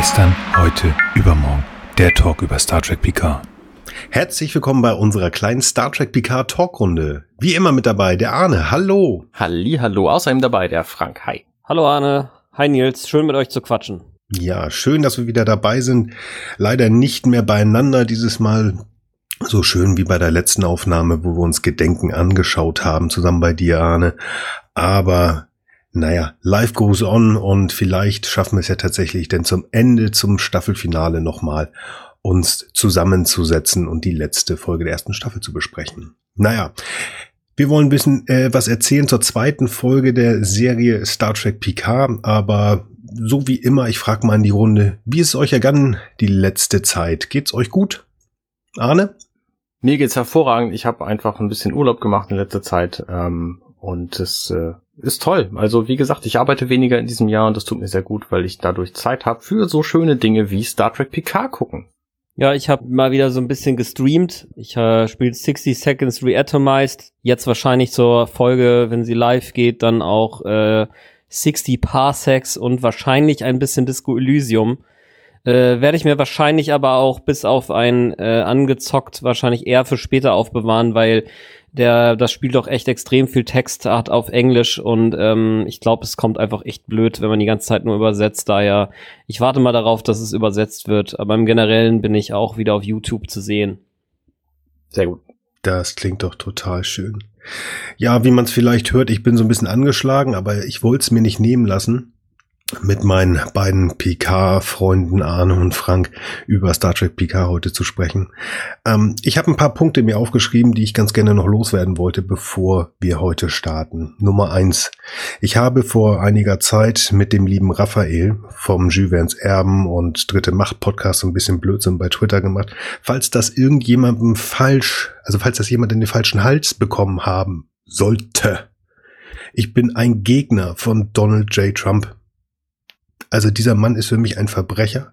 Gestern, heute, übermorgen. Der Talk über Star Trek Picard. Herzlich willkommen bei unserer kleinen Star Trek Picard Talkrunde. Wie immer mit dabei der Arne. Hallo. Halli, hallo. Außerdem dabei der Frank. Hi. Hallo Arne. Hi Nils. Schön mit euch zu quatschen. Ja, schön, dass wir wieder dabei sind. Leider nicht mehr beieinander dieses Mal. So schön wie bei der letzten Aufnahme, wo wir uns Gedenken angeschaut haben, zusammen bei dir, Arne. Aber naja, life goes on und vielleicht schaffen wir es ja tatsächlich denn zum Ende, zum Staffelfinale nochmal uns zusammenzusetzen und die letzte Folge der ersten Staffel zu besprechen. Naja, wir wollen ein bisschen äh, was erzählen zur zweiten Folge der Serie Star Trek Picard, aber so wie immer, ich frage mal in die Runde, wie ist es euch ergangen die letzte Zeit? Geht's euch gut? Arne? Mir geht's hervorragend. Ich habe einfach ein bisschen Urlaub gemacht in letzter Zeit ähm, und es äh, ist toll. Also wie gesagt, ich arbeite weniger in diesem Jahr und das tut mir sehr gut, weil ich dadurch Zeit habe für so schöne Dinge wie Star Trek Picard gucken. Ja, ich habe mal wieder so ein bisschen gestreamt. Ich äh, spiele 60 Seconds Reatomized. Jetzt wahrscheinlich zur Folge, wenn sie live geht, dann auch äh, 60 Parsecs und wahrscheinlich ein bisschen Disco Elysium. Äh, Werde ich mir wahrscheinlich aber auch bis auf ein äh, angezockt wahrscheinlich eher für später aufbewahren, weil der das Spiel doch echt extrem viel Text hat auf Englisch und ähm, ich glaube, es kommt einfach echt blöd, wenn man die ganze Zeit nur übersetzt. Daher, ich warte mal darauf, dass es übersetzt wird, aber im Generellen bin ich auch wieder auf YouTube zu sehen. Sehr gut. Das klingt doch total schön. Ja, wie man es vielleicht hört, ich bin so ein bisschen angeschlagen, aber ich wollte es mir nicht nehmen lassen mit meinen beiden PK-Freunden Arne und Frank über Star Trek PK heute zu sprechen. Ähm, ich habe ein paar Punkte mir aufgeschrieben, die ich ganz gerne noch loswerden wollte, bevor wir heute starten. Nummer eins. Ich habe vor einiger Zeit mit dem lieben Raphael vom Jules Erben und Dritte Macht Podcast so ein bisschen Blödsinn bei Twitter gemacht. Falls das irgendjemandem falsch, also falls das jemand in den falschen Hals bekommen haben sollte. Ich bin ein Gegner von Donald J. Trump also dieser Mann ist für mich ein Verbrecher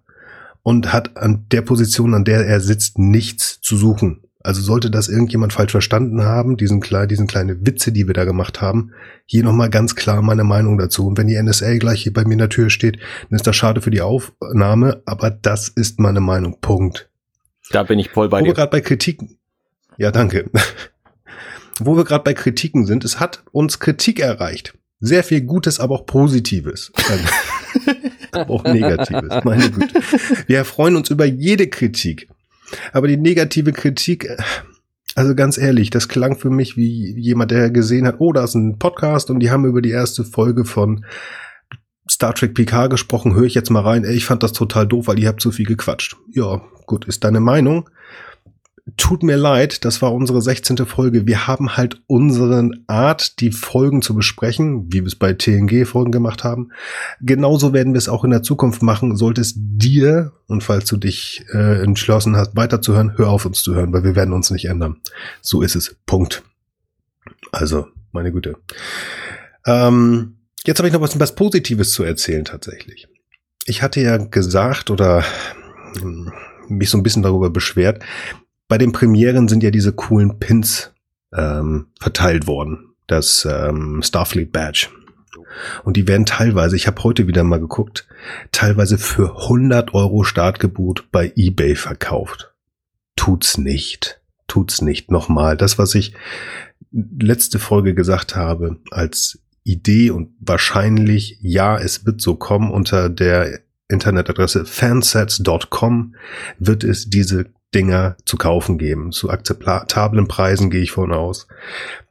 und hat an der Position, an der er sitzt, nichts zu suchen. Also sollte das irgendjemand falsch verstanden haben, diesen, diesen kleine Witze, die wir da gemacht haben, hier nochmal ganz klar meine Meinung dazu. Und wenn die NSA gleich hier bei mir in der Tür steht, dann ist das schade für die Aufnahme, aber das ist meine Meinung. Punkt. Da bin ich voll bei Wo dir. wir gerade bei Kritiken. Ja, danke. Wo wir gerade bei Kritiken sind, es hat uns Kritik erreicht. Sehr viel Gutes, aber auch Positives. aber auch Negatives, meine Güte. Wir freuen uns über jede Kritik. Aber die negative Kritik, also ganz ehrlich, das klang für mich wie jemand, der gesehen hat, oh, da ist ein Podcast und die haben über die erste Folge von Star Trek PK gesprochen, höre ich jetzt mal rein. Ey, ich fand das total doof, weil ihr habt zu viel gequatscht. Ja, gut, ist deine Meinung tut mir leid, das war unsere 16. Folge. Wir haben halt unseren Art, die Folgen zu besprechen, wie wir es bei TNG-Folgen gemacht haben. Genauso werden wir es auch in der Zukunft machen. Sollte es dir, und falls du dich äh, entschlossen hast, weiterzuhören, hör auf uns zu hören, weil wir werden uns nicht ändern. So ist es. Punkt. Also, meine Güte. Ähm, jetzt habe ich noch was, was Positives zu erzählen tatsächlich. Ich hatte ja gesagt oder hm, mich so ein bisschen darüber beschwert, bei den Premieren sind ja diese coolen Pins ähm, verteilt worden. Das ähm, Starfleet Badge. Und die werden teilweise, ich habe heute wieder mal geguckt, teilweise für 100 Euro Startgebot bei eBay verkauft. Tut's nicht. Tut's nicht. Nochmal, das, was ich letzte Folge gesagt habe, als Idee und wahrscheinlich, ja, es wird so kommen, unter der Internetadresse fansets.com wird es diese Dinger zu kaufen geben. Zu akzeptablen Preisen gehe ich von aus.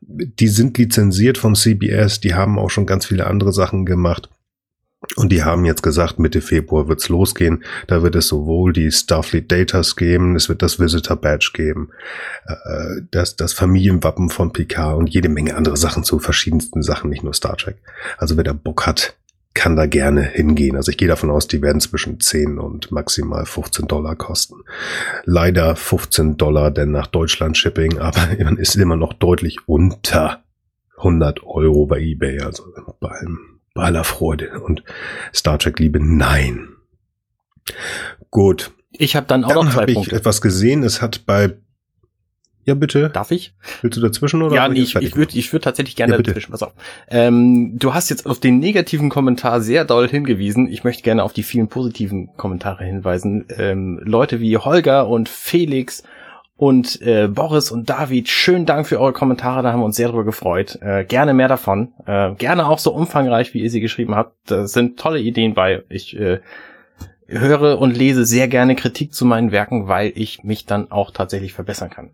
Die sind lizenziert von CBS, die haben auch schon ganz viele andere Sachen gemacht. Und die haben jetzt gesagt, Mitte Februar wird's losgehen. Da wird es sowohl die Starfleet Datas geben, es wird das Visitor Badge geben, äh, das, das Familienwappen von Picard und jede Menge andere Sachen zu verschiedensten Sachen, nicht nur Star Trek. Also wer da Bock hat, kann da gerne hingehen. Also ich gehe davon aus, die werden zwischen 10 und maximal 15 Dollar kosten. Leider 15 Dollar denn nach Deutschland Shipping, aber man ist immer noch deutlich unter 100 Euro bei eBay. Also bei, allem, bei aller Freude und Star Trek Liebe, nein. Gut. Ich habe dann auch dann noch zwei hab ich Punkte. etwas gesehen. Es hat bei Ja, bitte. Darf ich? Willst du dazwischen oder? Ja, nee, ich, ich würde ich würd tatsächlich gerne Ja, dazwischen. Pass auf. Ähm, du hast jetzt auf den negativen Kommentar sehr doll hingewiesen. Ich möchte gerne auf die vielen positiven Kommentare hinweisen. Ähm, Leute wie Holger und Felix und äh, Boris und David, schönen Dank für eure Kommentare, da haben wir uns sehr drüber gefreut. Äh, gerne mehr davon. Äh, gerne auch so umfangreich, wie ihr sie geschrieben habt. Da sind tolle Ideen bei. Ich äh, höre und lese sehr gerne Kritik zu meinen Werken, weil ich mich dann auch tatsächlich verbessern kann.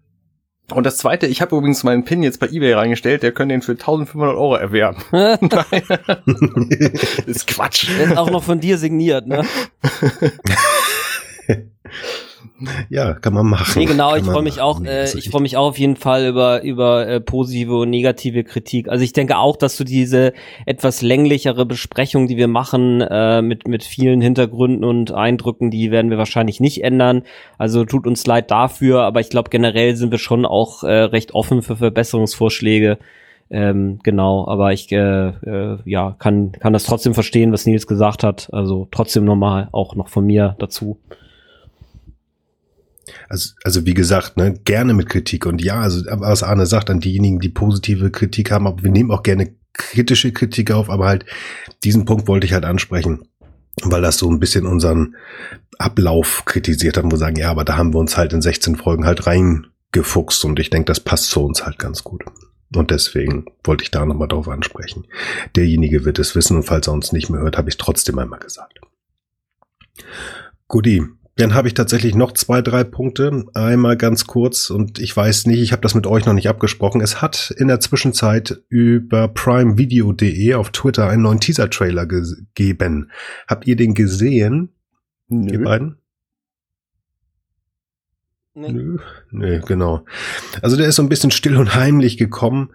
Und das zweite, ich habe übrigens meinen Pin jetzt bei eBay reingestellt, der könnt den für 1500 Euro erwerben. ist Quatsch. Der ist auch noch von dir signiert, ne? ja, kann man machen. Nee, genau, Kann ich freue mich machen. auch, äh, ist ich freue mich auch auf jeden Fall über, über äh, positive und negative Kritik. Also ich denke auch, dass du diese etwas länglichere Besprechung, die wir machen, äh, mit, mit vielen Hintergründen und Eindrücken, die werden wir wahrscheinlich nicht ändern. Also tut uns leid dafür, aber ich glaube generell sind wir schon auch äh, recht offen für Verbesserungsvorschläge. Ähm, genau, aber ich äh, äh, ja, kann, kann das trotzdem verstehen, was Nils gesagt hat. Also trotzdem nochmal auch noch von mir dazu. Also, also wie gesagt, ne, gerne mit Kritik. Und ja, also was Arne sagt, an diejenigen, die positive Kritik haben, aber wir nehmen auch gerne kritische Kritik auf, aber halt diesen Punkt wollte ich halt ansprechen, weil das so ein bisschen unseren Ablauf kritisiert hat, wo wir sagen, ja, aber da haben wir uns halt in 16 Folgen halt reingefuchst und ich denke, das passt zu uns halt ganz gut. Und deswegen wollte ich da nochmal drauf ansprechen. Derjenige wird es wissen und falls er uns nicht mehr hört, habe ich trotzdem einmal gesagt. Guti, dann habe ich tatsächlich noch zwei, drei Punkte. Einmal ganz kurz und ich weiß nicht, ich habe das mit euch noch nicht abgesprochen. Es hat in der Zwischenzeit über primevideo.de auf Twitter einen neuen Teaser-Trailer gegeben. Habt ihr den gesehen, ihr Nö. beiden? Nö. Nö, genau. Also der ist so ein bisschen still und heimlich gekommen.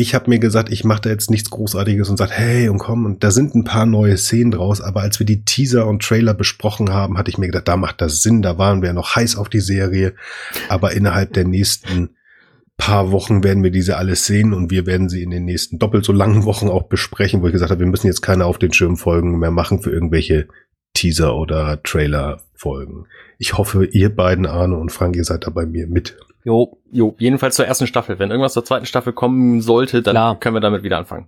Ich habe mir gesagt, ich mache da jetzt nichts Großartiges und sagt, hey und komm, und da sind ein paar neue Szenen draus, aber als wir die Teaser und Trailer besprochen haben, hatte ich mir gedacht, da macht das Sinn, da waren wir noch heiß auf die Serie, aber innerhalb der nächsten paar Wochen werden wir diese alles sehen und wir werden sie in den nächsten doppelt so langen Wochen auch besprechen, wo ich gesagt habe, wir müssen jetzt keine auf den Schirm folgen mehr machen für irgendwelche Teaser oder Trailer folgen. Ich hoffe, ihr beiden, Arne und Frank, ihr seid da bei mir mit. Jo, Jo, jedenfalls zur ersten Staffel. Wenn irgendwas zur zweiten Staffel kommen sollte, dann Klar. können wir damit wieder anfangen.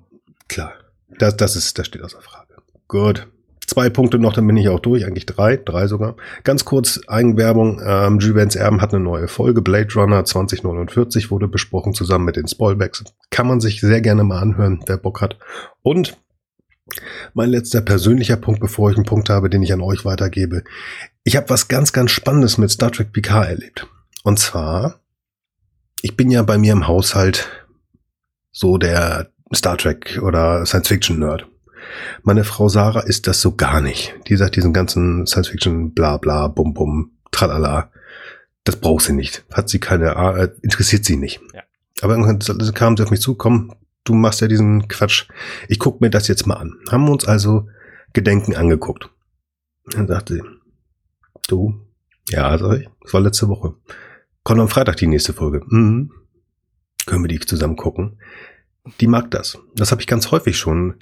Klar, das, das ist, das steht außer Frage. Gut. Zwei Punkte noch, dann bin ich auch durch, eigentlich drei, drei sogar. Ganz kurz Eigenwerbung. Ähm, Jules Erben hat eine neue Folge. Blade Runner 2049 wurde besprochen zusammen mit den Spoilbacks. Kann man sich sehr gerne mal anhören, wer Bock hat. Und mein letzter persönlicher Punkt, bevor ich einen Punkt habe, den ich an euch weitergebe. Ich habe was ganz, ganz Spannendes mit Star Trek Picard erlebt. Und zwar, ich bin ja bei mir im Haushalt so der Star Trek oder Science Fiction Nerd. Meine Frau Sarah ist das so gar nicht. Die sagt diesen ganzen Science Fiction bla bla bum bum tralala. Das braucht sie nicht. Hat sie keine Ah- äh, interessiert sie nicht. Ja. Aber irgendwann kam sie auf mich zu, komm, du machst ja diesen Quatsch. Ich guck mir das jetzt mal an. Haben wir uns also Gedenken angeguckt. Dann sagte sie, du, ja, sag ich, das war letzte Woche. Kommt am Freitag die nächste Folge. Mhm. Können wir die zusammen gucken? Die mag das. Das habe ich ganz häufig schon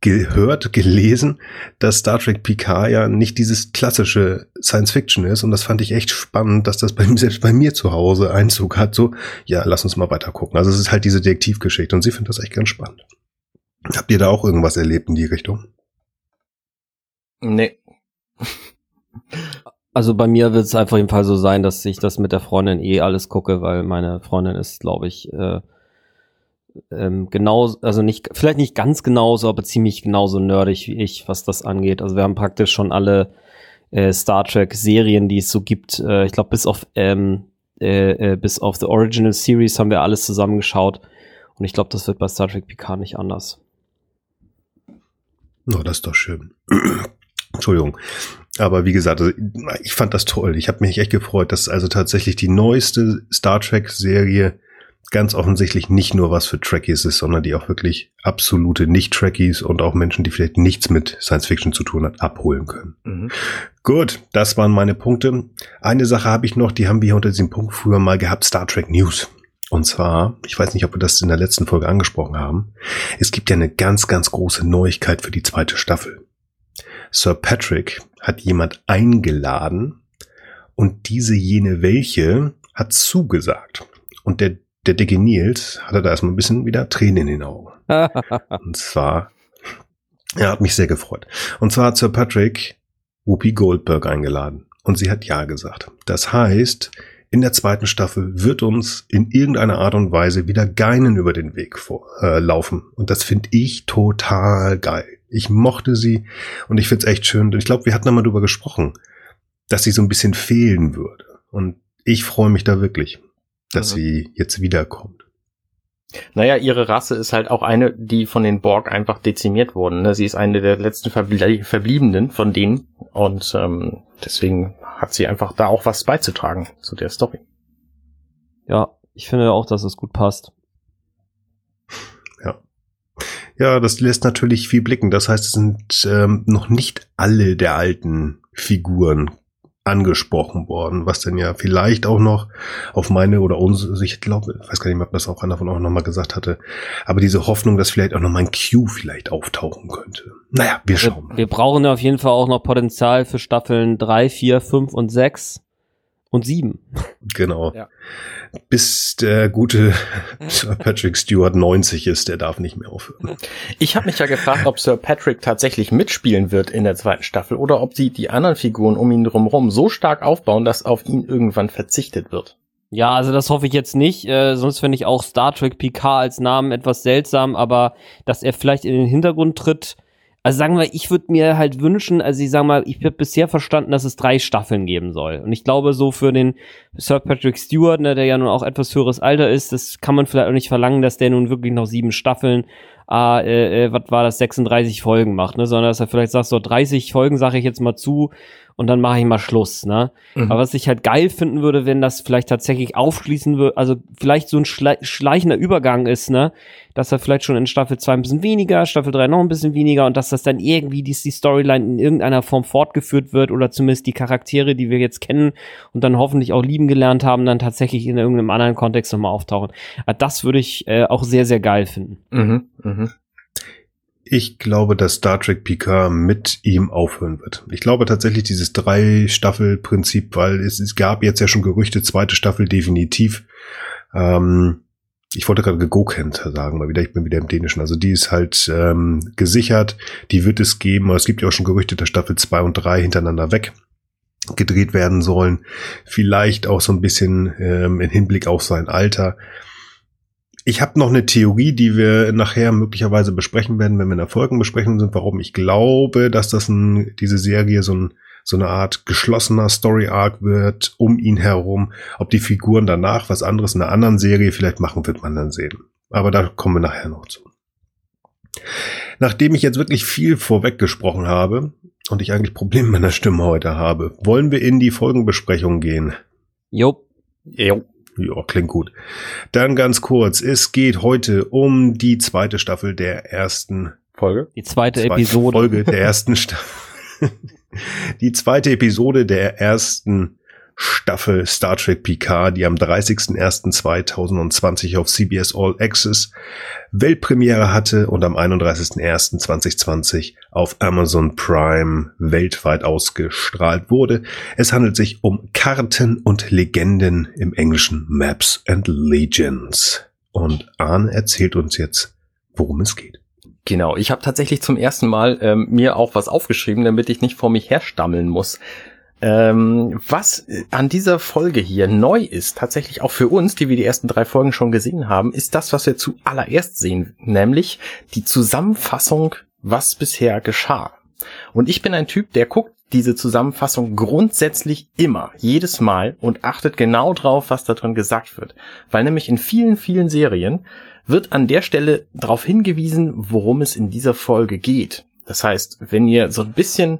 gehört, gelesen, dass Star Trek Picard ja nicht dieses klassische Science Fiction ist. Und das fand ich echt spannend, dass das bei, selbst bei mir zu Hause Einzug hat. So, ja, lass uns mal weiter gucken. Also es ist halt diese Detektivgeschichte und sie findet das echt ganz spannend. Habt ihr da auch irgendwas erlebt in die Richtung? Nee. Also bei mir wird es einfach im Fall so sein, dass ich das mit der Freundin eh alles gucke, weil meine Freundin ist, glaube ich, äh, ähm, genau, also nicht, vielleicht nicht ganz genauso, aber ziemlich genauso nerdig wie ich, was das angeht. Also wir haben praktisch schon alle äh, Star Trek Serien, die es so gibt. Äh, ich glaube, bis auf ähm, äh, äh, bis auf The Original Series haben wir alles zusammengeschaut. Und ich glaube, das wird bei Star Trek Picard nicht anders. Oh, das ist doch schön. Entschuldigung. Aber wie gesagt, also ich fand das toll. Ich habe mich echt gefreut, dass also tatsächlich die neueste Star Trek-Serie ganz offensichtlich nicht nur was für Trekkies ist, sondern die auch wirklich absolute Nicht-Trekkies und auch Menschen, die vielleicht nichts mit Science Fiction zu tun hat, abholen können. Mhm. Gut, das waren meine Punkte. Eine Sache habe ich noch, die haben wir unter diesem Punkt früher mal gehabt, Star Trek News. Und zwar, ich weiß nicht, ob wir das in der letzten Folge angesprochen haben, es gibt ja eine ganz, ganz große Neuigkeit für die zweite Staffel. Sir Patrick hat jemand eingeladen und diese jene welche hat zugesagt. Und der, der dicke Nils hatte da erstmal ein bisschen wieder Tränen in den Augen. Und zwar, er hat mich sehr gefreut. Und zwar hat Sir Patrick Whoopi Goldberg eingeladen. Und sie hat Ja gesagt. Das heißt, in der zweiten Staffel wird uns in irgendeiner Art und Weise wieder Geinen über den Weg vor, äh, laufen. Und das finde ich total geil. Ich mochte sie und ich finde es echt schön. Ich glaube, wir hatten einmal darüber gesprochen, dass sie so ein bisschen fehlen würde. Und ich freue mich da wirklich, dass mhm. sie jetzt wiederkommt. Naja, ihre Rasse ist halt auch eine, die von den Borg einfach dezimiert wurden. Ne? Sie ist eine der letzten Verblie Verbliebenen von denen und ähm, deswegen hat sie einfach da auch was beizutragen zu der Story. Ja, ich finde auch, dass es gut passt. Ja. Ja, das lässt natürlich viel blicken. Das heißt, es sind ähm, noch nicht alle der alten Figuren angesprochen worden, was dann ja vielleicht auch noch auf meine oder unsere, also ich glaube, ich weiß gar nicht mehr, ob das auch einer von euch nochmal gesagt hatte, aber diese Hoffnung, dass vielleicht auch noch mal ein Q vielleicht auftauchen könnte. Naja, wir schauen. Wir, wir brauchen auf jeden Fall auch noch Potenzial für Staffeln drei, vier, fünf und sechs und sieben. Genau. Ja. Bis der gute Sir Patrick Stewart 90 ist, der darf nicht mehr aufhören. Ich habe mich ja gefragt, ob Sir Patrick tatsächlich mitspielen wird in der zweiten Staffel oder ob sie die anderen Figuren um ihn drumherum so stark aufbauen, dass auf ihn irgendwann verzichtet wird. Ja, also das hoffe ich jetzt nicht. Äh, sonst finde ich auch Star Trek PK als Namen etwas seltsam, aber dass er vielleicht in den Hintergrund tritt, also sagen wir, ich würde mir halt wünschen, also ich sag mal, ich habe bisher verstanden, dass es drei Staffeln geben soll. Und ich glaube, so für den Sir Patrick Stewart, ne, der ja nun auch etwas höheres Alter ist, das kann man vielleicht auch nicht verlangen, dass der nun wirklich noch sieben Staffeln, ah, äh, äh, was war das, 36 Folgen macht, ne? Sondern dass er vielleicht sagt, so 30 Folgen sage ich jetzt mal zu und dann mache ich mal Schluss, ne? Mhm. Aber was ich halt geil finden würde, wenn das vielleicht tatsächlich aufschließen würde, also vielleicht so ein schleichender Übergang ist, ne? Dass er vielleicht schon in Staffel 2 ein bisschen weniger, Staffel 3 noch ein bisschen weniger und dass das dann irgendwie die, die Storyline in irgendeiner Form fortgeführt wird oder zumindest die Charaktere, die wir jetzt kennen und dann hoffentlich auch lieben gelernt haben, dann tatsächlich in irgendeinem anderen Kontext nochmal auftauchen. Ah, das würde ich äh, auch sehr, sehr geil finden. Mhm, mh. Ich glaube, dass Star Trek Picard mit ihm aufhören wird. Ich glaube tatsächlich dieses Drei-Staffel-Prinzip, weil es, es, gab jetzt ja schon Gerüchte, zweite Staffel definitiv. Ähm, ich wollte gerade gegokent sagen, mal wieder, ich bin wieder im Dänischen. Also die ist halt ähm, gesichert, die wird es geben. Aber es gibt ja auch schon Gerüchte, dass Staffel zwei und drei hintereinander weg gedreht werden sollen. Vielleicht auch so ein bisschen ähm, im Hinblick auf sein Alter. Ich habe noch eine Theorie, die wir nachher möglicherweise besprechen werden, wenn wir in der Folgenbesprechung sind, warum ich glaube, dass das ein, diese Serie so, ein, so eine Art geschlossener Story Arc wird um ihn herum. Ob die Figuren danach was anderes in einer anderen Serie vielleicht machen, wird man dann sehen. Aber da kommen wir nachher noch zu. Nachdem ich jetzt wirklich viel vorweg gesprochen habe und ich eigentlich Probleme mit meiner Stimme heute habe, wollen wir in die Folgenbesprechung gehen. Jo. Jo. Ja, klingt gut. Dann ganz kurz. Es geht heute um die zweite Staffel der ersten Folge. Die zweite, zweite Episode. Folge der ersten Staffel. die zweite Episode der ersten Staffel Star Trek Picard, die am 30.01.2020 auf CBS All Access Weltpremiere hatte und am 31.01.2020 auf Amazon Prime weltweit ausgestrahlt wurde. Es handelt sich um Karten und Legenden im Englischen Maps and Legends. Und Arne erzählt uns jetzt, worum es geht. Genau, ich habe tatsächlich zum ersten Mal ähm, mir auch was aufgeschrieben, damit ich nicht vor mich herstammeln muss. Ähm, was an dieser Folge hier neu ist, tatsächlich auch für uns, die wir die ersten drei Folgen schon gesehen haben, ist das, was wir zuallererst sehen, nämlich die Zusammenfassung, was bisher geschah. Und ich bin ein Typ, der guckt diese Zusammenfassung grundsätzlich immer, jedes Mal und achtet genau drauf, was da drin gesagt wird. Weil nämlich in vielen, vielen Serien wird an der Stelle darauf hingewiesen, worum es in dieser Folge geht. Das heißt, wenn ihr so ein bisschen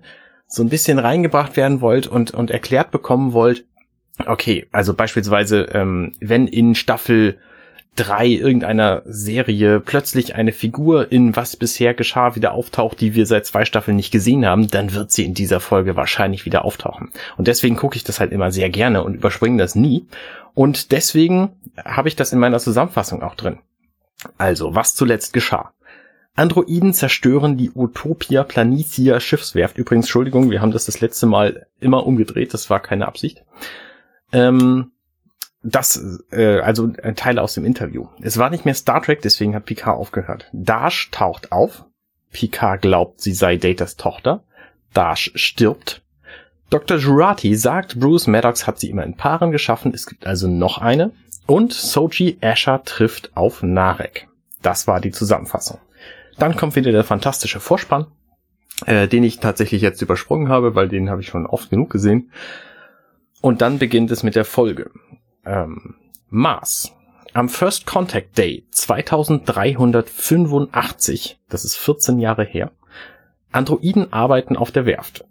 so ein bisschen reingebracht werden wollt und, und erklärt bekommen wollt, okay, also beispielsweise, ähm, wenn in Staffel drei irgendeiner Serie plötzlich eine Figur in was bisher geschah wieder auftaucht, die wir seit zwei Staffeln nicht gesehen haben, dann wird sie in dieser Folge wahrscheinlich wieder auftauchen. Und deswegen gucke ich das halt immer sehr gerne und überspringe das nie. Und deswegen habe ich das in meiner Zusammenfassung auch drin. Also, was zuletzt geschah. Androiden zerstören die Utopia Planitia Schiffswerft. Übrigens, Entschuldigung, wir haben das das letzte Mal immer umgedreht. Das war keine Absicht. Ähm, das, äh, also Teile aus dem Interview. Es war nicht mehr Star Trek, deswegen hat Picard aufgehört. Dash taucht auf. Picard glaubt, sie sei Datas Tochter. Dash stirbt. Dr. Jurati sagt, Bruce Maddox hat sie immer in Paaren geschaffen. Es gibt also noch eine. Und Soji Asher trifft auf Narek. Das war die Zusammenfassung. Dann kommt wieder der fantastische Vorspann, äh, den ich tatsächlich jetzt übersprungen habe, weil den habe ich schon oft genug gesehen. Und dann beginnt es mit der Folge. Ähm, Mars. Am First Contact Day 2385, das ist 14 Jahre her, Androiden arbeiten auf der Werft.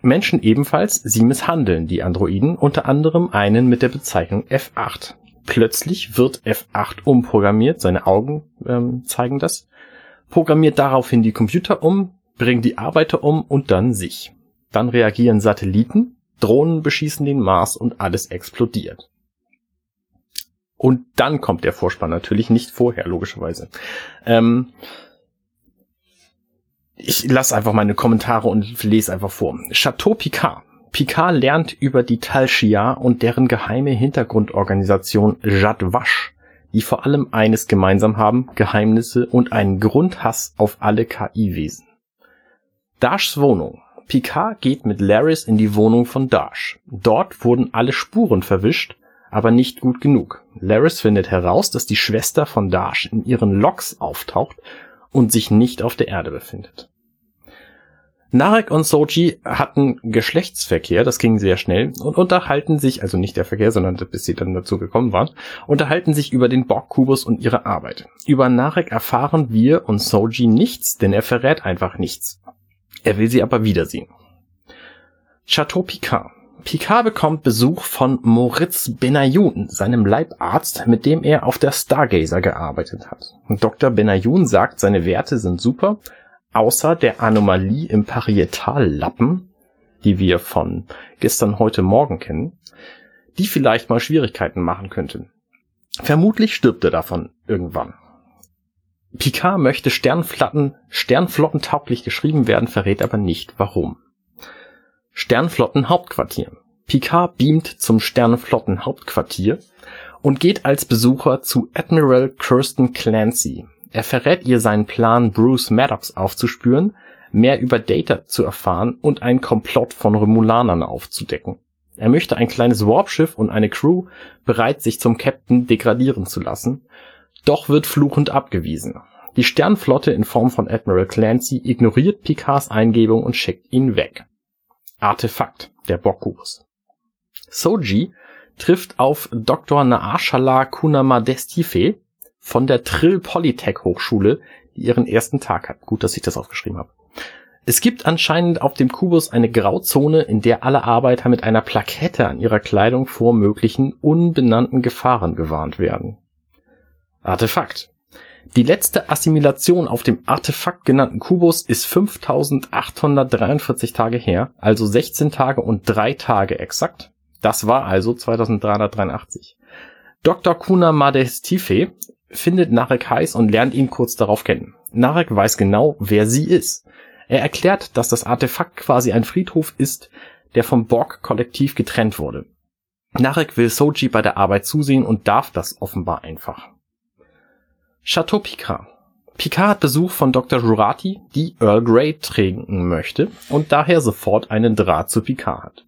Menschen ebenfalls, sie misshandeln die Androiden, unter anderem einen mit der Bezeichnung F8. Plötzlich wird F8 umprogrammiert, seine Augen ähm, zeigen das, programmiert daraufhin die Computer um, bringt die Arbeiter um und dann sich. Dann reagieren Satelliten, Drohnen beschießen den Mars und alles explodiert. Und dann kommt der Vorspann natürlich nicht vorher, logischerweise. Ähm, ich lasse einfach meine Kommentare und lese einfach vor. Chateau Picard. Picard lernt über die Tal Shiar und deren geheime Hintergrundorganisation Jad Vash, die vor allem eines gemeinsam haben, Geheimnisse und einen Grundhass auf alle KI-Wesen. Dashs Wohnung. Picard geht mit Laris in die Wohnung von Dash. Dort wurden alle Spuren verwischt, aber nicht gut genug. Laris findet heraus, dass die Schwester von Dash in ihren Loks auftaucht und sich nicht auf der Erde befindet. Narek und Soji hatten Geschlechtsverkehr, das ging sehr schnell, und unterhalten sich, also nicht der Verkehr, sondern bis sie dann dazu gekommen waren, unterhalten sich über den Borg-Kubus und ihre Arbeit. Über Narek erfahren wir und Soji nichts, denn er verrät einfach nichts. Er will sie aber wiedersehen. Chateau Picard. Picard bekommt Besuch von Moritz Benayoun, seinem Leibarzt, mit dem er auf der Stargazer gearbeitet hat. Dr. Benayoun sagt, seine Werte sind super, außer der Anomalie im Parietallappen, die wir von gestern, heute, morgen kennen, die vielleicht mal Schwierigkeiten machen könnte. Vermutlich stirbt er davon irgendwann. Picard möchte Sternflotten, Sternflottentauglich geschrieben werden, verrät aber nicht warum. Sternflottenhauptquartier. Picard beamt zum Sternflottenhauptquartier und geht als Besucher zu Admiral Kirsten Clancy. Er verrät ihr seinen Plan, Bruce Maddox aufzuspüren, mehr über Data zu erfahren und einen Komplott von Romulanern aufzudecken. Er möchte ein kleines Warpschiff und eine Crew bereit, sich zum Captain degradieren zu lassen, doch wird fluchend abgewiesen. Die Sternflotte in Form von Admiral Clancy ignoriert Picards Eingebung und schickt ihn weg. Artefakt, der Borgkubus. Soji trifft auf Dr. Naashala Kunamadestife von der Trill Polytech Hochschule, die ihren ersten Tag hat. Gut, dass ich das aufgeschrieben habe. Es gibt anscheinend auf dem Kubus eine Grauzone, in der alle Arbeiter mit einer Plakette an ihrer Kleidung vor möglichen unbenannten Gefahren gewarnt werden. Artefakt. Die letzte Assimilation auf dem Artefakt genannten Kubus ist 5843 Tage her, also 16 Tage und 3 Tage exakt. Das war also 2383. Dr. Kuna Madestife findet Narek heiß und lernt ihn kurz darauf kennen. Narek weiß genau, wer sie ist. Er erklärt, dass das Artefakt quasi ein Friedhof ist, der vom Borg-Kollektiv getrennt wurde. Narek will Soji bei der Arbeit zusehen und darf das offenbar einfach. Chateau Picard. Picard hat Besuch von Dr. Jurati, die Earl Grey trinken möchte und daher sofort einen Draht zu Picard hat.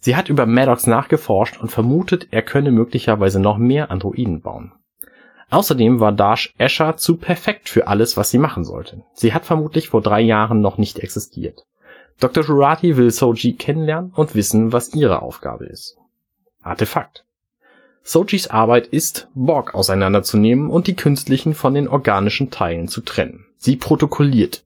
Sie hat über Maddox nachgeforscht und vermutet, er könne möglicherweise noch mehr Androiden bauen. Außerdem war Dash Escher zu perfekt für alles, was sie machen sollte. Sie hat vermutlich vor drei Jahren noch nicht existiert. Dr. Jurati will Soji kennenlernen und wissen, was ihre Aufgabe ist. Artefakt. Sojis Arbeit ist, Borg auseinanderzunehmen und die künstlichen von den organischen Teilen zu trennen. Sie protokolliert.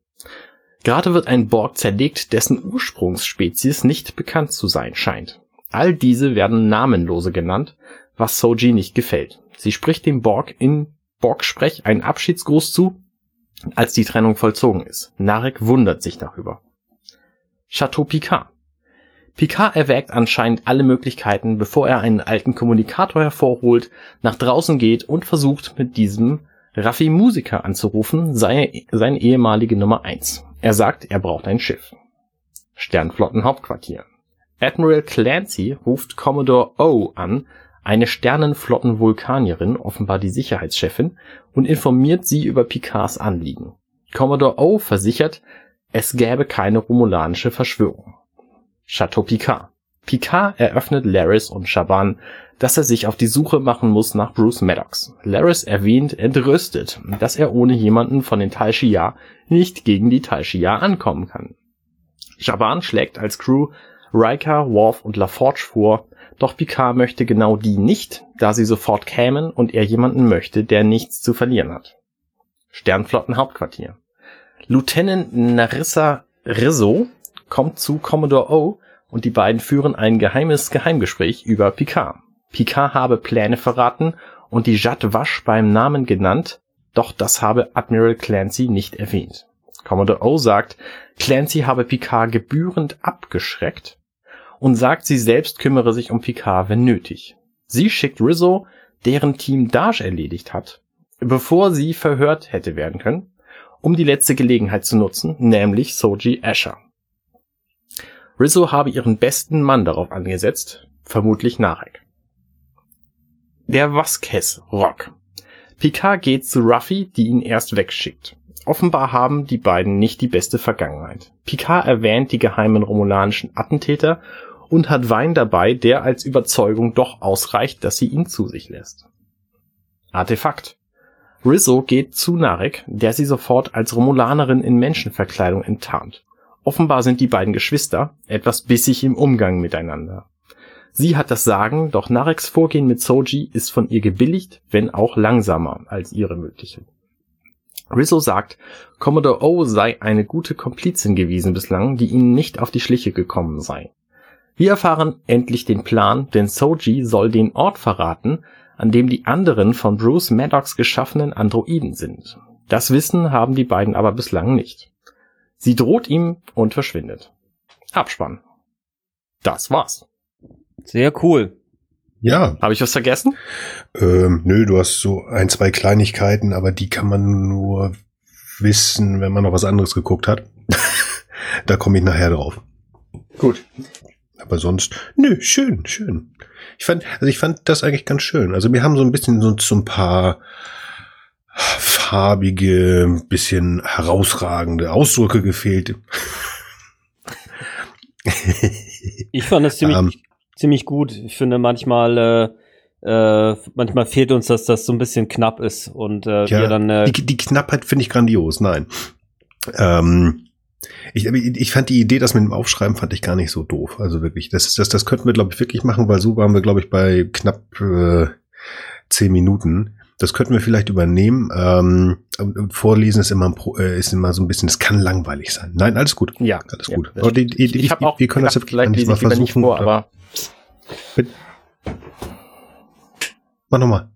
Gerade wird ein Borg zerlegt, dessen Ursprungsspezies nicht bekannt zu sein scheint. All diese werden Namenlose genannt, was Soji nicht gefällt. Sie spricht dem Borg in Borg-Sprech einen Abschiedsgruß zu, als die Trennung vollzogen ist. Narek wundert sich darüber. Chateau Picard. Picard erwägt anscheinend alle Möglichkeiten, bevor er einen alten Kommunikator hervorholt, nach draußen geht und versucht mit diesem Raffi Musiker anzurufen, seine, seine ehemalige Nummer eins. Er sagt, er braucht ein Schiff. Sternflottenhauptquartier. Admiral Clancy ruft Commodore O an, eine Sternenflotten-Vulkanierin, offenbar die Sicherheitschefin, und informiert sie über Picards Anliegen. Commodore O versichert, es gäbe keine romulanische Verschwörung. Chateau Picard. Picard eröffnet Laris und Shaban, dass er sich auf die Suche machen muss nach Bruce Maddox. Laris erwähnt entrüstet, dass er ohne jemanden von den Tal nicht gegen die Tal ankommen kann. Shaban schlägt als Crew Riker, Worf und LaForge vor, doch Picard möchte genau die nicht, da sie sofort kämen und er jemanden möchte, der nichts zu verlieren hat. Sternflottenhauptquartier. Lieutenant Narissa Rizzo kommt zu Commodore O und die beiden führen ein geheimes Geheimgespräch über Picard. Picard habe Pläne verraten und die Jad Wasch beim Namen genannt, doch das habe Admiral Clancy nicht erwähnt. Commodore O sagt, Clancy habe Picard gebührend abgeschreckt und sagt, sie selbst kümmere sich um Picard, wenn nötig. Sie schickt Rizzo, deren Team Dash erledigt hat, bevor sie verhört hätte werden können, um die letzte Gelegenheit zu nutzen, nämlich Soji Asher. Rizzo habe ihren besten Mann darauf angesetzt, vermutlich Narek. Der Vasquez Rock. Picard geht zu Ruffy, die ihn erst wegschickt. Offenbar haben die beiden nicht die beste Vergangenheit. Picard erwähnt die geheimen romulanischen Attentäter und hat Wein dabei, der als Überzeugung doch ausreicht, dass sie ihn zu sich lässt. Artefakt. Rizzo geht zu Narek, der sie sofort als Romulanerin in Menschenverkleidung enttarnt. Offenbar sind die beiden Geschwister etwas bissig im Umgang miteinander. Sie hat das Sagen, doch Nareks Vorgehen mit Soji ist von ihr gebilligt, wenn auch langsamer als ihre mögliche. Rizzo sagt, Commodore O sei eine gute Komplizin gewesen bislang, die ihnen nicht auf die Schliche gekommen sei. Wir erfahren endlich den Plan, denn Soji soll den Ort verraten, an dem die anderen von Bruce Maddox geschaffenen Androiden sind. Das Wissen haben die beiden aber bislang nicht. Sie droht ihm und verschwindet. Abspann. Das war's. Sehr cool. Ja. Habe ich was vergessen? Ähm, nö, du hast so ein, zwei Kleinigkeiten, aber die kann man nur wissen, wenn man noch was anderes geguckt hat. da komme ich nachher drauf. Gut. Aber sonst, nö, schön, schön. Ich fand, also ich fand das eigentlich ganz schön. Also mir haben so ein bisschen so, so ein paar farbige, bisschen herausragende Ausdrücke gefehlt. Ich fand das ziemlich, Ähm. ziemlich gut. Ich finde manchmal, äh, äh, manchmal fehlt uns, dass das so ein bisschen knapp ist und äh, Ja, wir dann äh, die, die Knappheit finde ich grandios, nein. Ähm, ich, ich fand die Idee, das mit dem Aufschreiben, fand ich gar nicht so doof. Also wirklich, das, das, das könnten wir, glaube ich, wirklich machen, weil so waren wir, glaube ich, bei knapp äh, zehn Minuten. Das könnten wir vielleicht übernehmen. Ähm, vorlesen ist immer, ein Pro- äh, ist immer so ein bisschen, es kann langweilig sein. Nein, alles gut. Ja, Alles ja, gut. das Aber die, stimmt. die, ich ich, auch wir können das gedacht, ja vielleicht eigentlich lese mal ich lieber nicht versuchen. vor, aber Mach nochmal.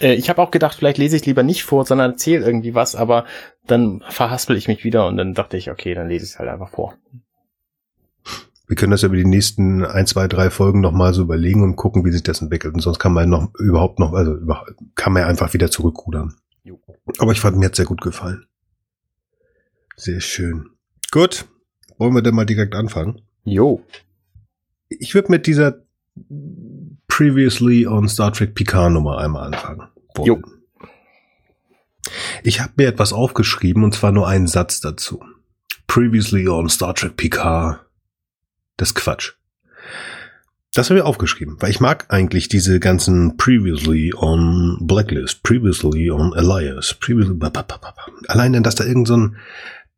Äh, ich habe auch gedacht, vielleicht lese ich lieber nicht vor, sondern erzähle irgendwie was, aber dann verhaspel ich mich wieder und dann dachte ich, okay, dann lese ich es halt einfach vor. Wir können das über die nächsten ein, zwei, drei Folgen nochmal so überlegen und gucken, wie sich das entwickelt. Und sonst kann man noch überhaupt noch, also über, kann man ja einfach wieder zurückrudern. Jo. Aber ich fand, mir hat sehr gut gefallen. Sehr schön. Gut. Wollen wir denn mal direkt anfangen? Jo. Ich würde mit dieser Previously on Star Trek Picard Nummer einmal anfangen. wollen. Jo. Ich habe mir etwas aufgeschrieben und zwar nur einen Satz dazu. Previously on Star Trek Picard. Das ist Quatsch. Das habe ich aufgeschrieben, weil ich mag eigentlich diese ganzen Previously on Blacklist, Previously on Elias, Previously. Allein, dass da irgend so ein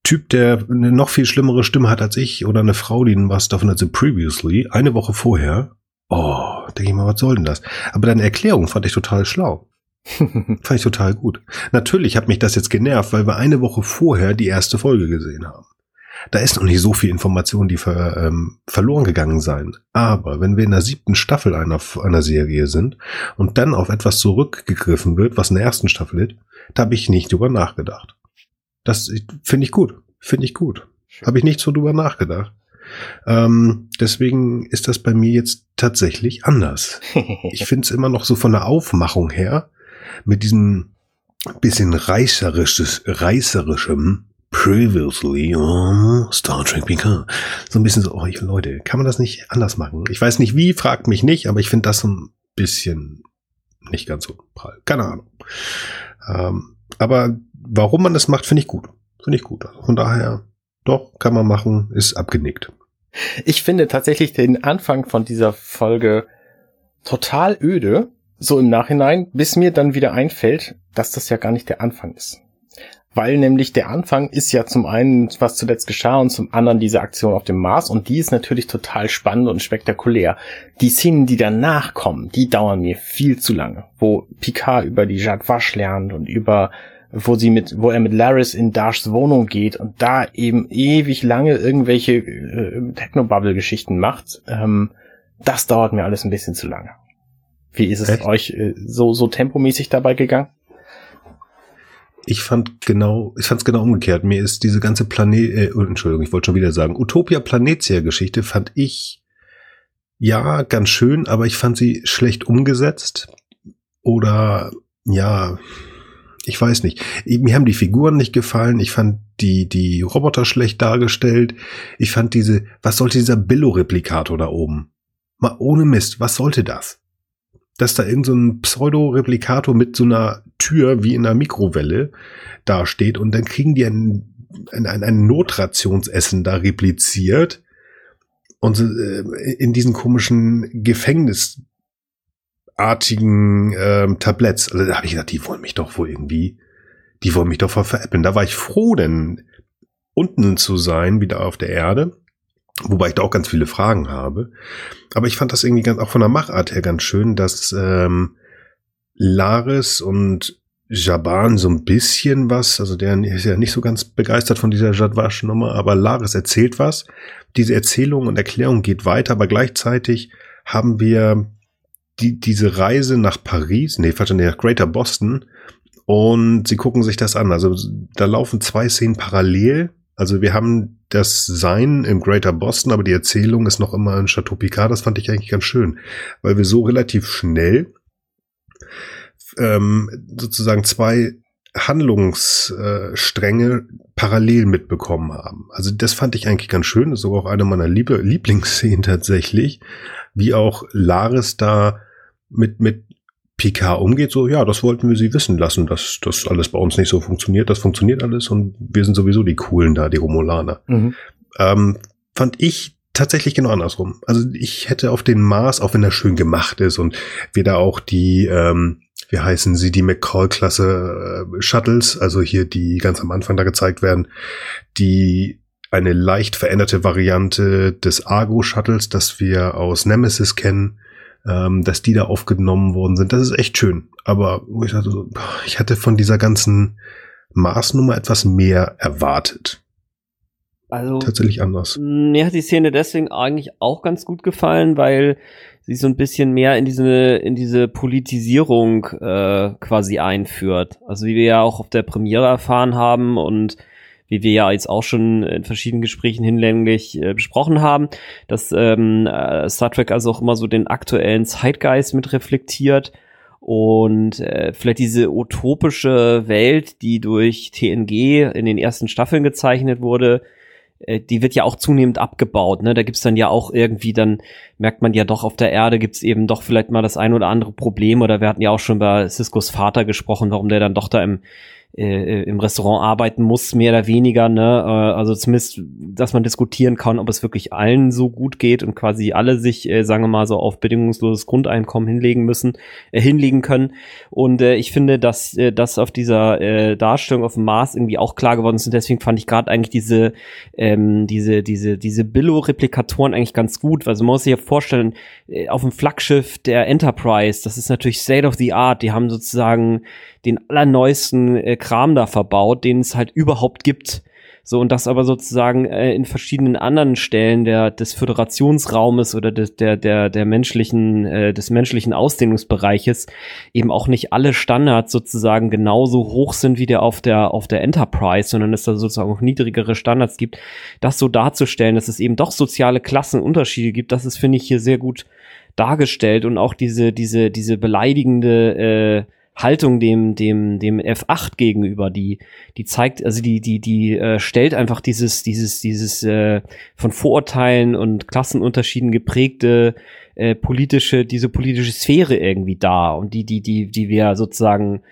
Typ, der eine noch viel schlimmere Stimme hat als ich oder eine Frau, die was davon hat, so Previously, eine Woche vorher. Oh, denke ich mal, was soll denn das? Aber deine Erklärung fand ich total schlau. Fand ich total gut. Natürlich hat mich das jetzt genervt, weil wir eine Woche vorher die erste Folge gesehen haben. Da ist noch nicht so viel Information, die ver, ähm, verloren gegangen sein. Aber wenn wir in der siebten Staffel einer, einer Serie sind und dann auf etwas zurückgegriffen wird, was in der ersten Staffel ist, da habe ich nicht drüber nachgedacht. Das finde ich gut. Finde ich gut. Habe ich nicht so drüber nachgedacht. Ähm, deswegen ist das bei mir jetzt tatsächlich anders. Ich finde es immer noch so von der Aufmachung her mit diesem bisschen reißerisches, reißerischem Previously on Star Trek Picard. So ein bisschen so, oh, ich, Leute, kann man das nicht anders machen? Ich weiß nicht wie, fragt mich nicht, aber ich finde das so bisschen nicht ganz so prall. Keine Ahnung. Ähm, aber warum man das macht, finde ich gut. Finde ich gut. Also von daher, doch, kann man machen, ist abgenickt. Ich finde tatsächlich den Anfang von dieser Folge total öde, so im Nachhinein, bis mir dann wieder einfällt, dass das ja gar nicht der Anfang ist. Weil nämlich der Anfang ist ja zum einen, was zuletzt geschah, und zum anderen diese Aktion auf dem Mars, und die ist natürlich total spannend und spektakulär. Die Szenen, die danach kommen, die dauern mir viel zu lange. Wo Picard über die Jade Wasch lernt und über wo sie mit, wo er mit Laris in Dashs Wohnung geht und da eben ewig lange irgendwelche äh, Technobubble-Geschichten macht, ähm, das dauert mir alles ein bisschen zu lange. Wie ist es Echt? euch äh, so so tempomäßig dabei gegangen? Ich fand genau, ich fand es genau umgekehrt. Mir ist diese ganze Planet, äh, oh, Entschuldigung, ich wollte schon wieder sagen, Utopia Planetia Geschichte fand ich ja ganz schön, aber ich fand sie schlecht umgesetzt oder ja, ich weiß nicht. Mir haben die Figuren nicht gefallen. Ich fand die, die Roboter schlecht dargestellt. Ich fand diese, was sollte dieser Billo-Replikator da oben? Mal ohne Mist, was sollte das? Dass da irgend so ein Pseudo-Replikator mit so einer Tür wie in einer Mikrowelle dasteht und dann kriegen die ein, ein, ein Notrationsessen da repliziert und äh, in diesen komischen Gefängnis artigen ähm, Tabletts. Also da habe ich gesagt, die wollen mich doch wohl irgendwie, die wollen mich doch veräppeln. Da war ich froh, denn unten zu sein, wieder auf der Erde. Wobei ich da auch ganz viele Fragen habe. Aber ich fand das irgendwie ganz, auch von der Machart her ganz schön, dass ähm, Laris und Jaban so ein bisschen was, also der ist ja nicht so ganz begeistert von dieser Jadwasch-Nummer, aber Laris erzählt was. Diese Erzählung und Erklärung geht weiter, aber gleichzeitig haben wir die, diese Reise nach Paris, nee, falsch, nee, nach Greater Boston und sie gucken sich das an. Also da laufen zwei Szenen parallel. Also wir haben das Sein im Greater Boston, aber die Erzählung ist noch immer in Chateau Picard. Das fand ich eigentlich ganz schön, weil wir so relativ schnell ähm, sozusagen zwei Handlungsstränge parallel mitbekommen haben. Also das fand ich eigentlich ganz schön. Das ist sogar auch eine meiner Lieblingsszenen tatsächlich, wie auch Laris da mit, mit Picard umgeht, so, ja, das wollten wir sie wissen lassen, dass das alles bei uns nicht so funktioniert. Das funktioniert alles und wir sind sowieso die Coolen da, die Romulaner. Mhm. Ähm, fand ich tatsächlich genau andersrum. Also ich hätte auf den Mars, auch wenn er schön gemacht ist und wir da auch die, ähm, wie heißen sie, die McCall-Klasse äh, Shuttles, also hier die ganz am Anfang da gezeigt werden, die eine leicht veränderte Variante des Argo-Shuttles, das wir aus Nemesis kennen, ähm, dass die da aufgenommen worden sind. Das ist echt schön. Aber wo ich dachte, so, ich hatte von dieser ganzen Maßnummer etwas mehr erwartet. Also tatsächlich anders. Mir hat die Szene deswegen eigentlich auch ganz gut gefallen, weil sie so ein bisschen mehr in diese in diese Politisierung äh, quasi einführt. Also wie wir ja auch auf der Premiere erfahren haben und wie wir ja jetzt auch schon in verschiedenen Gesprächen hinlänglich äh, besprochen haben, dass ähm, äh, Star Trek also auch immer so den aktuellen Zeitgeist mit reflektiert und äh, vielleicht diese utopische Welt, die durch TNG in den ersten Staffeln gezeichnet wurde, äh, die wird ja auch zunehmend abgebaut. Ne? Da gibt's dann ja auch irgendwie, dann merkt man ja doch, auf der Erde gibt's eben doch vielleicht mal das ein oder andere Problem. Oder wir hatten ja auch schon bei Ciscos Vater gesprochen, warum der dann doch da im äh, im Restaurant arbeiten muss, mehr oder weniger, ne? Äh, also zumindest, dass man diskutieren kann, ob es wirklich allen so gut geht und quasi alle sich, äh, sagen wir mal, so auf bedingungsloses Grundeinkommen hinlegen müssen, äh, hinlegen können. Und äh, ich finde, dass äh, das auf dieser äh, Darstellung auf dem Mars irgendwie auch klar geworden ist. Und deswegen fand ich gerade eigentlich diese, ähm, diese, diese, diese Billo-Replikatoren eigentlich ganz gut. Also man muss sich ja vorstellen, äh, auf dem Flaggschiff der Enterprise, das ist natürlich State of the Art. Die haben sozusagen den allerneuesten äh, Kram da verbaut, den es halt überhaupt gibt. So, und das aber sozusagen äh, in verschiedenen anderen Stellen der, des Föderationsraumes oder des, der, der, der menschlichen, äh, des menschlichen Ausdehnungsbereiches eben auch nicht alle Standards sozusagen genauso hoch sind wie der auf der, auf der Enterprise, sondern es da sozusagen auch niedrigere Standards gibt, das so darzustellen, dass es eben doch soziale Klassenunterschiede gibt, das ist, finde ich, hier sehr gut dargestellt und auch diese, diese, diese beleidigende, äh, Haltung dem dem dem F8 gegenüber, die die zeigt, also die die die äh, stellt einfach dieses dieses dieses äh, von Vorurteilen und Klassenunterschieden geprägte äh, politische diese politische Sphäre irgendwie da und die die die die wir sozusagen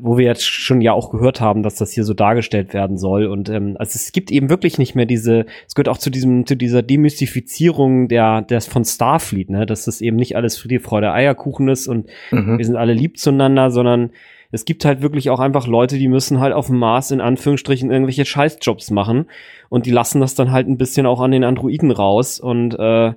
wo wir jetzt schon ja auch gehört haben, dass das hier so dargestellt werden soll. Und ähm, also es gibt eben wirklich nicht mehr diese, es gehört auch zu diesem, zu dieser Demystifizierung der, des von Starfleet, ne, dass das eben nicht alles Friede, Freude, Eierkuchen ist und Mhm. wir sind alle lieb zueinander, sondern es gibt halt wirklich auch einfach Leute, die müssen halt auf dem Mars in Anführungsstrichen irgendwelche Scheißjobs machen und die lassen das dann halt ein bisschen auch an den Androiden raus und äh,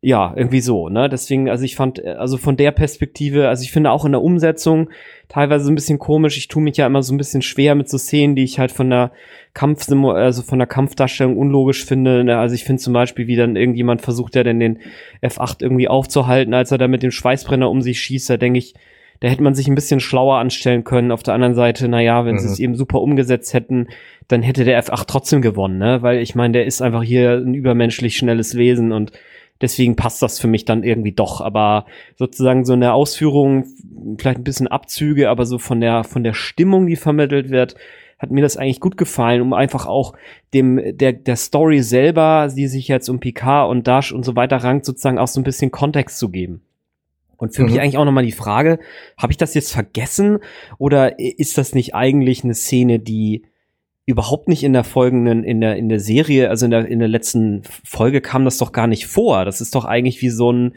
ja, irgendwie so, ne? Deswegen, also ich fand, äh, also von der Perspektive, also ich finde auch in der Umsetzung teilweise ein bisschen komisch. Ich tue mich ja immer so ein bisschen schwer mit so Szenen, die ich halt von der Kampfsimu also von der Kampfdarstellung unlogisch finde. Ne? Also ich finde zum Beispiel, wie dann irgendjemand versucht, ja dann den F8 irgendwie aufzuhalten, als er da mit dem Schweißbrenner um sich schießt. Da denke ich, da hätte man sich ein bisschen schlauer anstellen können. Auf der anderen Seite, na ja, wenn sie Mhm. es eben super umgesetzt hätten, dann hätte der F8 trotzdem gewonnen, ne? Weil ich meine, der ist einfach hier ein übermenschlich schnelles Wesen und deswegen passt das für mich dann irgendwie doch. Aber sozusagen so in der Ausführung vielleicht ein bisschen Abzüge, aber so von der von der Stimmung, die vermittelt wird, hat mir das eigentlich gut gefallen, um einfach auch dem der der Story selber, die sich jetzt um Picard und Dash und so weiter rankt, sozusagen auch so ein bisschen Kontext zu geben. Und für Mhm. mich eigentlich auch nochmal die Frage, habe ich das jetzt vergessen oder ist das nicht eigentlich eine Szene, die überhaupt nicht in der folgenden, in der, in der Serie, also in der, in der letzten Folge kam das doch gar nicht vor. Das ist doch eigentlich wie so ein,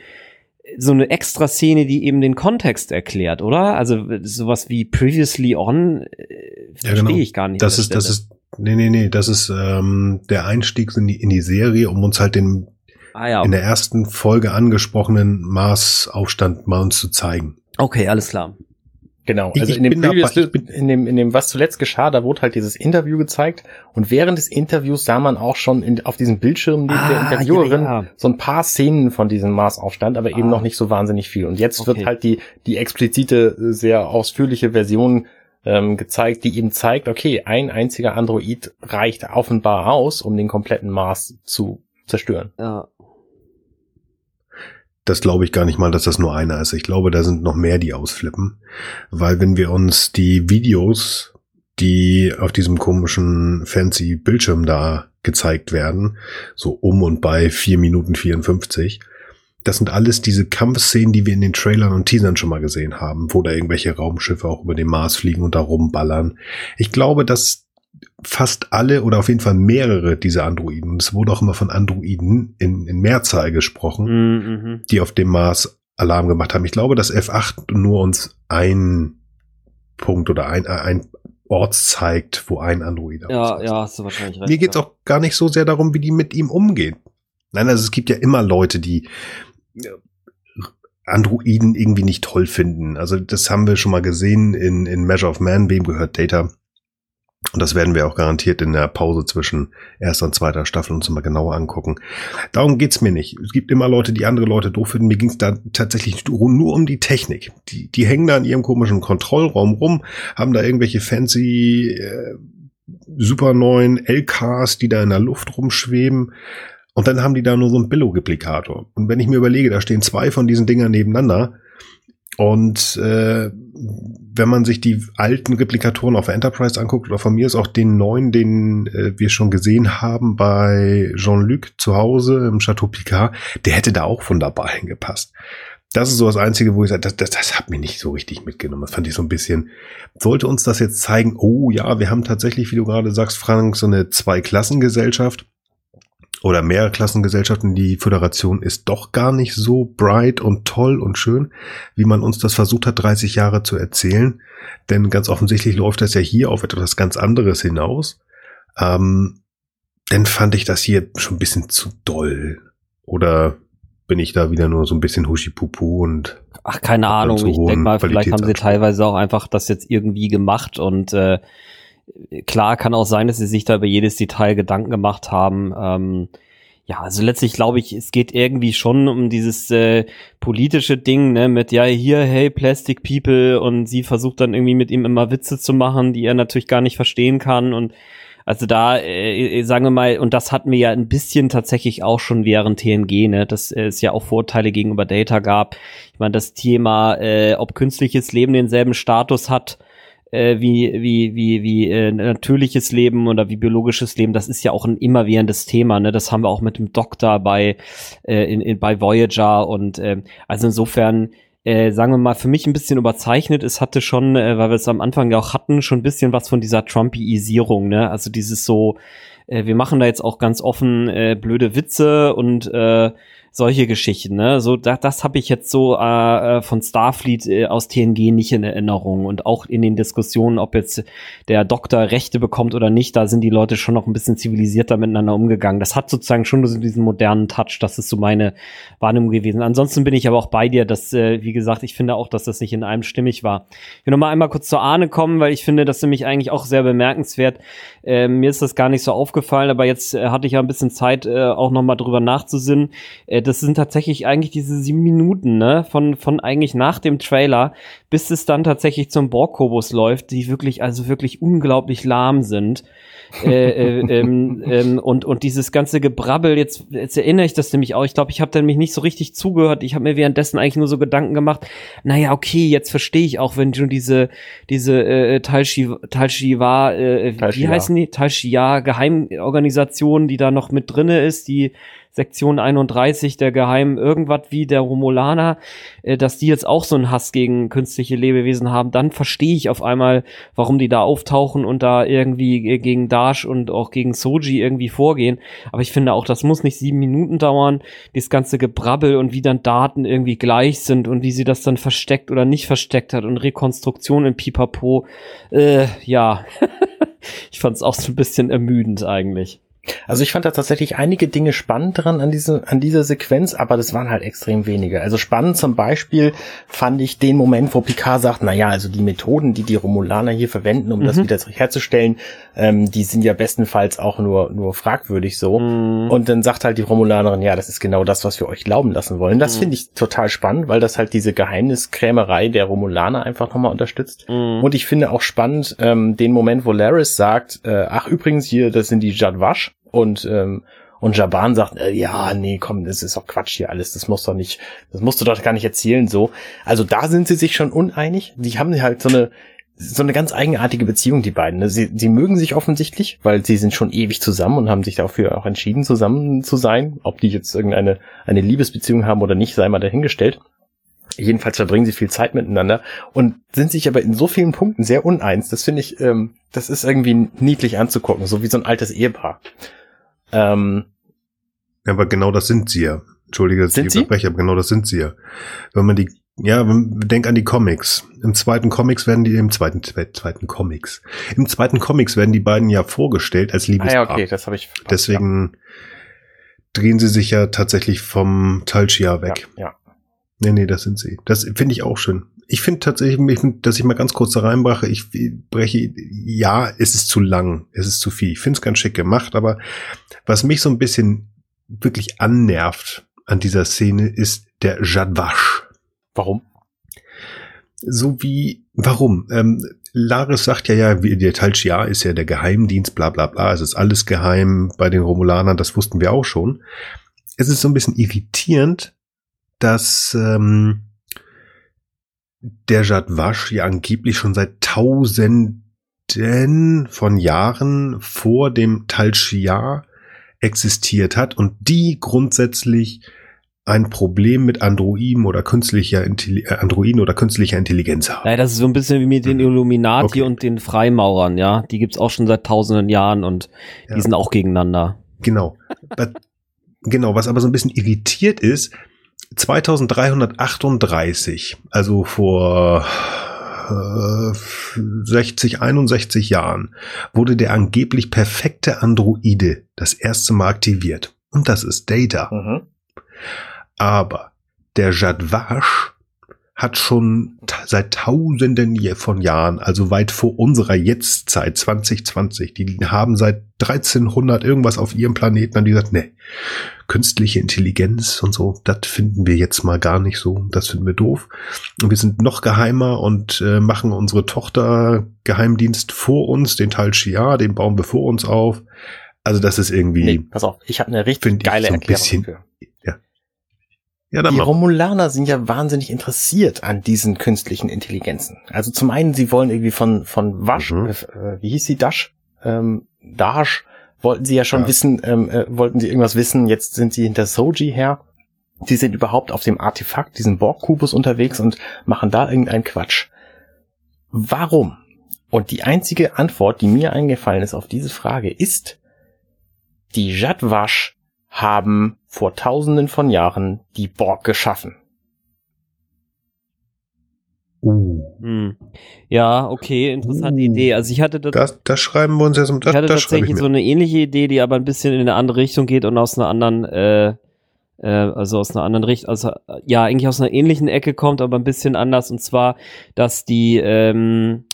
so eine extra Szene, die eben den Kontext erklärt, oder? Also sowas wie previously on, äh, verstehe genau. ich gar nicht. Das ist, der das ist, nee, nee, nee, das ist ähm, der Einstieg in die, in die Serie, um uns halt den ah, ja, in der ersten Folge angesprochenen Marsaufstand mal uns zu zeigen. okay, alles klar. Genau, Ich- also ich in dem, dabei, Previous, ich bin- in dem, in dem, was zuletzt geschah, da wurde halt dieses Interview gezeigt und während des Interviews sah man auch schon in, auf diesem Bildschirm neben der Ah, Interviewerin ja, ja. so ein paar Szenen von diesem Marsaufstand, aber eben Ah. noch nicht so wahnsinnig viel. Und jetzt Okay. wird halt die, die explizite, sehr ausführliche Version ähm, gezeigt, die eben zeigt, okay, ein einziger Android reicht offenbar aus, um den kompletten Mars zu zerstören. Ja. Das glaube ich gar nicht mal, dass das nur einer ist. Ich glaube, da sind noch mehr, die ausflippen. Weil wenn wir uns die Videos, die auf diesem komischen fancy Bildschirm da gezeigt werden, so um und bei vier Minuten 54, das sind alles diese Kampfszenen, die wir in den Trailern und Teasern schon mal gesehen haben, wo da irgendwelche Raumschiffe auch über den Mars fliegen und da rumballern. Ich glaube, dass fast alle oder auf jeden Fall mehrere dieser Androiden, es wurde auch immer von Androiden in, in Mehrzahl gesprochen, Mhm, mhm. die auf dem Mars Alarm gemacht haben. Ich glaube, dass F8 nur uns ein Punkt oder ein, ein Ort zeigt, wo ein Android Ja, aussetzt. ja, hast du wahrscheinlich recht. Mir geht's ja. auch gar nicht so sehr darum, wie die mit ihm umgehen. Nein, also es gibt ja immer Leute, die äh, Androiden irgendwie nicht toll finden. Also das haben wir schon mal gesehen in, in Measure of Man, wem gehört Data. Und das werden wir auch garantiert in der Pause zwischen erster und zweiter Staffel uns mal genauer angucken. Darum geht's mir nicht. Es gibt immer Leute, die andere Leute doof finden. Mir ging's da tatsächlich nur um die Technik. Die, die hängen da in ihrem komischen Kontrollraum rum, haben da irgendwelche fancy äh, super neuen LKs, die da in der Luft rumschweben. Und dann haben die da nur so einen Billo-Replikator. Und wenn ich mir überlege, da stehen zwei von diesen Dingern nebeneinander. Und äh, wenn man sich die alten Replikatoren auf Enterprise anguckt, oder von mir ist auch den neuen, den äh, wir schon gesehen haben bei Jean-Luc zu Hause im Chateau Picard, der hätte da auch wunderbar hingepasst. Das ist so das Einzige, wo ich sage, das, das, das hat mir nicht so richtig mitgenommen. Das fand ich so ein bisschen, sollte uns das jetzt zeigen, oh ja, wir haben tatsächlich, wie du gerade sagst, Frank, so eine Zweiklassengesellschaft oder Mehrklassengesellschaften. Die Föderation ist doch gar nicht so bright und toll und schön, wie man uns das versucht hat, 30 Jahre zu erzählen. Denn ganz offensichtlich läuft das ja hier auf etwas ganz anderes hinaus. Ähm, dann fand ich das hier schon ein bisschen zu doll. Oder bin ich da wieder nur so ein bisschen Huschipupu und Ach, keine Ahnung. Ich denke mal, vielleicht haben sie teilweise auch einfach das jetzt irgendwie gemacht und äh, klar kann auch sein, dass sie sich da über jedes Detail Gedanken gemacht haben. Ähm, ja, also letztlich glaube ich, es geht irgendwie schon um dieses äh, politische Ding, ne, mit ja hier, hey, Plastic People und sie versucht dann irgendwie mit ihm immer Witze zu machen, die er natürlich gar nicht verstehen kann und Also da, äh, äh, sagen wir mal, und das hatten wir ja ein bisschen tatsächlich auch schon während TNG, ne, dass es ja auch Vorteile gegenüber Data gab. Ich meine, das Thema, äh, ob künstliches Leben denselben Status hat, äh, wie wie wie wie äh, natürliches Leben oder wie biologisches Leben, das ist ja auch ein immerwährendes Thema. Ne? Das haben wir auch mit dem Doktor bei äh, in, in, bei Voyager und äh, also insofern äh, sagen wir mal, für mich ein bisschen überzeichnet. Es hatte schon, äh, weil wir es am Anfang ja auch hatten, schon ein bisschen was von dieser Trumpisierung, ne? Also dieses so, äh, wir machen da jetzt auch ganz offen äh, blöde Witze und äh, solche Geschichten, ne? So, da, das habe ich jetzt so äh, äh von Starfleet äh, aus TNG nicht in Erinnerung. Und auch in den Diskussionen, ob jetzt der Doktor Rechte bekommt oder nicht, da sind die Leute schon noch ein bisschen zivilisierter miteinander umgegangen. Das hat sozusagen schon so diesen modernen Touch, das ist so meine Wahrnehmung gewesen. Ansonsten bin ich aber auch bei dir, dass, äh, wie gesagt, ich finde auch, dass das nicht in einem stimmig war. Ich will noch mal einmal kurz zur Ahne kommen, weil ich finde das nämlich eigentlich auch sehr bemerkenswert. Äh, mir ist das gar nicht so aufgefallen, aber jetzt äh, hatte ich ja ein bisschen Zeit, äh, auch noch mal drüber nachzusinnen. Äh, das sind tatsächlich eigentlich diese sieben Minuten, ne, von, von eigentlich nach dem Trailer, bis es dann tatsächlich zum Borg-Kobus läuft, die wirklich, also wirklich unglaublich lahm sind. äh, äh, ähm, ähm, und, und dieses ganze Gebrabbel, jetzt, jetzt erinnere ich das nämlich auch, ich glaube, ich habe dann mich nicht so richtig zugehört, ich habe mir währenddessen eigentlich nur so Gedanken gemacht, naja, okay, jetzt verstehe ich auch, wenn schon diese, diese äh, Tal Shiva, äh, wie heißen die? Tal Shia Geheimorganisation, die da noch mit drinne ist, die Sektion 31 der geheimen irgendwas wie der Romulaner, äh, dass die jetzt auch so einen Hass gegen künstliche Lebewesen haben, dann verstehe ich auf einmal, warum die da auftauchen und da irgendwie äh, gegen Dash und auch gegen Soji irgendwie vorgehen. Aber ich finde auch, das muss nicht sieben Minuten dauern, dieses ganze Gebrabbel und wie dann Daten irgendwie gleich sind und wie sie das dann versteckt oder nicht versteckt hat und Rekonstruktion in Pipapo. Äh, ja, ich fand es auch so ein bisschen ermüdend eigentlich. Also ich fand da tatsächlich einige Dinge spannend dran an, diese, an dieser Sequenz, aber das waren halt extrem wenige. Also spannend zum Beispiel fand ich den Moment, wo Picard sagt, na ja, also die Methoden, die die Romulaner hier verwenden, um mhm. das wieder herzustellen, ähm, die sind ja bestenfalls auch nur, nur fragwürdig so. Mhm. Und dann sagt halt die Romulanerin, ja, das ist genau das, was wir euch glauben lassen wollen. Das mhm. finde ich total spannend, weil das halt diese Geheimniskrämerei der Romulaner einfach nochmal unterstützt. Mhm. Und ich finde auch spannend ähm, den Moment, wo Laris sagt, äh, ach übrigens hier, das sind die Jadwash und ähm, und Jaban sagt, äh, ja, nee, komm, das ist doch Quatsch hier alles, das muss doch nicht, das musst du doch gar nicht erzählen, so. Also da sind sie sich schon uneinig. Die haben halt so eine, so eine ganz eigenartige Beziehung, die beiden. Ne? Sie, sie mögen sich offensichtlich, weil sie sind schon ewig zusammen und haben sich dafür auch entschieden, zusammen zu sein. Ob die jetzt irgendeine eine Liebesbeziehung haben oder nicht, sei mal dahingestellt. Jedenfalls verbringen sie viel Zeit miteinander und sind sich aber in so vielen Punkten sehr uneins. Das finde ich, ähm, das ist irgendwie niedlich anzugucken, so wie so ein altes Ehepaar. Ähm, ja, aber genau das sind sie ja. Entschuldige, dass ich unterbreche, aber genau das sind sie ja. Wenn man die, ja, denk an die Comics. Im zweiten Comics werden die, im zweiten, zweiten Comics. Im zweiten Comics werden die beiden ja vorgestellt als Liebespaar. Ah ja, okay, das habe ich verpasst, Deswegen ja. drehen sie sich ja tatsächlich vom Talchia weg. Ja, ja. Nee, nee, das sind sie. Das finde ich auch schön. Ich finde tatsächlich, dass ich mal ganz kurz da reinbrache, ich breche, ja, es ist zu lang, es ist zu viel. Ich finde es ganz schick gemacht, aber was mich so ein bisschen wirklich annervt an dieser Szene ist der Jadwasch. Warum? So wie, warum? Ähm, Laris sagt ja, ja, der Talchia ist ja der Geheimdienst, bla bla bla, es ist alles geheim bei den Romulanern, das wussten wir auch schon. Es ist so ein bisschen irritierend, dass ähm, der Jadwasch ja angeblich schon seit Tausenden von Jahren vor dem Tal Shia existiert hat und die grundsätzlich ein Problem mit Androiden oder künstlicher Intelli äh, Androiden oder künstlicher Intelligenz haben. Ja, das ist so ein bisschen wie mit den mhm. Illuminati okay. und den Freimaurern, ja. Die gibt's auch schon seit tausenden Jahren und die ja. sind auch gegeneinander. Genau. genau, was aber so ein bisschen irritiert ist, 2338, also vor 60, äh, 61 Jahren, wurde der angeblich perfekte Androide das erste Mal aktiviert. Und das ist Data. Mhm. Aber der Jadwash hat schon seit Tausenden von Jahren, also weit vor unserer Jetztzeit 2020, die haben seit 1300 irgendwas auf ihrem Planeten haben die gesagt, ne, künstliche Intelligenz und so, das finden wir jetzt mal gar nicht so, das finden wir doof. Und wir sind noch geheimer und äh, machen unsere Tochter Geheimdienst vor uns, den Teil Shia, den bauen wir vor uns auf. Also das ist irgendwie. Nee, pass auf, ich habe eine richtig geile so ein Erklärung bisschen, dafür. Ja. Dann die mal. Romulaner sind ja wahnsinnig interessiert an diesen künstlichen Intelligenzen. Also zum einen, sie wollen irgendwie von von Wasch, mhm. äh, wie hieß sie, Dash, ähm, Dash, wollten sie ja schon ja. wissen, ähm, äh, wollten sie irgendwas wissen. Jetzt sind sie hinter Soji her. Sie sind überhaupt auf dem Artefakt, diesem Borg-Kubus unterwegs und machen da irgendeinen Quatsch. Warum? Und die einzige Antwort, die mir eingefallen ist auf diese Frage, ist, die Jadwasch haben vor tausenden von Jahren die Borg geschaffen. Uh. Hm. Ja, okay, interessante uh. Idee. Also ich hatte das, das, das schreiben wir uns jetzt. Das, ich hatte das tatsächlich ich so eine ähnliche Idee, die aber ein bisschen in eine andere Richtung geht und aus einer anderen, äh, äh, also aus einer anderen Richtung, also ja, eigentlich aus einer ähnlichen Ecke kommt, aber ein bisschen anders. Und zwar, dass die ähm,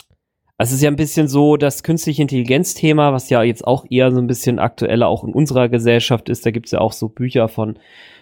also es ist ja ein bisschen so das künstliche Intelligenz-Thema, was ja jetzt auch eher so ein bisschen aktueller auch in unserer Gesellschaft ist. Da gibt's ja auch so Bücher von,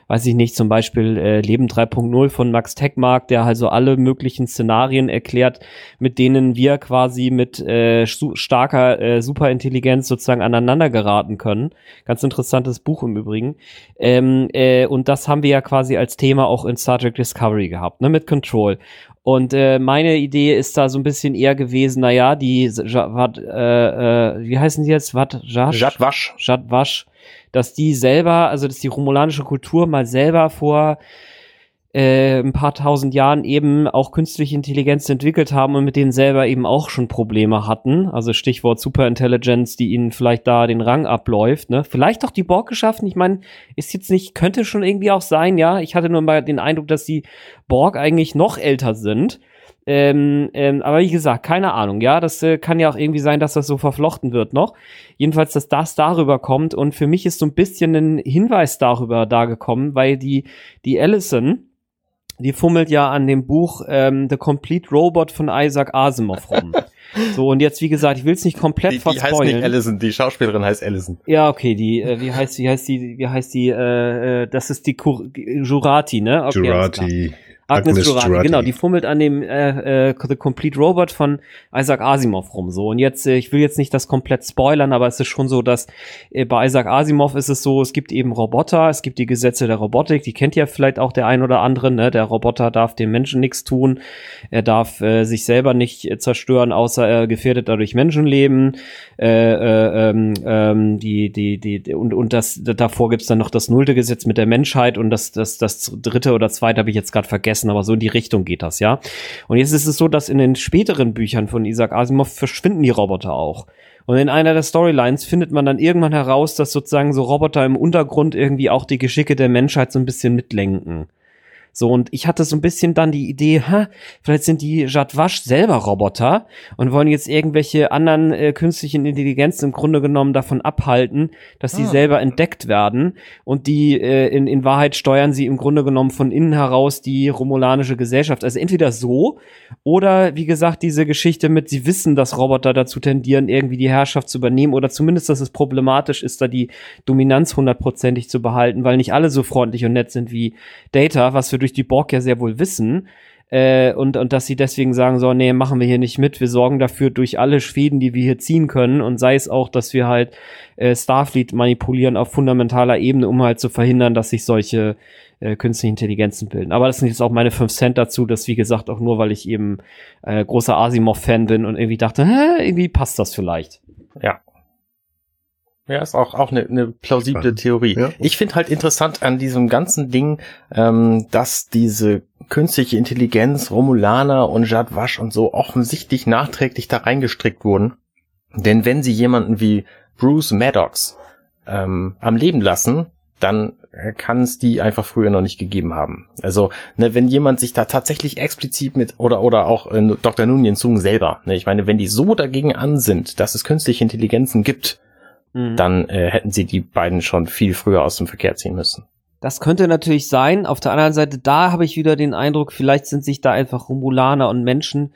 weiß ich nicht, zum Beispiel äh, Leben 3.0 von Max Techmark, der halt so alle möglichen Szenarien erklärt, mit denen wir quasi mit äh, starker äh, Superintelligenz sozusagen aneinander geraten können. Ganz interessantes Buch im Übrigen. Ähm, äh, und das haben wir ja quasi als Thema auch in Star Trek Discovery gehabt, ne, mit Control. Und äh, meine Idee ist da so ein bisschen eher gewesen, naja, die wat, äh, äh, wie heißen die jetzt? Wat, Jasch? Jadwasch. Jadwasch, dass die selber, also dass die romulanische Kultur mal selber vor äh, ein paar tausend Jahren eben auch künstliche Intelligenz entwickelt haben und mit denen selber eben auch schon Probleme hatten. Also Stichwort Superintelligenz, die ihnen vielleicht da den Rang abläuft. Ne? Vielleicht auch die Borg geschaffen. Ich meine, ist jetzt nicht, könnte schon irgendwie auch sein, ja. Ich hatte nur mal den Eindruck, dass die Borg eigentlich noch älter sind. Ähm, ähm, aber wie gesagt, keine Ahnung, ja, das äh, kann ja auch irgendwie sein, dass das so verflochten wird noch. Jedenfalls, dass das darüber kommt und für mich ist so ein bisschen ein Hinweis darüber da gekommen, weil die, die Allison, die fummelt ja an dem Buch ähm, The Complete Robot von Isaac Asimov rum. so, und jetzt, wie gesagt, ich will es nicht komplett die, die heißt nicht Allison, die Schauspielerin heißt Allison. Ja, okay, die, äh, wie heißt, wie heißt die, wie heißt die, äh, äh das ist die Kur Jurati, ne? Okay, Jurati. Agnes, Agnes Jurati, genau, die fummelt an dem äh, äh, The Complete Robot von Isaac Asimov rum. So und jetzt, äh, ich will jetzt nicht das komplett spoilern, aber es ist schon so, dass äh, bei Isaac Asimov ist es so, es gibt eben Roboter, es gibt die Gesetze der Robotik, die kennt ja vielleicht auch der ein oder andere. Ne? Der Roboter darf dem Menschen nichts tun, er darf äh, sich selber nicht äh, zerstören, außer er gefährdet dadurch Menschenleben. Äh, äh, ähm, ähm, die, die, die, und, und das davor gibt's dann noch das nullte Gesetz mit der Menschheit und das, das, das dritte oder zweite habe ich jetzt gerade vergessen vergessen, aber so in die Richtung geht das, ja. Und jetzt ist es so, dass in den späteren Büchern von Isaac Asimov verschwinden die Roboter auch. Und in einer der Storylines findet man dann irgendwann heraus, dass sozusagen so Roboter im Untergrund irgendwie auch die Geschicke der Menschheit so ein bisschen mitlenken. So, und ich hatte so ein bisschen dann die Idee, ha, vielleicht sind die Jadwasch selber Roboter und wollen jetzt irgendwelche anderen äh, künstlichen Intelligenzen im Grunde genommen davon abhalten, dass sie ah. selber entdeckt werden. Und die äh, in, in Wahrheit steuern sie im Grunde genommen von innen heraus die romulanische Gesellschaft. Also entweder so oder wie gesagt, diese Geschichte mit, sie wissen, dass Roboter dazu tendieren, irgendwie die Herrschaft zu übernehmen oder zumindest, dass es problematisch ist, da die Dominanz hundertprozentig zu behalten, weil nicht alle so freundlich und nett sind wie Data, was wir durch die Borg ja sehr wohl wissen. Äh, und, und dass sie deswegen sagen so, nee, machen wir hier nicht mit, wir sorgen dafür durch alle Schweden, die wir hier ziehen können und sei es auch, dass wir halt äh, Starfleet manipulieren auf fundamentaler Ebene, um halt zu verhindern, dass sich solche äh, künstliche Intelligenzen bilden. Aber das sind jetzt auch meine 5 Cent dazu, das wie gesagt auch nur, weil ich eben äh, großer Asimov-Fan bin und irgendwie dachte, hä, irgendwie passt das vielleicht. Ja, ja, ist auch, auch eine, eine plausible Spannend. Theorie. Ja. Ich finde halt interessant an diesem ganzen Ding, ähm, dass diese künstliche Intelligenz, Romulaner und Jadwasch und so offensichtlich nachträglich da reingestrickt wurden. Denn wenn sie jemanden wie Bruce Maddox ähm, am Leben lassen, dann kann es die einfach früher noch nicht gegeben haben. Also, ne, wenn jemand sich da tatsächlich explizit mit oder oder auch äh, Dr. Nunien Zung selber, ne, ich meine, wenn die so dagegen an sind, dass es künstliche Intelligenzen gibt, Mhm. dann äh, hätten sie die beiden schon viel früher aus dem Verkehr ziehen müssen. Das könnte natürlich sein. Auf der anderen Seite, da habe ich wieder den Eindruck, vielleicht sind sich da einfach Romulaner und Menschen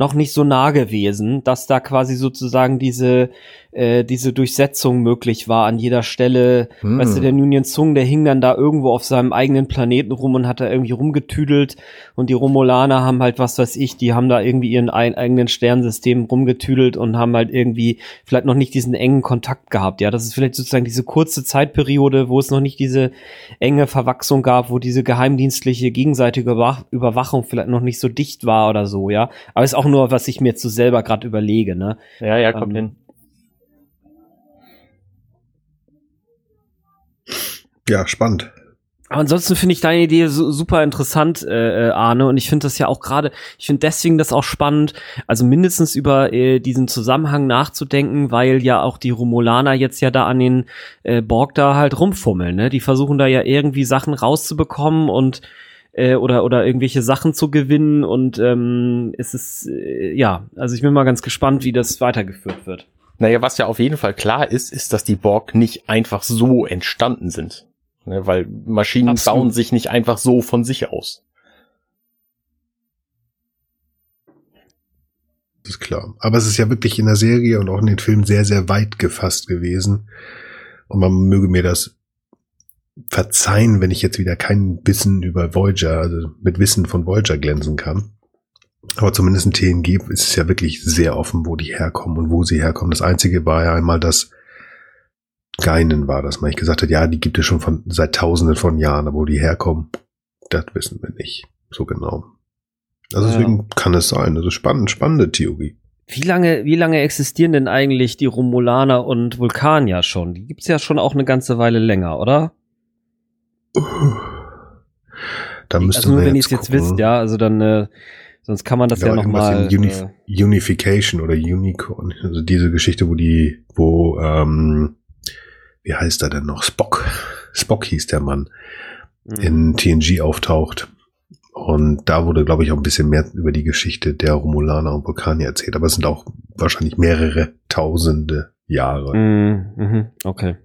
noch nicht so nah gewesen, dass da quasi sozusagen diese äh, diese Durchsetzung möglich war an jeder Stelle. Hm. Weißt du, der Union Zung, der hing dann da irgendwo auf seinem eigenen Planeten rum und hat da irgendwie rumgetüdelt und die Romulaner haben halt, was weiß ich, die haben da irgendwie ihren ein, eigenen Sternensystem rumgetüdelt und haben halt irgendwie vielleicht noch nicht diesen engen Kontakt gehabt. Ja, das ist vielleicht sozusagen diese kurze Zeitperiode, wo es noch nicht diese enge Verwachsung gab, wo diese geheimdienstliche gegenseitige Überwachung vielleicht noch nicht so dicht war oder so, ja. Aber ist auch nur, was ich mir jetzt so selber gerade überlege, ne? Ja, ja, kommt ähm, hin. Ja, spannend. Aber ansonsten finde ich deine Idee so, super interessant, äh, äh Arne, und ich finde das ja auch gerade, ich finde deswegen das auch spannend, also mindestens über äh, diesen Zusammenhang nachzudenken, weil ja auch die Romulaner jetzt ja da an den äh, Borg da halt rumfummeln, ne? Die versuchen da ja irgendwie Sachen rauszubekommen und äh, oder oder irgendwelche Sachen zu gewinnen und ähm, es ist äh, ja, also ich bin mal ganz gespannt, wie das weitergeführt wird. Naja, was ja auf jeden Fall klar ist, ist, dass die Borg nicht einfach so entstanden sind. Ne, weil Maschinen Absolut. bauen sich nicht einfach so von sich aus. Das ist klar. Aber es ist ja wirklich in der Serie und auch in den Filmen sehr, sehr weit gefasst gewesen. Und man möge mir das verzeihen, wenn ich jetzt wieder kein Wissen über Voyager, also mit Wissen von Voyager glänzen kann. Aber zumindest in TNG ist es ja wirklich sehr offen, wo die herkommen und wo sie herkommen. Das einzige war ja einmal, dass Geinen war das mal. Ich gesagt hat, ja, die gibt es schon von seit tausenden von Jahren, aber wo die herkommen, das wissen wir nicht so genau. Also ja. deswegen kann es sein. Also spannend, spannende Theorie. Wie lange, wie lange existieren denn eigentlich die Romulaner und Vulkanier schon? Die gibt's ja schon auch eine ganze Weile länger, oder? Da müsste also nur, wenn ihr es jetzt wisst, ja, also dann, äh, sonst kann man das ja, ja nochmal. Unif äh, Unification oder Unicorn, also diese Geschichte, wo die, wo ähm, wie heißt er denn noch? Spock. Spock hieß der Mann, mhm. in TNG auftaucht. Und da wurde, glaube ich, auch ein bisschen mehr über die Geschichte der Romulaner und Vulkanier erzählt. Aber es sind auch wahrscheinlich mehrere tausende Jahre. Mhm, mhm. okay.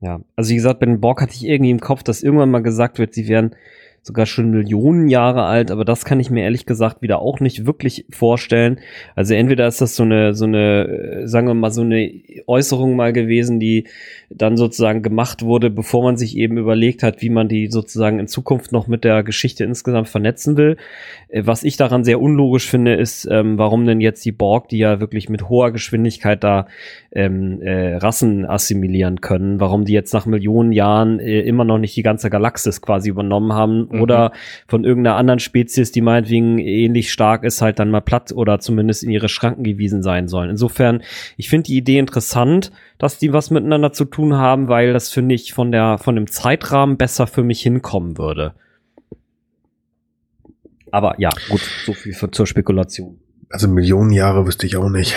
Ja, also wie gesagt, bei den Borg hatte ich irgendwie im Kopf, dass irgendwann mal gesagt wird, sie wären sogar schon Millionen Jahre alt, aber das kann ich mir ehrlich gesagt wieder auch nicht wirklich vorstellen. Also entweder ist das so eine, so eine, äh, sagen wir mal, so eine Äußerung mal gewesen, die dann sozusagen gemacht wurde, bevor man sich eben überlegt hat, wie man die sozusagen in Zukunft noch mit der Geschichte insgesamt vernetzen will. Äh, was ich daran sehr unlogisch finde, ist, ähm, warum denn jetzt die Borg, die ja wirklich mit hoher Geschwindigkeit da ähm, äh, Rassen assimilieren können, warum die jetzt nach Millionen Jahren äh, immer noch nicht die ganze Galaxis quasi übernommen haben mhm. oder von irgendeiner anderen Spezies, die meinetwegen ähnlich stark ist, halt dann mal platt oder zumindest in ihre Schranken gewiesen sein sollen. Insofern, ich finde die Idee interessant, dass die was miteinander zu tun haben, weil das finde ich von der von dem Zeitrahmen besser für mich hinkommen würde. Aber ja, gut, so viel für, zur Spekulation. Also Millionen Jahre wüsste ich auch nicht.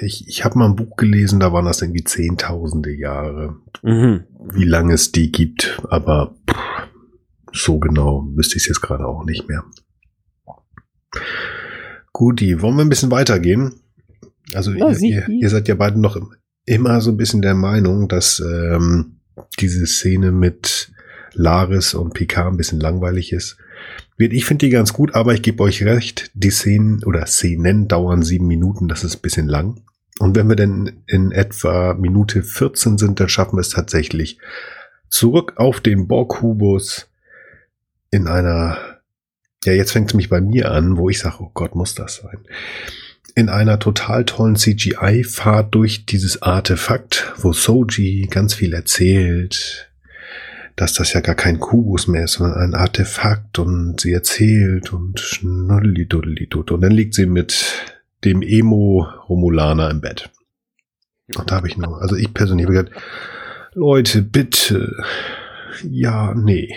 Ich, ich habe mal ein Buch gelesen, da waren das irgendwie Zehntausende Jahre. Mhm. Wie lange es die gibt, aber pff, so genau wüsste ich es jetzt gerade auch nicht mehr. Guti, wollen wir ein bisschen weitergehen? Also ja, ihr, ihr, ihr, seid ja beide noch immer so ein bisschen der Meinung, dass ähm, diese Szene mit Laris und Picard ein bisschen langweilig ist. Ich finde die ganz gut, aber ich gebe euch recht, die Szenen oder Szenen dauern sieben Minuten, das ist ein bisschen lang. Und wenn wir denn in etwa Minute 14 sind, dann schaffen wir es tatsächlich zurück auf den Borg-Kubus in einer, ja, jetzt fängt es mich bei mir an, wo ich sage, oh Gott, muss das sein in einer total tollen CGI-Fahrt durch dieses Artefakt, wo Soji ganz viel erzählt, dass das ja gar kein Kubus mehr ist, sondern ein Artefakt und sie erzählt und schnuddelidudelidut. Und dann liegt sie mit dem Emo-Romulaner im Bett. Und da habe ich nur, also ich persönlich habe gesagt, Leute, bitte, ja, nee.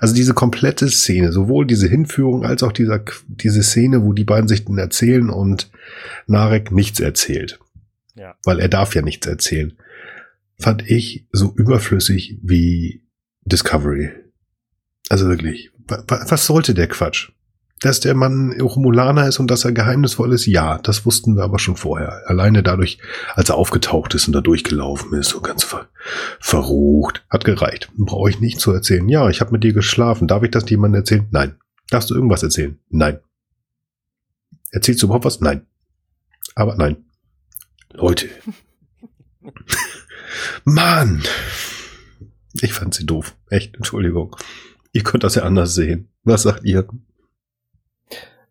Also diese komplette Szene, sowohl diese Hinführung als auch dieser, diese Szene, wo die beiden sich dann erzählen und Narek nichts erzählt. Ja. Weil er darf ja nichts erzählen. Fand ich so überflüssig wie Discovery. Also wirklich. Was sollte der Quatsch? Dass der Mann Romulaner ist und dass er geheimnisvoll ist, ja, das wussten wir aber schon vorher. Alleine dadurch, als er aufgetaucht ist und da durchgelaufen ist, so ganz ver verrucht, hat gereicht. Brauche ich nicht zu erzählen. Ja, ich habe mit dir geschlafen. Darf ich das jemandem erzählen? Nein. Darfst du irgendwas erzählen? Nein. Erzählst du überhaupt was? Nein. Aber nein. Leute. Mann. Ich fand sie doof. Echt, Entschuldigung. Ihr könnt das ja anders sehen. Was sagt ihr?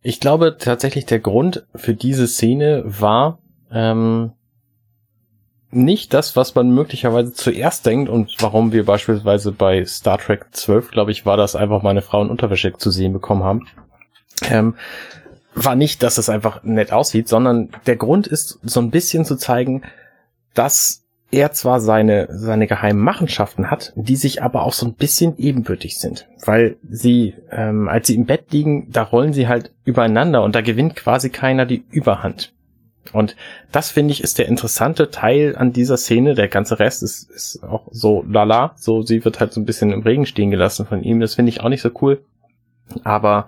Ich glaube tatsächlich, der Grund für diese Szene war ähm, nicht das, was man möglicherweise zuerst denkt und warum wir beispielsweise bei Star Trek 12, glaube ich, war das einfach meine Frau in Unterwäsche zu sehen bekommen haben. Ähm, war nicht, dass es einfach nett aussieht, sondern der Grund ist so ein bisschen zu zeigen, dass er zwar seine, seine geheimen Machenschaften hat, die sich aber auch so ein bisschen ebenbürtig sind. Weil sie, ähm, als sie im Bett liegen, da rollen sie halt übereinander und da gewinnt quasi keiner die Überhand. Und das finde ich ist der interessante Teil an dieser Szene. Der ganze Rest ist, ist auch so lala. So, sie wird halt so ein bisschen im Regen stehen gelassen von ihm. Das finde ich auch nicht so cool. Aber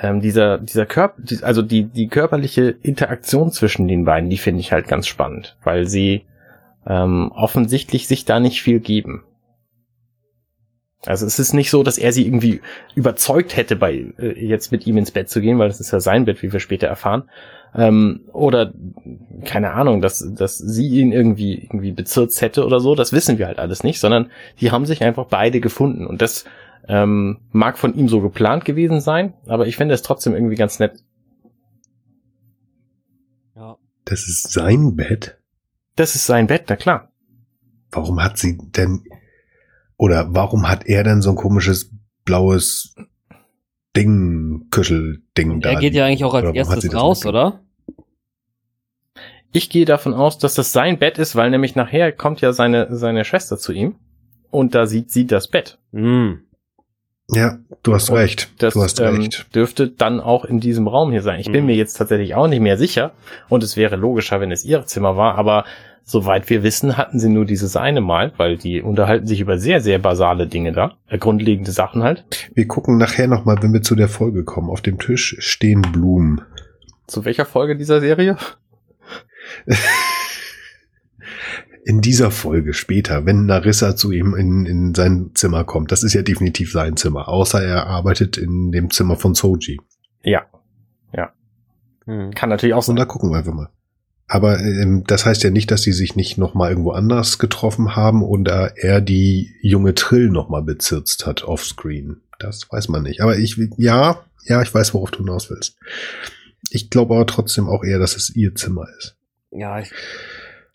ähm, dieser, dieser Körper, also die, die körperliche Interaktion zwischen den beiden, die finde ich halt ganz spannend, weil sie ähm, offensichtlich sich da nicht viel geben. Also es ist nicht so, dass er sie irgendwie überzeugt hätte, bei äh, jetzt mit ihm ins Bett zu gehen, weil das ist ja sein Bett, wie wir später erfahren. Ähm, oder keine Ahnung, dass, dass sie ihn irgendwie irgendwie bezirzt hätte oder so. Das wissen wir halt alles nicht, sondern die haben sich einfach beide gefunden und das ähm, mag von ihm so geplant gewesen sein, aber ich finde es trotzdem irgendwie ganz nett. Ja. Das ist sein Bett. Das ist sein Bett, na klar. Warum hat sie denn, oder warum hat er denn so ein komisches blaues Ding, Küschelding da? Er geht ja eigentlich auch als erstes raus, oder? Ich gehe davon aus, dass das sein Bett ist, weil nämlich nachher kommt ja seine, seine Schwester zu ihm und da sieht sie das Bett. Mm. Ja, du hast und recht. Das du hast ähm, recht. dürfte dann auch in diesem Raum hier sein. Ich bin mm. mir jetzt tatsächlich auch nicht mehr sicher und es wäre logischer, wenn es ihr Zimmer war, aber Soweit wir wissen, hatten sie nur dieses eine Mal, weil die unterhalten sich über sehr, sehr basale Dinge da, äh, grundlegende Sachen halt. Wir gucken nachher nochmal, wenn wir zu der Folge kommen. Auf dem Tisch stehen Blumen. Zu welcher Folge dieser Serie? in dieser Folge später, wenn Narissa zu ihm in, in sein Zimmer kommt. Das ist ja definitiv sein Zimmer, außer er arbeitet in dem Zimmer von Soji. Ja. Ja. Hm. Kann natürlich auch sein. Und da gucken wir einfach mal. Aber ähm, das heißt ja nicht, dass sie sich nicht noch mal irgendwo anders getroffen haben und er die junge Trill noch mal bezirzt hat offscreen. Das weiß man nicht. Aber ich, ja, ja, ich weiß, worauf du hinaus willst. Ich glaube aber trotzdem auch eher, dass es ihr Zimmer ist. Ja, ich,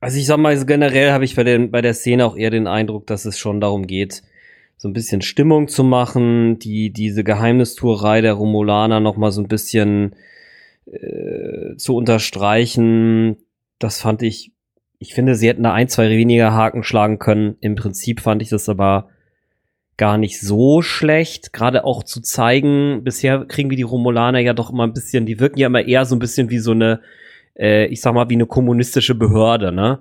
also ich sag mal, also generell habe ich bei, den, bei der Szene auch eher den Eindruck, dass es schon darum geht, so ein bisschen Stimmung zu machen, die diese Geheimnistuerei der Romulaner noch mal so ein bisschen äh, zu unterstreichen. Das fand ich, ich finde, sie hätten da ein, zwei weniger Haken schlagen können. Im Prinzip fand ich das aber gar nicht so schlecht, gerade auch zu zeigen, bisher kriegen wir die Romulaner ja doch immer ein bisschen, die wirken ja immer eher so ein bisschen wie so eine, äh, ich sag mal, wie eine kommunistische Behörde, ne?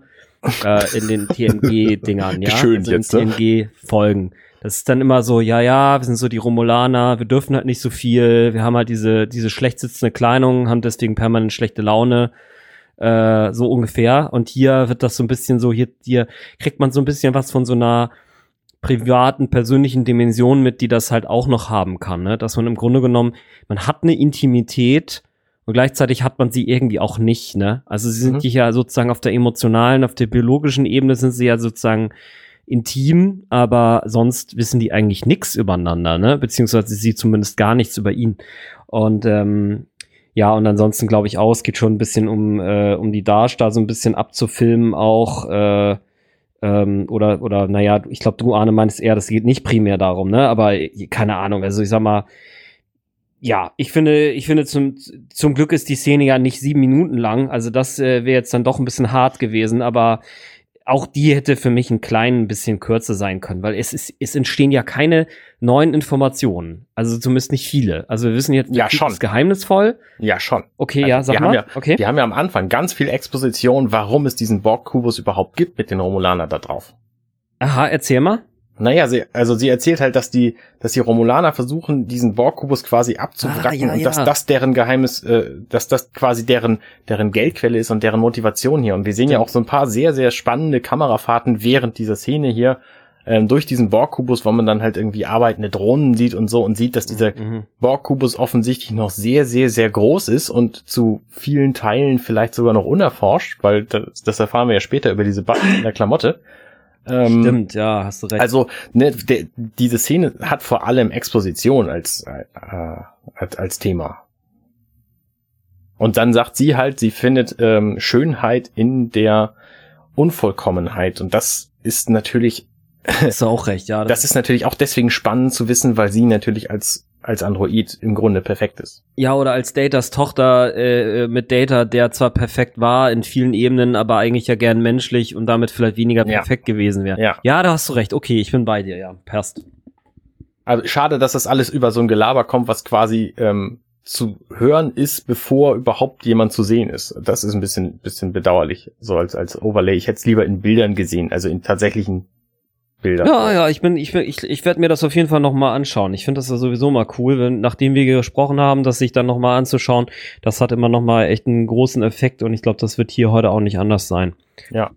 äh, in den TNG-Dingern, ja. Schön also jetzt, in TNG-Folgen. Das ist dann immer so, ja, ja, wir sind so die Romulaner, wir dürfen halt nicht so viel, wir haben halt diese, diese schlecht sitzende Kleidung, haben deswegen permanent schlechte Laune, äh, so ungefähr. Und hier wird das so ein bisschen so, hier, hier kriegt man so ein bisschen was von so einer privaten, persönlichen Dimension mit, die das halt auch noch haben kann, ne? Dass man im Grunde genommen, man hat eine Intimität, und gleichzeitig hat man sie irgendwie auch nicht, ne? Also sie sind mhm. ja sozusagen auf der emotionalen, auf der biologischen Ebene sind sie ja sozusagen intim, aber sonst wissen die eigentlich nichts übereinander, ne? Beziehungsweise sie zumindest gar nichts über ihn. Und ähm, ja, und ansonsten glaube ich auch, es geht schon ein bisschen um, äh, um die Darsteller so ein bisschen abzufilmen auch. Äh, ähm, oder, oder, naja, ich glaube, du, Arne, meinst eher, das geht nicht primär darum, ne? Aber keine Ahnung, also ich sag mal, ja, ich finde, ich finde zum, zum Glück ist die Szene ja nicht sieben Minuten lang. Also das äh, wäre jetzt dann doch ein bisschen hart gewesen, aber auch die hätte für mich ein klein bisschen kürzer sein können, weil es ist, es entstehen ja keine neuen Informationen. Also zumindest nicht viele. Also wir wissen jetzt, ja, schon. ist geheimnisvoll. Ja, schon. Okay, also ja, sag wir mal. Haben ja, okay. Wir haben ja am Anfang ganz viel Exposition, warum es diesen Borg-Kubus überhaupt gibt mit den Romulanern da drauf. Aha, erzähl mal. Naja, sie, also sie erzählt halt, dass die, dass die Romulaner versuchen, diesen Borg-Kubus quasi abzuwracken Ah, ja, und ja. dass das deren Geheimnis, äh, dass das quasi deren, deren Geldquelle ist und deren Motivation hier. Und wir sehen ja auch so ein paar sehr, sehr spannende Kamerafahrten während dieser Szene hier ähm, durch diesen Borg-Kubus, wo man dann halt irgendwie arbeitende Drohnen sieht und so und sieht, dass dieser Mhm. Borg-Kubus offensichtlich noch sehr, sehr, sehr groß ist und zu vielen Teilen vielleicht sogar noch unerforscht, weil das, das erfahren wir ja später über diese Button in der Klamotte. Ähm, Stimmt, ja, hast du recht. also ne, de, diese Szene hat vor allem Exposition als, äh, als, als Thema. Und dann sagt sie halt, sie findet ähm, Schönheit in der Unvollkommenheit. Und das ist natürlich, hast du auch recht, ja. das ist natürlich auch deswegen spannend zu wissen, weil sie natürlich als als Android im Grunde perfekt ist. Ja, oder als Datas Tochter äh, mit Data, der zwar perfekt war in vielen Ebenen, aber eigentlich ja gern menschlich und damit vielleicht weniger Ja. perfekt gewesen wäre. Ja. Ja, da hast du recht. Okay, ich bin bei dir, ja. Passt. Also schade, dass das alles über so ein Gelaber kommt, was quasi ähm, zu hören ist, bevor überhaupt jemand zu sehen ist. Das ist ein bisschen, bisschen bedauerlich, so als, als Overlay. Ich hätte es lieber in Bildern gesehen, also in tatsächlichen Bildern. Ja, ja, ich bin, ich, ich, ich werde mir das auf jeden Fall noch mal anschauen. Ich finde das ja sowieso mal cool, wenn, nachdem wir gesprochen haben, das sich dann noch mal anzuschauen. Das hat immer noch mal echt einen großen Effekt und ich glaube, das wird hier heute auch nicht anders sein. Ja.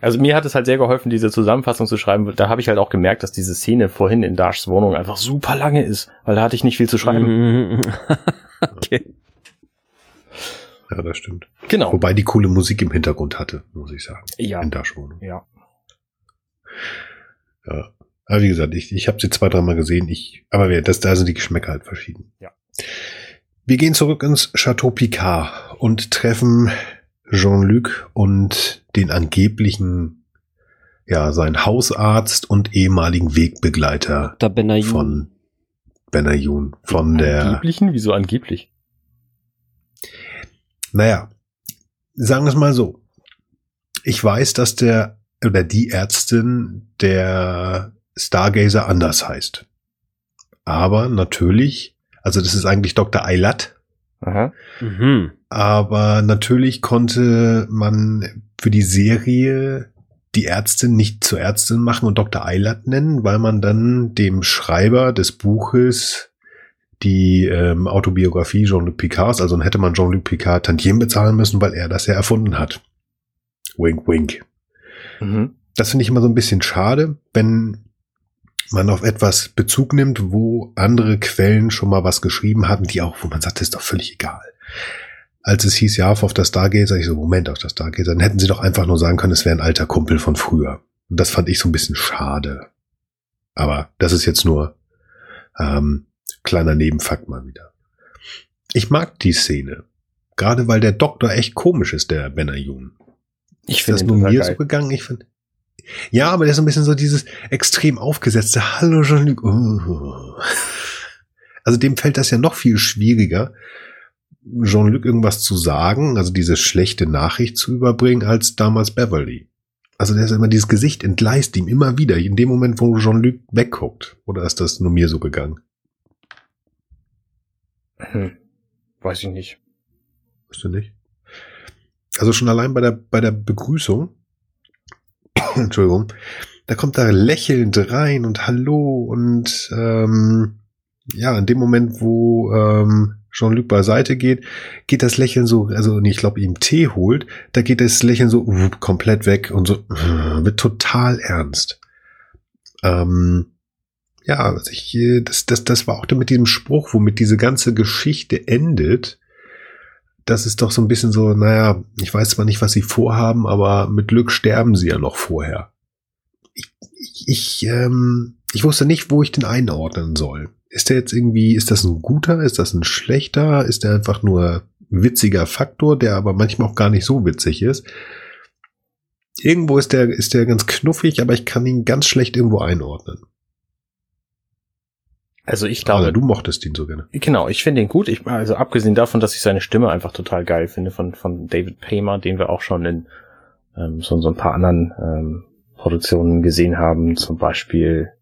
Also mir hat es halt sehr geholfen, diese Zusammenfassung zu schreiben. Da habe ich halt auch gemerkt, dass diese Szene vorhin in Dashs Wohnung einfach super lange ist, weil da hatte ich nicht viel zu schreiben. Mhm. okay. Ja, das stimmt. Genau. Wobei die coole Musik im Hintergrund hatte, muss ich sagen. Ja. In Dashwohnung. Ja. Ja. Aber wie gesagt, ich, ich habe sie zwei, dreimal gesehen. Ich, aber wir, das, da sind die Geschmäcker halt verschieden. Ja. Wir gehen zurück ins Chateau Picard und treffen Jean-Luc und den angeblichen, ja, seinen Hausarzt und ehemaligen Wegbegleiter Dr. Benayoun. von Benayoun, von der, Angeblichen? Wieso angeblich? naja, sagen wir es mal so. Ich weiß, dass der oder die Ärztin der Stargazer anders heißt. Aber natürlich, also das ist eigentlich Dr. Eilat, Aha. Mhm. aber natürlich konnte man für die Serie die Ärztin nicht zur Ärztin machen und Dr. Eilat nennen, weil man dann dem Schreiber des Buches die ähm, Autobiografie Jean-Luc Picards, also dann hätte man Jean-Luc Picard Tantiem bezahlen müssen, weil er das ja erfunden hat. Wink, wink. Mhm. Das finde ich immer so ein bisschen schade, wenn man auf etwas Bezug nimmt, wo andere Quellen schon mal was geschrieben hatten, die auch, wo man sagt, das ist doch völlig egal. Als es hieß, ja, auf der Stargazer, ich so, Moment, auf der Stargazer, dann hätten sie doch einfach nur sagen können, es wäre ein alter Kumpel von früher. Und das fand ich so ein bisschen schade. Aber das ist jetzt nur ähm, kleiner Nebenfakt mal wieder. Ich mag die Szene. Gerade weil der Doktor echt komisch ist, der Benayoun. Ich Ist finde das nur mir geil. so gegangen? Ich finde. Ja, aber der ist so ein bisschen so dieses extrem aufgesetzte Hallo Jean-Luc. Oh. Also dem fällt das ja noch viel schwieriger, Jean-Luc irgendwas zu sagen, also diese schlechte Nachricht zu überbringen, als damals Beverly. Also der ist immer dieses Gesicht entgleist ihm immer wieder, in dem Moment, wo Jean-Luc wegguckt. Oder ist das nur mir so gegangen? Hm. Weiß ich nicht. Weißt du nicht? Also schon allein bei der, bei der Begrüßung, Entschuldigung, da kommt er lächelnd rein und Hallo und ähm, ja, in dem Moment, wo ähm, Jean-Luc beiseite geht, geht das Lächeln so, also ich glaube, ihm Tee holt, da geht das Lächeln so uh, komplett weg und so uh, wird total ernst. Ähm, ja, also ich, äh, das, das, das war auch dann mit diesem Spruch, womit diese ganze Geschichte endet. Das ist doch so ein bisschen so, naja, ich weiß zwar nicht, was sie vorhaben, aber mit Glück sterben sie ja noch vorher. Ich, ich, ähm, ich wusste nicht, wo ich den einordnen soll. Ist der jetzt irgendwie, ist das ein guter, ist das ein schlechter, ist der einfach nur witziger Faktor, der aber manchmal auch gar nicht so witzig ist? Irgendwo ist der, ist der ganz knuffig, aber ich kann ihn ganz schlecht irgendwo einordnen. Also ich glaube, Aber du mochtest ihn so gerne. Genau, ich finde ihn gut. Ich, also abgesehen davon, dass ich seine Stimme einfach total geil finde von, von David Paymer, den wir auch schon in ähm, so, so ein paar anderen ähm, Produktionen gesehen haben, zum Beispiel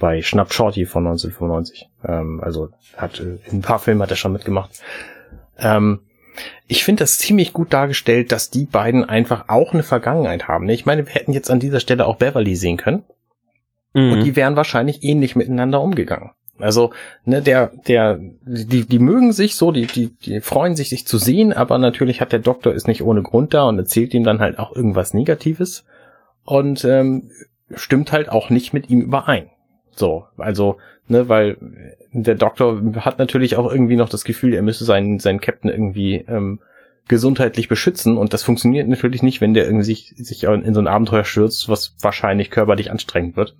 bei Schnapp Shorty von 1995. Ähm, also hat äh, in ein paar Filmen hat er schon mitgemacht. Ähm, ich finde das ziemlich gut dargestellt, dass die beiden einfach auch eine Vergangenheit haben. Ich meine, wir hätten jetzt an dieser Stelle auch Beverly sehen können. und die wären wahrscheinlich ähnlich miteinander umgegangen. Also, ne, der, der, die, die mögen sich so, die, die, die freuen sich, sich zu sehen, aber natürlich hat der Doktor ist nicht ohne Grund da und erzählt ihm dann halt auch irgendwas Negatives und ähm, stimmt halt auch nicht mit ihm überein. So, also, ne, weil der Doktor hat natürlich auch irgendwie noch das Gefühl, er müsse seinen, seinen Captain irgendwie ähm, gesundheitlich beschützen und das funktioniert natürlich nicht, wenn der irgendwie sich, sich in so ein Abenteuer stürzt, was wahrscheinlich körperlich anstrengend wird.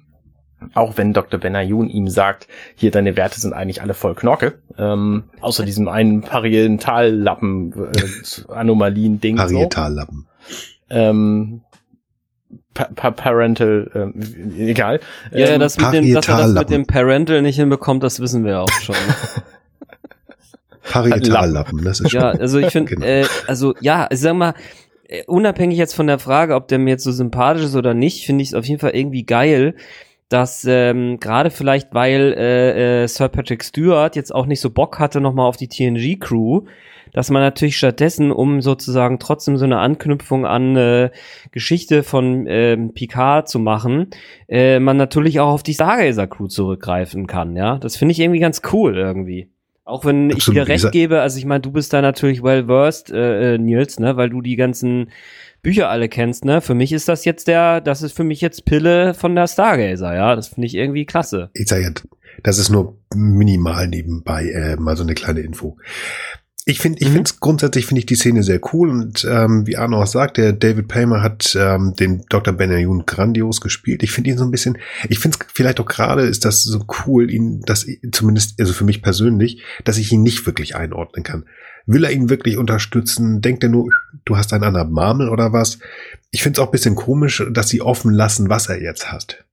Auch wenn Dr. Benayoun ihm sagt, hier deine Werte sind eigentlich alle voll Knorke, ähm, außer diesem einen Parietallappen äh, Anomalien-Ding. Parietallappen. So. Ähm, pa pa Parental, ähm, egal. Ja, ähm, das mit, dem, dass er das mit dem Parental nicht hinbekommt, das wissen wir auch schon. Parietallappen, das ist schon. Ja, also ich finde, Genau. äh, also ja, ich sag mal, äh, unabhängig jetzt von der Frage, ob der mir jetzt so sympathisch ist oder nicht, finde ich es auf jeden Fall irgendwie geil, dass ähm, gerade vielleicht, weil äh, äh, Sir Patrick Stewart jetzt auch nicht so Bock hatte nochmal auf die TNG-Crew, dass man natürlich stattdessen, um sozusagen trotzdem so eine Anknüpfung an äh, Geschichte von ähm, Picard zu machen, äh, man natürlich auch auf die Stargazer-Crew zurückgreifen kann, ja. Das finde ich irgendwie ganz cool irgendwie. Auch wenn ich Absolut, dir wie recht gebe, also ich meine, du bist da natürlich well versed, äh, äh, Nils, ne, weil du die ganzen Bücher alle kennst, ne? Für mich ist das jetzt der, das ist für mich jetzt Pille von der Stargazer, ja. Das finde ich irgendwie klasse. Ich sage ja, das ist nur minimal nebenbei, äh, mal so eine kleine Info. Ich finde, ich Mhm. finde es grundsätzlich finde ich die Szene sehr cool und ähm, wie Arno auch sagt, der David Paymer hat ähm, den Dr. Benayoun grandios gespielt. Ich finde ihn so ein bisschen, ich finde es vielleicht auch gerade ist das so cool, ihn, dass zumindest also für mich persönlich, dass ich ihn nicht wirklich einordnen kann. Will er ihn wirklich unterstützen? Denkt er nur, du hast einen anderen Marmel oder was? Ich finde es auch ein bisschen komisch, dass sie offen lassen, was er jetzt hat.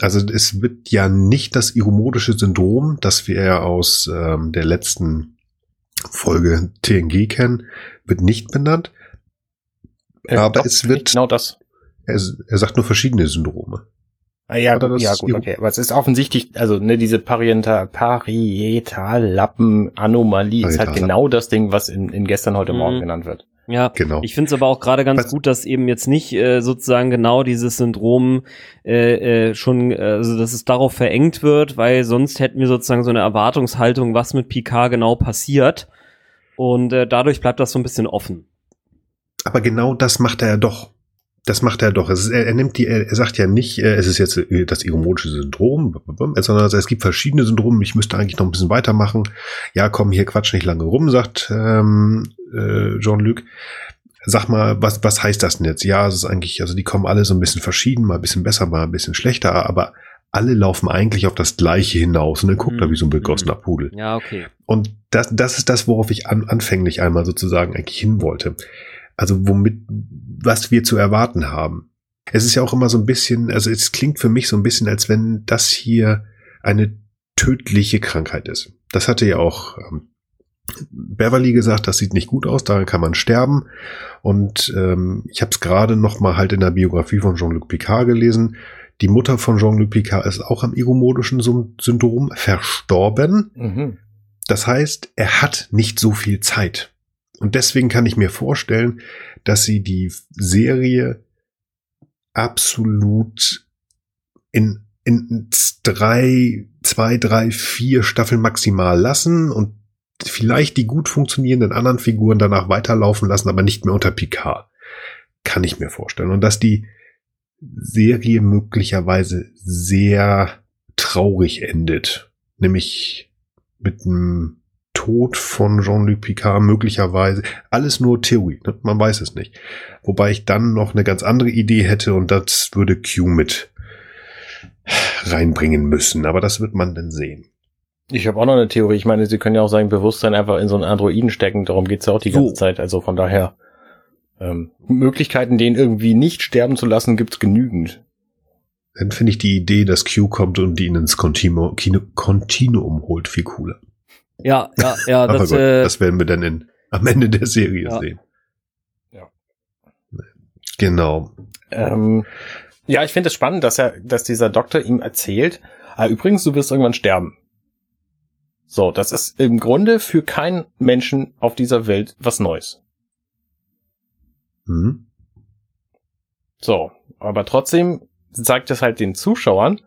Also es wird ja nicht das iromodische Syndrom, das wir ja aus ähm, der letzten Folge TNG kennen, wird nicht benannt. äh, aber doch, es wird- genau das. Er, er sagt nur verschiedene Syndrome. Ah, ja, Oder das ja, gut, okay. Aber es ist offensichtlich, also ne, diese Parienta, Parietallappen-Anomalie ist halt genau das Ding, was in, in gestern heute Morgen Mhm. genannt wird. Ja, Genau. Ich finde es aber auch gerade ganz Was- gut, dass eben jetzt nicht äh, sozusagen genau dieses Syndrom äh, äh, schon, äh, also dass es darauf verengt wird, weil sonst hätten wir sozusagen so eine Erwartungshaltung, was mit Picard genau passiert. Und äh, dadurch bleibt das so ein bisschen offen. Aber genau das macht er ja doch. Das macht er doch. Ist, er, er nimmt die, er, sagt ja nicht, äh, es ist jetzt äh, das iromodische Syndrom, sondern es gibt verschiedene Syndrome. Ich müsste eigentlich noch ein bisschen weitermachen. Ja, komm, hier quatsch nicht lange rum, sagt ähm, äh, Jean-Luc. Sag mal, was, was heißt das denn jetzt? Ja, es ist eigentlich, also die kommen alle so ein bisschen verschieden, mal ein bisschen besser, mal ein bisschen schlechter, aber alle laufen eigentlich auf das Gleiche hinaus und dann guckt Mhm. er wie so ein begossener Pudel. Ja, okay. Und das, das ist das, worauf ich an, anfänglich einmal sozusagen eigentlich hin wollte. Also womit, was wir zu erwarten haben. Es ist ja auch immer so ein bisschen, also es klingt für mich so ein bisschen, als wenn das hier eine tödliche Krankheit ist. Das hatte ja auch ähm, Beverly gesagt, das sieht nicht gut aus, daran kann man sterben. Und ähm, ich habe es gerade noch mal halt in der Biografie von Jean-Luc Picard gelesen. Die Mutter von Jean-Luc Picard ist auch am egomodischen Syn- Syndrom verstorben. Mhm. Das heißt, er hat nicht so viel Zeit. Und deswegen kann ich mir vorstellen, dass sie die Serie absolut in, in drei, zwei, drei, vier Staffeln maximal lassen und vielleicht die gut funktionierenden anderen Figuren danach weiterlaufen lassen, aber nicht mehr unter Picard. Kann ich mir vorstellen. Und dass die Serie möglicherweise sehr traurig endet. Nämlich mit einem Tod von Jean-Luc Picard möglicherweise. Alles nur Theorie, ne? man weiß es nicht. Wobei ich dann noch eine ganz andere Idee hätte und das würde Q mit reinbringen müssen. Aber das wird man dann sehen. Ich habe auch noch eine Theorie. Ich meine, sie können ja auch sein Bewusstsein einfach in so einen Androiden stecken. Darum geht's ja auch die So. ganze Zeit. Also von daher ähm, Möglichkeiten, den irgendwie nicht sterben zu lassen, gibt's genügend. Dann finde ich die Idee, dass Q kommt und ihn ins Continuum holt, viel cooler. Ja, ja, ja, Aber das, gut, äh, das werden wir dann in, am Ende der Serie Ja. sehen. Ja. Genau. Ähm, ja, ich finde es spannend, dass er, dass dieser Doktor ihm erzählt, ah, übrigens, du wirst irgendwann sterben. So, das ist im Grunde für keinen Menschen auf dieser Welt was Neues. Hm? So, aber trotzdem zeigt es halt den Zuschauern,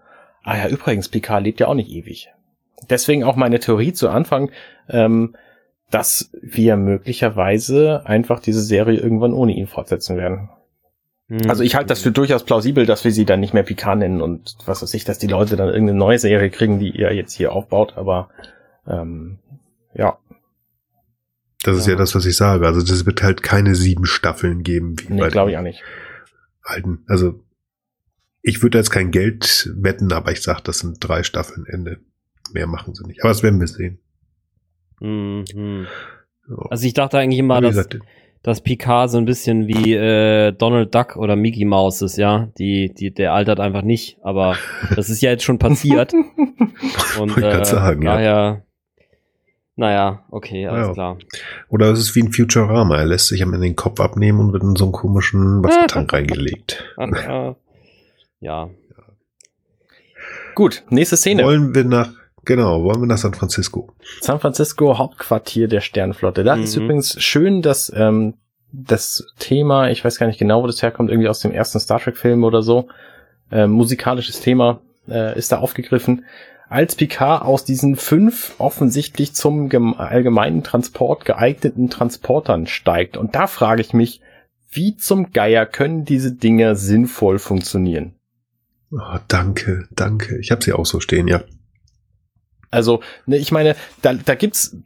Ah ja, übrigens, Picard lebt ja auch nicht ewig. Deswegen auch meine Theorie zu Anfang, ähm, dass wir möglicherweise einfach diese Serie irgendwann ohne ihn fortsetzen werden. Hm. Also ich halte das für durchaus plausibel, dass wir sie dann nicht mehr Picard nennen und was weiß ich, dass die Leute dann irgendeine neue Serie kriegen, die ihr jetzt hier aufbaut, aber ähm, ja, Das ist Ja. ja das, was ich sage. Also das wird halt keine sieben Staffeln geben, wie nee, bei glaube ich auch nicht. alten. Also ich würde jetzt kein Geld wetten, aber ich sag, das sind drei Staffeln Ende. Mehr machen sie nicht. Aber das werden wir sehen. Hm, hm. Ja. Also ich dachte eigentlich immer, dass, gesagt, dass Picard so ein bisschen wie äh, Donald Duck oder Mickey Mouse ist, ja. Die, die, der altert einfach nicht, aber das ist ja jetzt schon passiert. Und Wollte ich grad sagen, ja. daher, naja, okay, alles Ja. klar. Oder es ist wie ein Futurama. Er lässt sich am Ende den Kopf abnehmen und wird in so einen komischen Wassertank reingelegt. Äh, ja. Gut, nächste Szene. Wollen wir nach, genau, wollen wir nach San Francisco? San Francisco, Hauptquartier der Sternflotte. Da ist Mhm. übrigens schön, dass ähm, das Thema, ich weiß gar nicht genau, wo das herkommt, irgendwie aus dem ersten Star Trek-Film oder so, äh, musikalisches Thema äh, ist da aufgegriffen. Als Picard aus diesen fünf offensichtlich zum gem- allgemeinen Transport geeigneten Transportern steigt. Und da frage ich mich, wie zum Geier können diese Dinger sinnvoll funktionieren? Oh, danke, danke. Ich habe sie auch so stehen, ja. Also, ne, ich meine, da, da gibt's,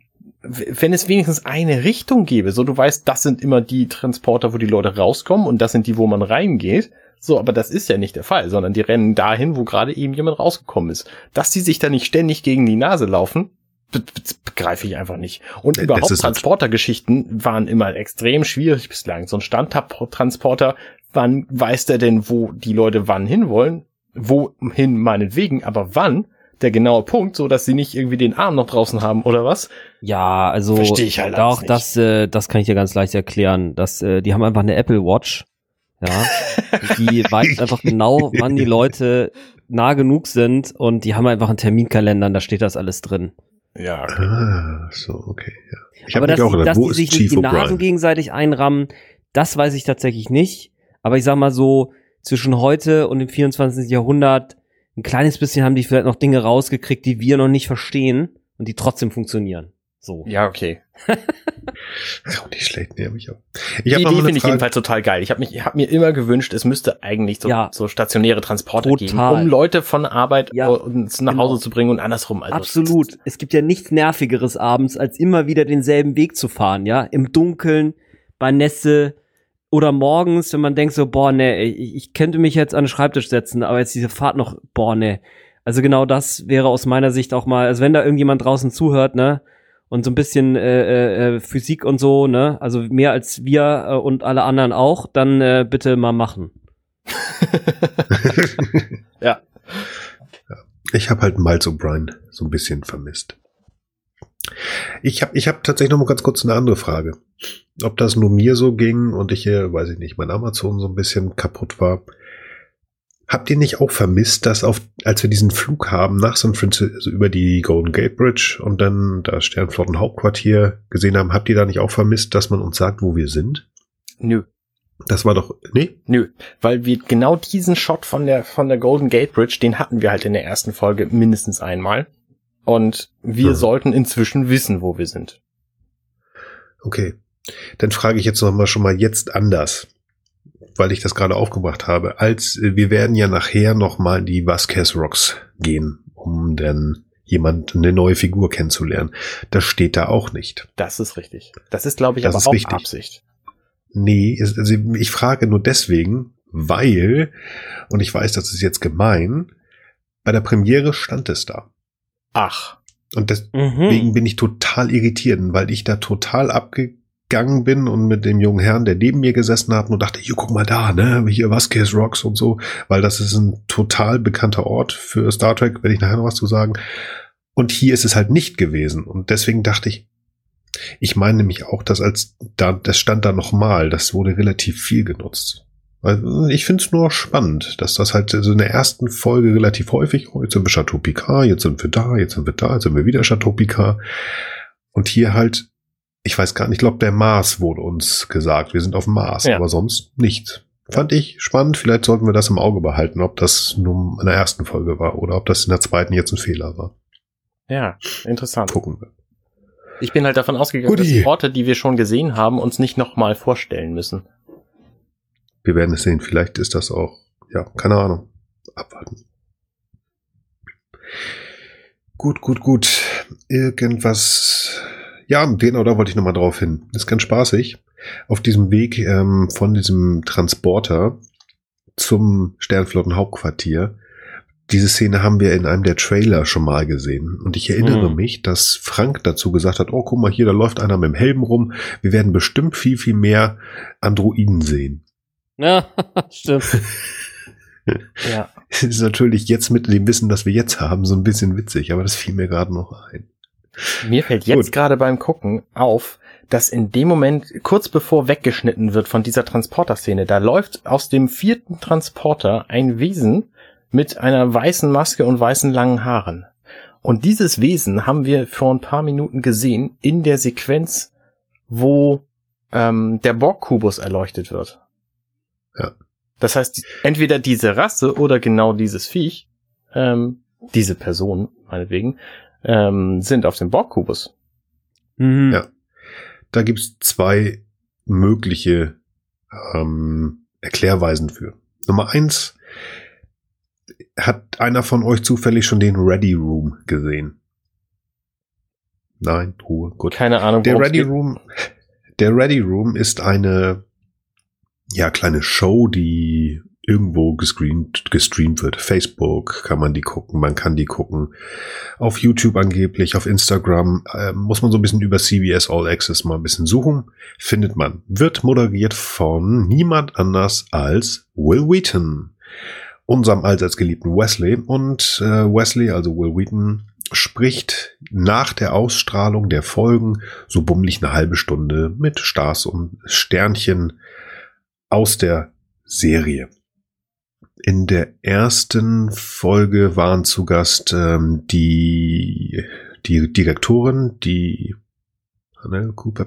wenn es wenigstens eine Richtung gäbe, so du weißt, das sind immer die Transporter, wo die Leute rauskommen und das sind die, wo man reingeht. So, aber das ist ja nicht der Fall, sondern die rennen dahin, wo gerade eben jemand rausgekommen ist. Dass die sich da nicht ständig gegen die Nase laufen, be be begreife ich einfach nicht. Und überhaupt Transportergeschichten waren immer extrem schwierig bislang. So ein Standtransporter, wann weiß der denn, wo die Leute wann hinwollen? Wohin meinetwegen, aber wann? Der genaue Punkt, so dass sie nicht irgendwie den Arm noch draußen haben oder was? Ja, also Versteh ich halt nicht. das, äh, das kann ich dir ganz leicht erklären. Das, äh, die haben einfach eine Apple Watch. Ja, die weiß einfach genau, wann die Leute nah genug sind und die haben einfach einen Terminkalender, und da steht das alles drin. Ja, Ah, so, okay, ja. Ich aber dass, auch die, gedacht, dass wo die sich nicht die Nasen gegenseitig einrammen, das weiß ich tatsächlich nicht. Aber ich sag mal so, zwischen heute und dem 24. Jahrhundert, ein kleines bisschen haben die vielleicht noch Dinge rausgekriegt, die wir noch nicht verstehen und die trotzdem funktionieren. So. ja, okay. Auch nicht schlecht, hab ich auch. Ich Die Idee finde ich jedenfalls total geil. Ich habe mich, ich habe mir immer gewünscht, es müsste eigentlich so, Ja. so stationäre Transporter Total. geben, um Leute von Arbeit Ja, uns nach genau. Hause zu bringen und andersrum. Also, Absolut. Es gibt ja nichts Nervigeres abends, als immer wieder denselben Weg zu fahren, ja? Im Dunkeln, bei Nässe oder morgens, wenn man denkt so, boah, ne, ich, ich könnte mich jetzt an den Schreibtisch setzen, aber jetzt diese Fahrt noch, boah, ne. Also genau das wäre aus meiner Sicht auch mal, also wenn da irgendjemand draußen zuhört, ne, und so ein bisschen äh, äh, Physik und so, ne, also mehr als wir äh, und alle anderen auch, dann äh, bitte mal machen. ja. Ich habe halt Miles O'Brien so ein bisschen vermisst. Ich habe ich hab tatsächlich noch mal ganz kurz eine andere Frage. Ob das nur mir so ging und ich hier, weiß ich nicht, mein Amazon so ein bisschen kaputt war. Habt ihr nicht auch vermisst, dass auf, als wir diesen Flug haben nach San Francisco, also über die Golden Gate Bridge und dann das Sternflottenhauptquartier gesehen haben, habt ihr da nicht auch vermisst, dass man uns sagt, wo wir sind? Nö. Das war doch, nee? Nö, weil wir genau diesen Shot von der von der Golden Gate Bridge, den hatten wir halt in der ersten Folge mindestens einmal. Und wir Hm. sollten inzwischen wissen, wo wir sind. Okay. Dann frage ich jetzt noch mal schon mal jetzt anders, weil ich das gerade aufgebracht habe. Als äh, wir werden ja nachher noch mal in die Vasquez Rocks gehen, um dann jemand eine neue Figur kennenzulernen. Das steht da auch nicht. Das ist richtig. Das ist, glaube ich, Das aber auch wichtig. Absicht. Nee, also ich frage nur deswegen, weil, und ich weiß, das ist jetzt gemein, bei der Premiere stand es da. Ach. Und deswegen Mhm. bin ich total irritiert, weil ich da total abgegangen bin und mit dem jungen Herrn, der neben mir gesessen hat, und dachte, hier, guck mal da, ne, hier Vasquez Rocks und so, weil das ist ein total bekannter Ort für Star Trek, werde ich nachher noch was zu sagen. Und hier ist es halt nicht gewesen. Und deswegen dachte ich, ich meine nämlich auch, dass als da, das stand da nochmal, das wurde relativ viel genutzt. Also ich finde es nur spannend, dass das halt so in der ersten Folge relativ häufig, oh, jetzt sind wir Chateau Picard, jetzt sind wir da, jetzt sind wir da, jetzt sind wir wieder Chateau Picard. Und hier halt, ich weiß gar nicht, ich glaube, der Mars wurde uns gesagt. Wir sind auf dem Mars, Ja. aber sonst nichts. Fand ich spannend. Vielleicht sollten wir das im Auge behalten, ob das nur in der ersten Folge war oder ob das in der zweiten jetzt ein Fehler war. Ja, interessant. Gucken wir. Ich bin halt davon ausgegangen, Guti. dass die Orte, die wir schon gesehen haben, uns nicht nochmal vorstellen müssen. Wir werden es sehen. Vielleicht ist das auch, ja, keine Ahnung. Abwarten. Gut, gut, gut. Irgendwas. Ja, genau, da wollte ich nochmal drauf hin. ist ganz spaßig. Auf diesem Weg ähm, von diesem Transporter zum Sternflottenhauptquartier. Diese Szene haben wir in einem der Trailer schon mal gesehen. Und ich erinnere Mhm. mich, dass Frank dazu gesagt hat, oh, guck mal hier, da läuft einer mit dem Helm rum. Wir werden bestimmt viel, viel mehr Androiden sehen. Ja, stimmt. Ja. Das ist natürlich jetzt mit dem Wissen, das wir jetzt haben, so ein bisschen witzig, aber das fiel mir gerade noch ein. Mir fällt jetzt Gut. gerade beim Gucken auf, dass in dem Moment, kurz bevor weggeschnitten wird von dieser Transporter-Szene, da läuft aus dem vierten Transporter ein Wesen mit einer weißen Maske und weißen langen Haaren. Und dieses Wesen haben wir vor ein paar Minuten gesehen in der Sequenz, wo ähm, der Borg-Kubus erleuchtet wird. Ja. Das heißt, entweder diese Rasse oder genau dieses Viech, ähm, diese Person, meinetwegen, ähm, sind auf dem Borg-Kubus. Mhm. Ja. Da gibt's zwei mögliche ähm, Erklärweisen für. Nummer eins, hat einer von euch zufällig schon den Ready Room gesehen? Nein, Ruhe, gut. Keine Ahnung, Der Ready geht. Room, der Ready Room ist eine ja kleine Show, die irgendwo gestreamt, gestreamt wird. Facebook kann man die gucken, man kann die gucken. Auf YouTube angeblich, auf Instagram äh, muss man so ein bisschen über CBS All Access mal ein bisschen suchen. Findet man. Wird moderiert von niemand anders als Will Wheaton, unserem allseits geliebten Wesley. Und äh, Wesley, also Will Wheaton, spricht nach der Ausstrahlung der Folgen so bummelig eine halbe Stunde mit Stars und Sternchen aus der Serie. In der ersten Folge waren zu Gast ähm, die, die Direktorin, die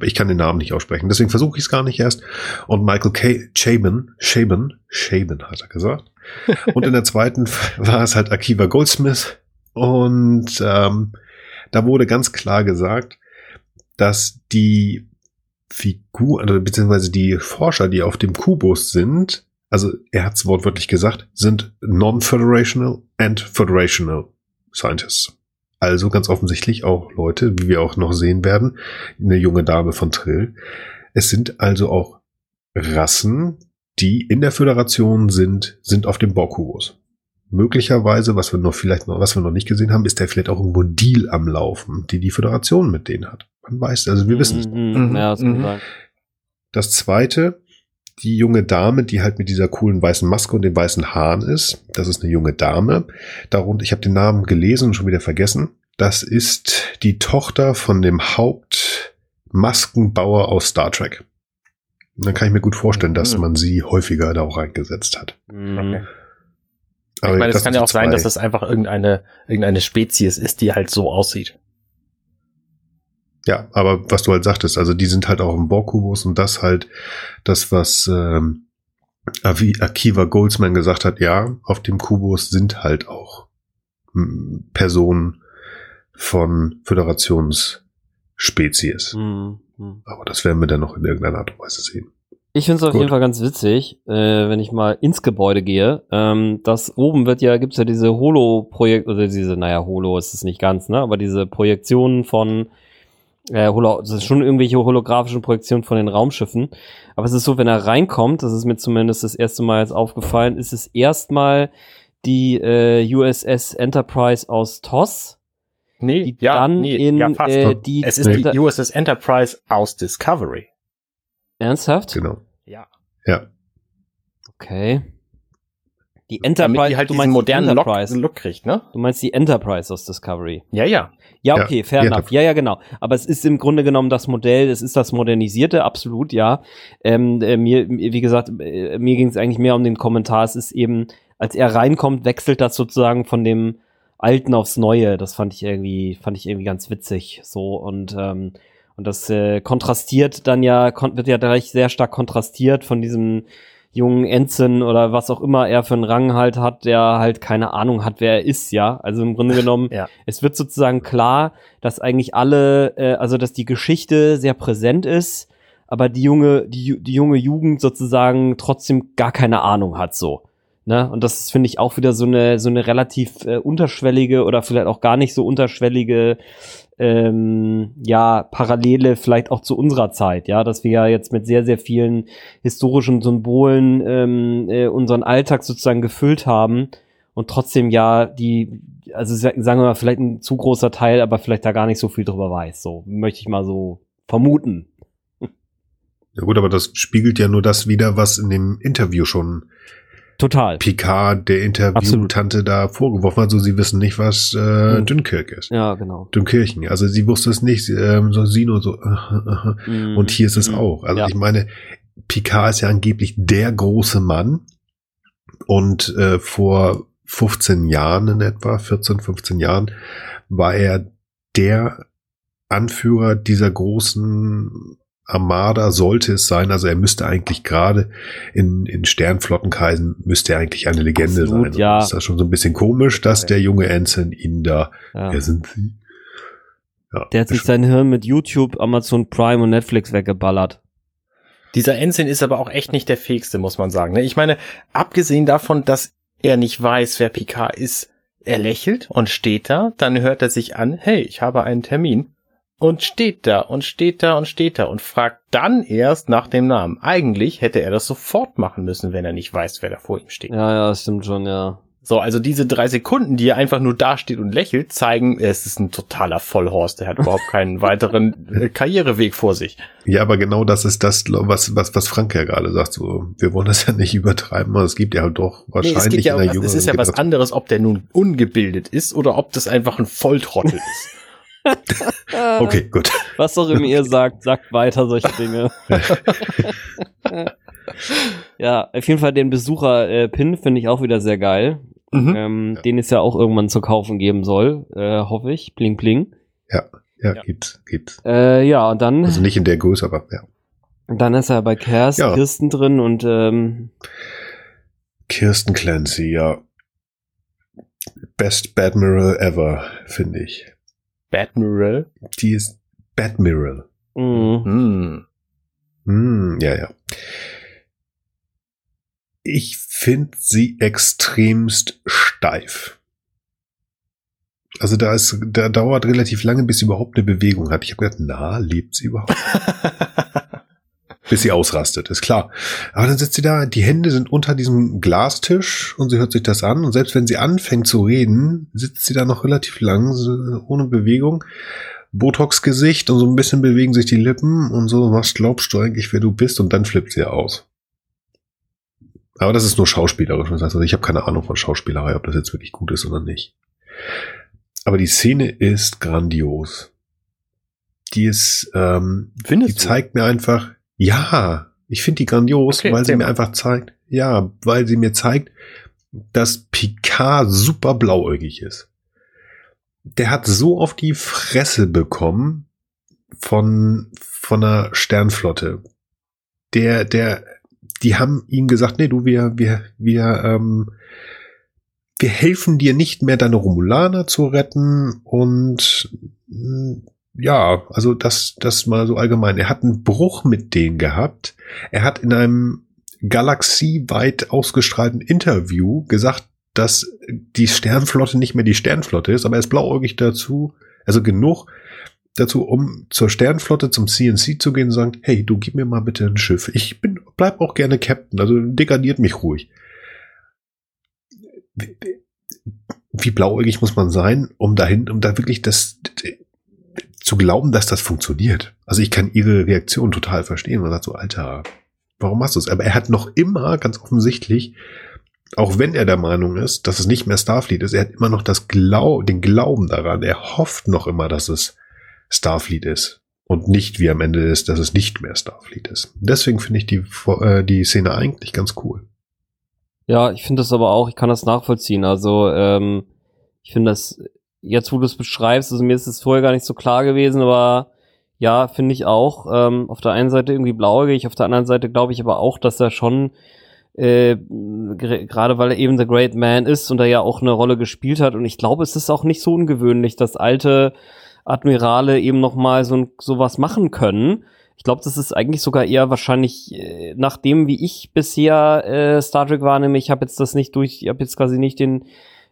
ich kann den Namen nicht aussprechen, deswegen versuche ich es gar nicht erst. Und Michael K. Chabon, Chabon, Chabon hat er gesagt. Und in der zweiten war es halt Akiva Goldsmith. Und ähm, da wurde ganz klar gesagt, dass die Figur, also beziehungsweise die Forscher, die auf dem Kubus sind, also er hat es wortwörtlich gesagt, sind non-federational and federational scientists. Also ganz offensichtlich auch Leute, wie wir auch noch sehen werden, eine junge Dame von Trill. Es sind also auch Rassen, die in der Föderation sind, sind auf dem Borg-Kubus. Möglicherweise, was wir noch vielleicht noch, was wir noch nicht gesehen haben, ist da vielleicht auch irgendwo Deal am Laufen, die die Föderation mit denen hat. Man weiß, also wir wissen es. Mhm. Mhm. Ja, das kann Mhm. sein. Das zweite, die junge Dame, die halt mit dieser coolen weißen Maske und den weißen Haaren ist. Das ist eine junge Dame. Darunter, ich habe den Namen gelesen und schon wieder vergessen. Das ist die Tochter von dem Hauptmaskenbauer aus Star Trek. Und dann kann ich mir gut vorstellen, dass Mhm. man sie häufiger da auch reingesetzt hat. Mhm. Okay. Aber ich meine, es das kann ja auch sein, dass das einfach irgendeine, irgendeine Spezies ist, die halt so aussieht. Ja, aber was du halt sagtest, also die sind halt auch im Borg-Kubus und das halt das, was ähm, Akiva Goldsman gesagt hat, ja, auf dem Kubus sind halt auch m, Personen von Föderationsspezies. Mhm. Mhm. Aber das werden wir dann noch in irgendeiner Art und Weise sehen. Ich finde es auf Gut. jeden Fall ganz witzig, äh, wenn ich mal ins Gebäude gehe. Ähm, das oben wird ja, gibt's ja diese Holo-Projekt, oder diese, naja, Holo ist es nicht ganz, ne? Aber diese Projektionen von äh, Holo, das ist schon irgendwelche holographischen Projektionen von den Raumschiffen. Aber es ist so, wenn er reinkommt, das ist mir zumindest das erste Mal jetzt aufgefallen, ist es erstmal die äh, USS Enterprise aus TOS. Nee, Die ja, dann nee, in, ja, fast. äh, die- es ist Nee. die USS Enterprise aus Discovery. Ernsthaft? Genau. Ja. Ja. Okay. Die Damit Enterprise, die halt du diesen meinst die modernen Look, Enterprise. Look kriegt, ne? Du meinst die Enterprise aus Discovery. Ja, ja. Ja, Ja, okay, fair die enough. Ja, ja, genau. Aber es ist im Grunde genommen das Modell, es ist das modernisierte, absolut, ja. Ähm, äh, mir, wie gesagt, äh, mir ging es eigentlich mehr um den Kommentar. Es ist eben, als er reinkommt, wechselt das sozusagen von dem Alten aufs Neue. Das fand ich irgendwie, fand ich irgendwie ganz witzig. So und ähm, und das äh, kontrastiert dann ja, kon wird ja gleich sehr stark kontrastiert von diesem jungen Ensign oder was auch immer er für einen Rang halt hat, der halt keine Ahnung hat, wer er ist, ja. Also im Grunde genommen, Ja. es wird sozusagen klar, dass eigentlich alle, äh, also dass die Geschichte sehr präsent ist, aber die junge, die, die junge Jugend sozusagen trotzdem gar keine Ahnung hat, so. Ne? Und das finde ich, auch wieder so eine, so eine relativ äh, unterschwellige oder vielleicht auch gar nicht so unterschwellige ähm, ja, Parallele vielleicht auch zu unserer Zeit, ja, dass wir ja jetzt mit sehr, sehr vielen historischen Symbolen ähm, äh, unseren Alltag sozusagen gefüllt haben und trotzdem ja die, also sa- sagen wir mal, vielleicht ein zu großer Teil, aber vielleicht da gar nicht so viel drüber weiß. So möchte ich mal so vermuten. Ja gut, aber das spiegelt ja nur das wieder, was in dem Interview schon Total. Picard, der Interviewtante, da vorgeworfen hat. So, sie wissen nicht, was äh, Mhm. Dunkirk ist. Ja, genau. Dünkirchen. Also sie wusste es nicht, ähm, so sie nur so. Äh, äh. Mhm. Und hier ist es Mhm. auch. Also Ja. ich meine, Picard ist ja angeblich der große Mann. Und äh, vor 15 Jahren in etwa, 14, 15 Jahren, war er der Anführer dieser großen Armada, sollte es sein. Also er müsste eigentlich gerade in, in Sternflottenkreisen, müsste er eigentlich eine Legende Absolut, sein. Ja. Ist das schon so ein bisschen komisch, dass der junge Ensign ihn da, Ja. wer sind sie? Ja, Der hat sich sein Hirn mit YouTube, Amazon Prime und Netflix weggeballert. Dieser Ensign ist aber auch echt nicht der fähigste, muss man sagen. ne? Ich meine, abgesehen davon, dass er nicht weiß, wer Picard ist, er lächelt und steht da, dann hört er sich an, hey, ich habe einen Termin. Und steht da und steht da und steht da und fragt dann erst nach dem Namen. Eigentlich hätte er das sofort machen müssen, wenn er nicht weiß, wer da vor ihm steht. Ja, ja, das stimmt schon, ja. So, also diese drei Sekunden, die er einfach nur dasteht und lächelt, zeigen, es ist ein totaler Vollhorst. Er hat überhaupt keinen weiteren äh, Karriereweg vor sich. Ja, aber genau das ist das, was, was, was Frank ja gerade sagt. So, wir wollen das ja nicht übertreiben, aber es gibt ja halt doch Nee, wahrscheinlich es geht ja in der was, es ist ja was anderes, ob der nun ungebildet ist oder ob das einfach ein Volltrottel ist. Okay, gut. Was auch immer ihr sagt, sagt weiter solche Dinge. ja, auf jeden Fall den Besucher-Pin finde ich auch wieder sehr geil. Mhm. Ähm, Ja. Den es ja auch irgendwann zu kaufen geben soll, äh, hoffe ich. Bling, bling. Ja, Ja. gibt's, gibt's. Äh, ja, und dann, Also nicht in der Größe, aber ja. dann ist er bei Kers, Ja. Kirsten drin und ähm, Kirsten Clancy, ja. Best Badmiral ever, finde ich. Badmiral. Die ist Badmiral. mh, Hm. Hm, ja, ja. Ich finde sie extremst steif. Also da ist, da dauert relativ lange, bis sie überhaupt eine Bewegung hat. Ich habe gedacht, na, lebt sie überhaupt? bis sie ausrastet, ist klar. Aber dann sitzt sie da, die Hände sind unter diesem Glastisch und sie hört sich das an. Und selbst wenn sie anfängt zu reden, sitzt sie da noch relativ lang, so ohne Bewegung. Botox-Gesicht und so ein bisschen bewegen sich die Lippen und so, was glaubst du eigentlich, wer du bist? Und dann flippt sie aus. Aber das ist nur schauspielerisch. Also ich habe keine Ahnung von Schauspielerei, ob das jetzt wirklich gut ist oder nicht. Aber die Szene ist grandios. Die ist, ähm, die Findest du? zeigt mir einfach, ja, ich finde die grandios, Okay, weil sie mir einfach zeigt, ja, weil sie mir zeigt, dass Picard super blauäugig ist. Der hat so auf die Fresse bekommen von, von einer Sternflotte. Der, der, die haben ihm gesagt, nee, du, wir, wir, wir, ähm, wir helfen dir nicht mehr, deine Romulaner zu retten und mh, ja, also das, das mal so allgemein. Er hat einen Bruch mit denen gehabt. Er hat in einem galaxieweit ausgestrahlten Interview gesagt, dass die Sternflotte nicht mehr die Sternflotte ist, aber er ist blauäugig dazu, also genug dazu, um zur Sternflotte, zum CNC zu gehen und sagen, hey, du gib mir mal bitte ein Schiff. Ich bin, bleib auch gerne Captain, also degradiert mich ruhig. Wie, wie blauäugig muss man sein, um dahin, um da wirklich das zu glauben, dass das funktioniert. Also ich kann ihre Reaktion total verstehen. Man sagt so, Alter, warum machst du es? Aber er hat noch immer, ganz offensichtlich, auch wenn er der Meinung ist, dass es nicht mehr Starfleet ist, er hat immer noch das Glau den Glauben daran. Er hofft noch immer, dass es Starfleet ist. Und nicht wie am Ende ist, dass es nicht mehr Starfleet ist. Deswegen finde ich die, äh, die Szene eigentlich ganz cool. Ja, ich finde das aber auch, ich kann das nachvollziehen. Also, ähm, ich finde das, jetzt wo du es beschreibst, also mir ist es vorher gar nicht so klar gewesen, aber ja, finde ich auch. Ähm, auf der einen Seite irgendwie blauäugig, auf der anderen Seite glaube ich aber auch, dass er schon äh, gerade weil er eben The Great Man ist und er ja auch eine Rolle gespielt hat. Und ich glaube, es ist auch nicht so ungewöhnlich, dass alte Admirale eben noch mal so sowas machen können. Ich glaube, das ist eigentlich sogar eher wahrscheinlich äh, nach dem, wie ich bisher äh, Star Trek wahrnehme. Ich habe jetzt das nicht durch, ich habe jetzt quasi nicht den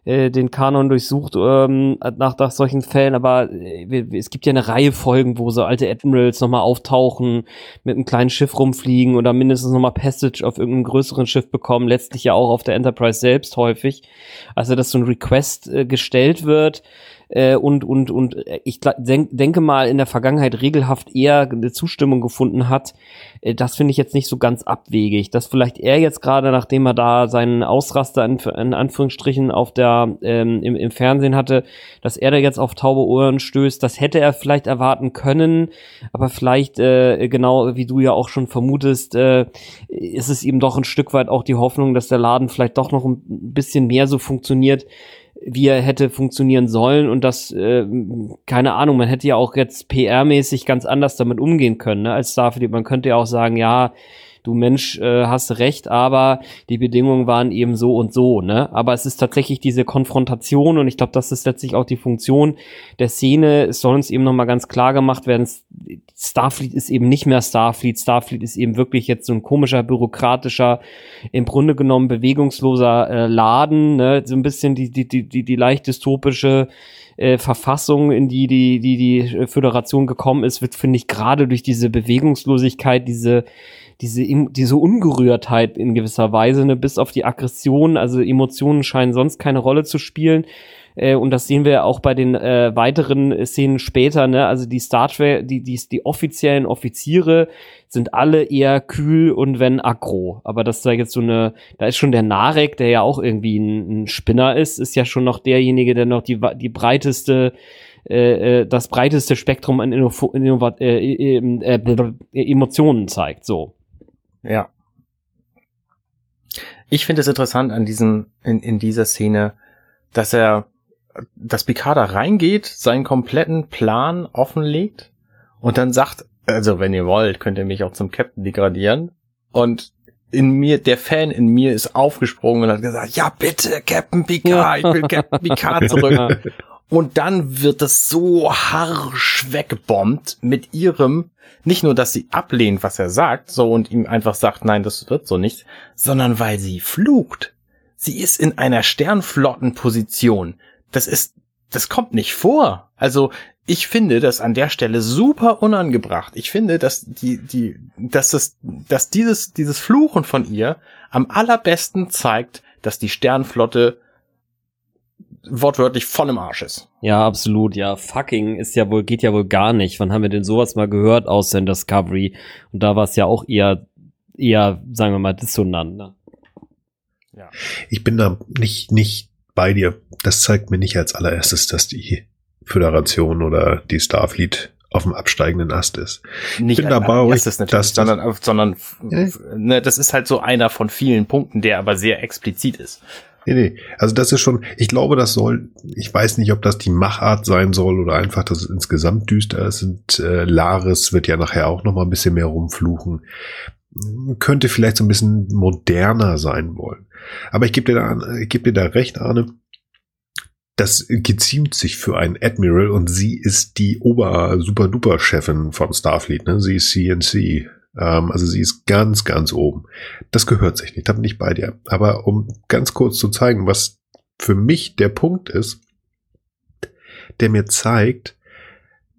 äh, den Kanon durchsucht ähm, nach, nach solchen Fällen, aber äh, es gibt ja eine Reihe Folgen, wo so alte Admirals nochmal auftauchen, mit einem kleinen Schiff rumfliegen oder mindestens nochmal Passage auf irgendeinem größeren Schiff bekommen, letztlich ja auch auf der Enterprise selbst häufig. Also, dass so ein Request äh, gestellt wird, äh, und, und, und ich denk, denke mal in der Vergangenheit regelhaft eher eine Zustimmung gefunden hat. Äh, das finde ich jetzt nicht so ganz abwegig. Dass vielleicht er jetzt gerade, nachdem er da seinen Ausraster in, in Anführungsstrichen auf der ähm, im, im Fernsehen hatte, dass er da jetzt auf taube Ohren stößt, das hätte er vielleicht erwarten können, aber vielleicht äh, genau wie du ja auch schon vermutest, äh, ist es eben doch ein Stück weit auch die Hoffnung, dass der Laden vielleicht doch noch ein bisschen mehr so funktioniert, wie er hätte funktionieren sollen und das, äh, keine Ahnung, man hätte ja auch jetzt PR-mäßig ganz anders damit umgehen können, ne, als Starfleet. Man könnte ja auch sagen, ja, du Mensch, äh, hast recht, aber die Bedingungen waren eben so und so, ne? Aber es ist tatsächlich diese Konfrontation und ich glaube, das ist letztlich auch die Funktion der Szene. Es soll uns eben nochmal ganz klar gemacht werden, Starfleet ist eben nicht mehr Starfleet. Starfleet ist eben wirklich jetzt so ein komischer, bürokratischer, im Grunde genommen bewegungsloser äh, Laden, ne? So ein bisschen die, die, die, die, die leicht dystopische äh, Verfassung, in die die, die die Föderation gekommen ist, wird, finde ich, gerade durch diese Bewegungslosigkeit, diese diese, diese Ungerührtheit in gewisser Weise, ne, bis auf die Aggression, also Emotionen scheinen sonst keine Rolle zu spielen. Äh, und das sehen wir auch bei den äh, weiteren Szenen später, ne? Also die Star Trek, die, die, die offiziellen Offiziere sind alle eher kühl und wenn aggro. Aber das da jetzt so eine, da ist schon der Narek, der ja auch irgendwie ein, ein Spinner ist, ist ja schon noch derjenige, der noch die, die breiteste äh, äh das breiteste Spektrum an Innov Innovat äh, äh, äh, Emotionen zeigt. So. Ja. Ich finde es interessant an diesem, in, in dieser Szene, dass er, dass Picard da reingeht, seinen kompletten Plan offenlegt und dann sagt, also wenn ihr wollt, könnt ihr mich auch zum Captain degradieren. Und in mir, der Fan in mir ist aufgesprungen und hat gesagt, ja bitte, Captain Picard, ich will Captain Picard zurück. Und dann wird es so harsch weggebombt mit ihrem, nicht nur, dass sie ablehnt, was er sagt, so und ihm einfach sagt, nein, das wird so nicht, sondern weil sie flucht. Sie ist in einer Sternflottenposition. Das ist, das kommt nicht vor. Also, ich finde das an der Stelle super unangebracht. Ich finde, dass die, die, dass das, dass dieses, dieses Fluchen von ihr am allerbesten zeigt, dass die Sternflotte wortwörtlich voll im Arsch ist. Ja, absolut. Ja, fucking ist ja wohl, geht ja wohl gar nicht. Wann haben wir denn sowas mal gehört außer in Discovery? Und da war es ja auch eher, eher, sagen wir mal, dissonant. Ne? Ja. Ich bin da nicht, nicht bei dir. Das zeigt mir nicht als allererstes, dass die Föderation oder die Starfleet auf dem absteigenden Ast ist. Nicht bin dabei, ist das natürlich, dass, sondern, sondern äh? ne, das ist halt so einer von vielen Punkten, der aber sehr explizit ist. Nee, nee. Also das ist schon, ich glaube, das soll, ich weiß nicht, ob das die Machart sein soll oder einfach, dass es insgesamt düster ist. Und äh, Laris wird ja nachher auch noch mal ein bisschen mehr rumfluchen. Könnte vielleicht so ein bisschen moderner sein wollen. Aber ich gebe dir da, gebe dir da recht, Arne. Das geziemt sich für einen Admiral und sie ist die Ober-Super-Duper-Chefin von Starfleet. Ne? Sie ist CNC. Ähm, also sie ist ganz, ganz oben. Das gehört sich nicht, da bin ich bei dir. Aber um ganz kurz zu zeigen, was für mich der Punkt ist, der mir zeigt,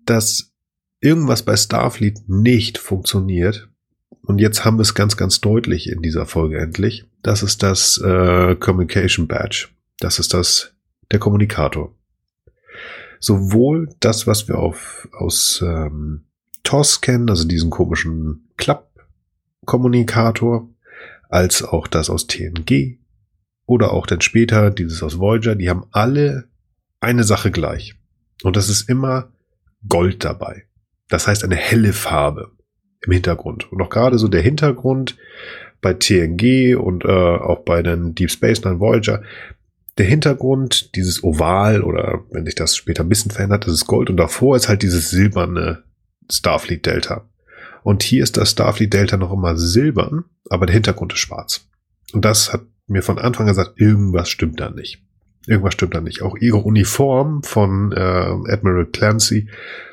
dass irgendwas bei Starfleet nicht funktioniert. Und jetzt haben wir es ganz, ganz deutlich in dieser Folge endlich. Das ist das äh, Communication Badge. Das ist das der Kommunikator. Sowohl das, was wir auf, aus ähm, TOS kennen, also diesen komischen Klapp-Kommunikator, als auch das aus TNG oder auch dann später dieses aus Voyager, die haben alle eine Sache gleich. Und das ist immer Gold dabei. Das heißt eine helle Farbe im Hintergrund. Und auch gerade so der Hintergrund bei TNG und äh, auch bei den Deep Space Nine Voyager, der Hintergrund, dieses Oval oder wenn sich das später ein bisschen verändert, das ist Gold und davor ist halt dieses silberne Starfleet Delta. Und hier ist das Starfleet Delta noch immer silbern, aber der Hintergrund ist schwarz. Und das hat mir von Anfang an gesagt, irgendwas stimmt da nicht. Irgendwas stimmt da nicht. Auch ihre Uniform von äh, Admiral Clancy,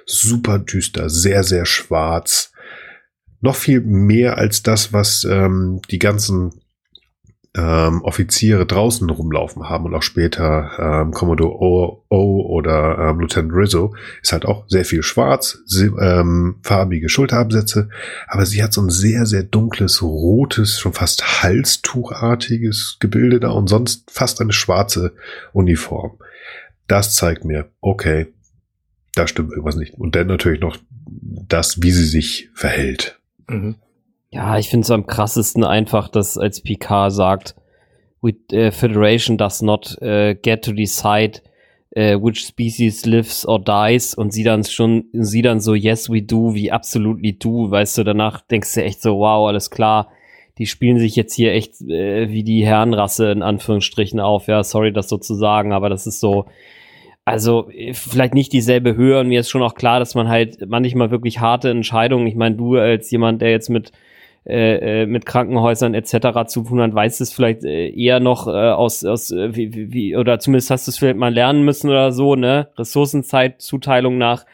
super düster, sehr, sehr schwarz. Noch viel mehr als das, was ähm, die ganzen ähm, Offiziere draußen rumlaufen haben und auch später ähm, Commodore O, o oder ähm, Lieutenant Rizzo ist halt auch sehr viel schwarz, ähm, farbige Schulterabsätze, aber sie hat so ein sehr, sehr dunkles, rotes, schon fast halstuchartiges Gebilde da und sonst fast eine schwarze Uniform. Das zeigt mir, okay, da stimmt irgendwas nicht. Und dann natürlich noch das, wie sie sich verhält. Mhm. Ja, ich finde es am krassesten einfach, dass als Picard sagt, we, uh, Federation does not uh, get to decide uh, which species lives or dies. Und sie dann schon, sie dann so, yes we do, wie absolutely do, weißt du, danach denkst du echt so, wow, alles klar, die spielen sich jetzt hier echt äh, wie die Herrenrasse in Anführungsstrichen auf, ja, sorry das so zu sagen, aber das ist so, also vielleicht nicht dieselbe Höhe. Und mir ist schon auch klar, dass man halt manchmal wirklich harte Entscheidungen, ich meine, du als jemand, der jetzt mit äh, äh, mit Krankenhäusern etc. zu tun hat, weiß es vielleicht äh, eher noch äh, aus, aus äh, wie, wie, oder zumindest hast du es vielleicht mal lernen müssen oder so, ne? Ressourcenzeit, Zuteilung nach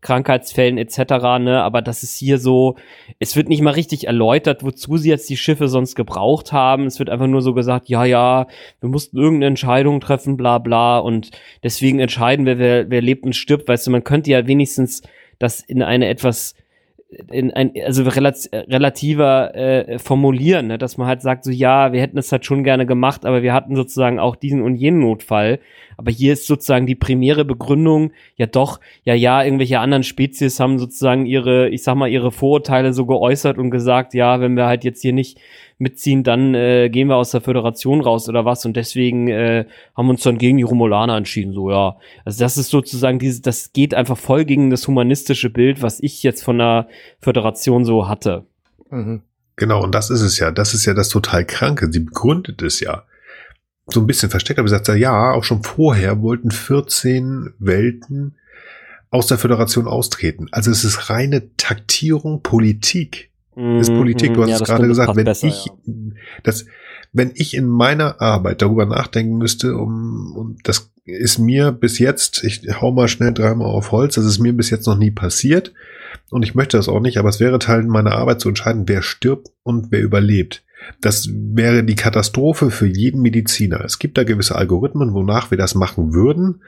Krankheitsfällen etc., ne? Aber das ist hier so, es wird nicht mal richtig erläutert, wozu sie jetzt die Schiffe sonst gebraucht haben. Es wird einfach nur so gesagt, ja, ja, wir mussten irgendeine Entscheidung treffen, bla bla, und deswegen entscheiden wir, wer, wer lebt und stirbt. Weißt du, man könnte ja wenigstens das in eine etwas in ein, also relativer äh, formulieren, ne? dass man halt sagt, so ja, wir hätten es halt schon gerne gemacht, aber wir hatten sozusagen auch diesen und jenen Notfall. Aber hier ist sozusagen die primäre Begründung, ja doch, ja, ja, irgendwelche anderen Spezies haben sozusagen ihre, ich sag mal, ihre Vorurteile so geäußert und gesagt, ja, wenn wir halt jetzt hier nicht mitziehen, dann äh, gehen wir aus der Föderation raus oder was. Und deswegen äh, haben wir uns dann gegen die Romulaner entschieden. So, ja. Also das ist sozusagen dieses, das geht einfach voll gegen das humanistische Bild, was ich jetzt von der Föderation so hatte. Mhm. Genau, und das ist es ja. Das ist ja das total Kranke. Sie begründet es ja. So ein bisschen versteckt, aber sagt ja, auch schon vorher wollten 14 Welten aus der Föderation austreten. Also es ist reine Taktierung, Politik ist Politik. Du hast ja, es gerade gesagt, wenn besser, ich, ja. das, wenn ich in meiner Arbeit darüber nachdenken müsste, um, und das ist mir bis jetzt, ich hau mal schnell dreimal auf Holz, das ist mir bis jetzt noch nie passiert und ich möchte das auch nicht, aber es wäre Teil meiner Arbeit zu entscheiden, wer stirbt und wer überlebt. Das wäre die Katastrophe für jeden Mediziner. Es gibt da gewisse Algorithmen, wonach wir das machen würden,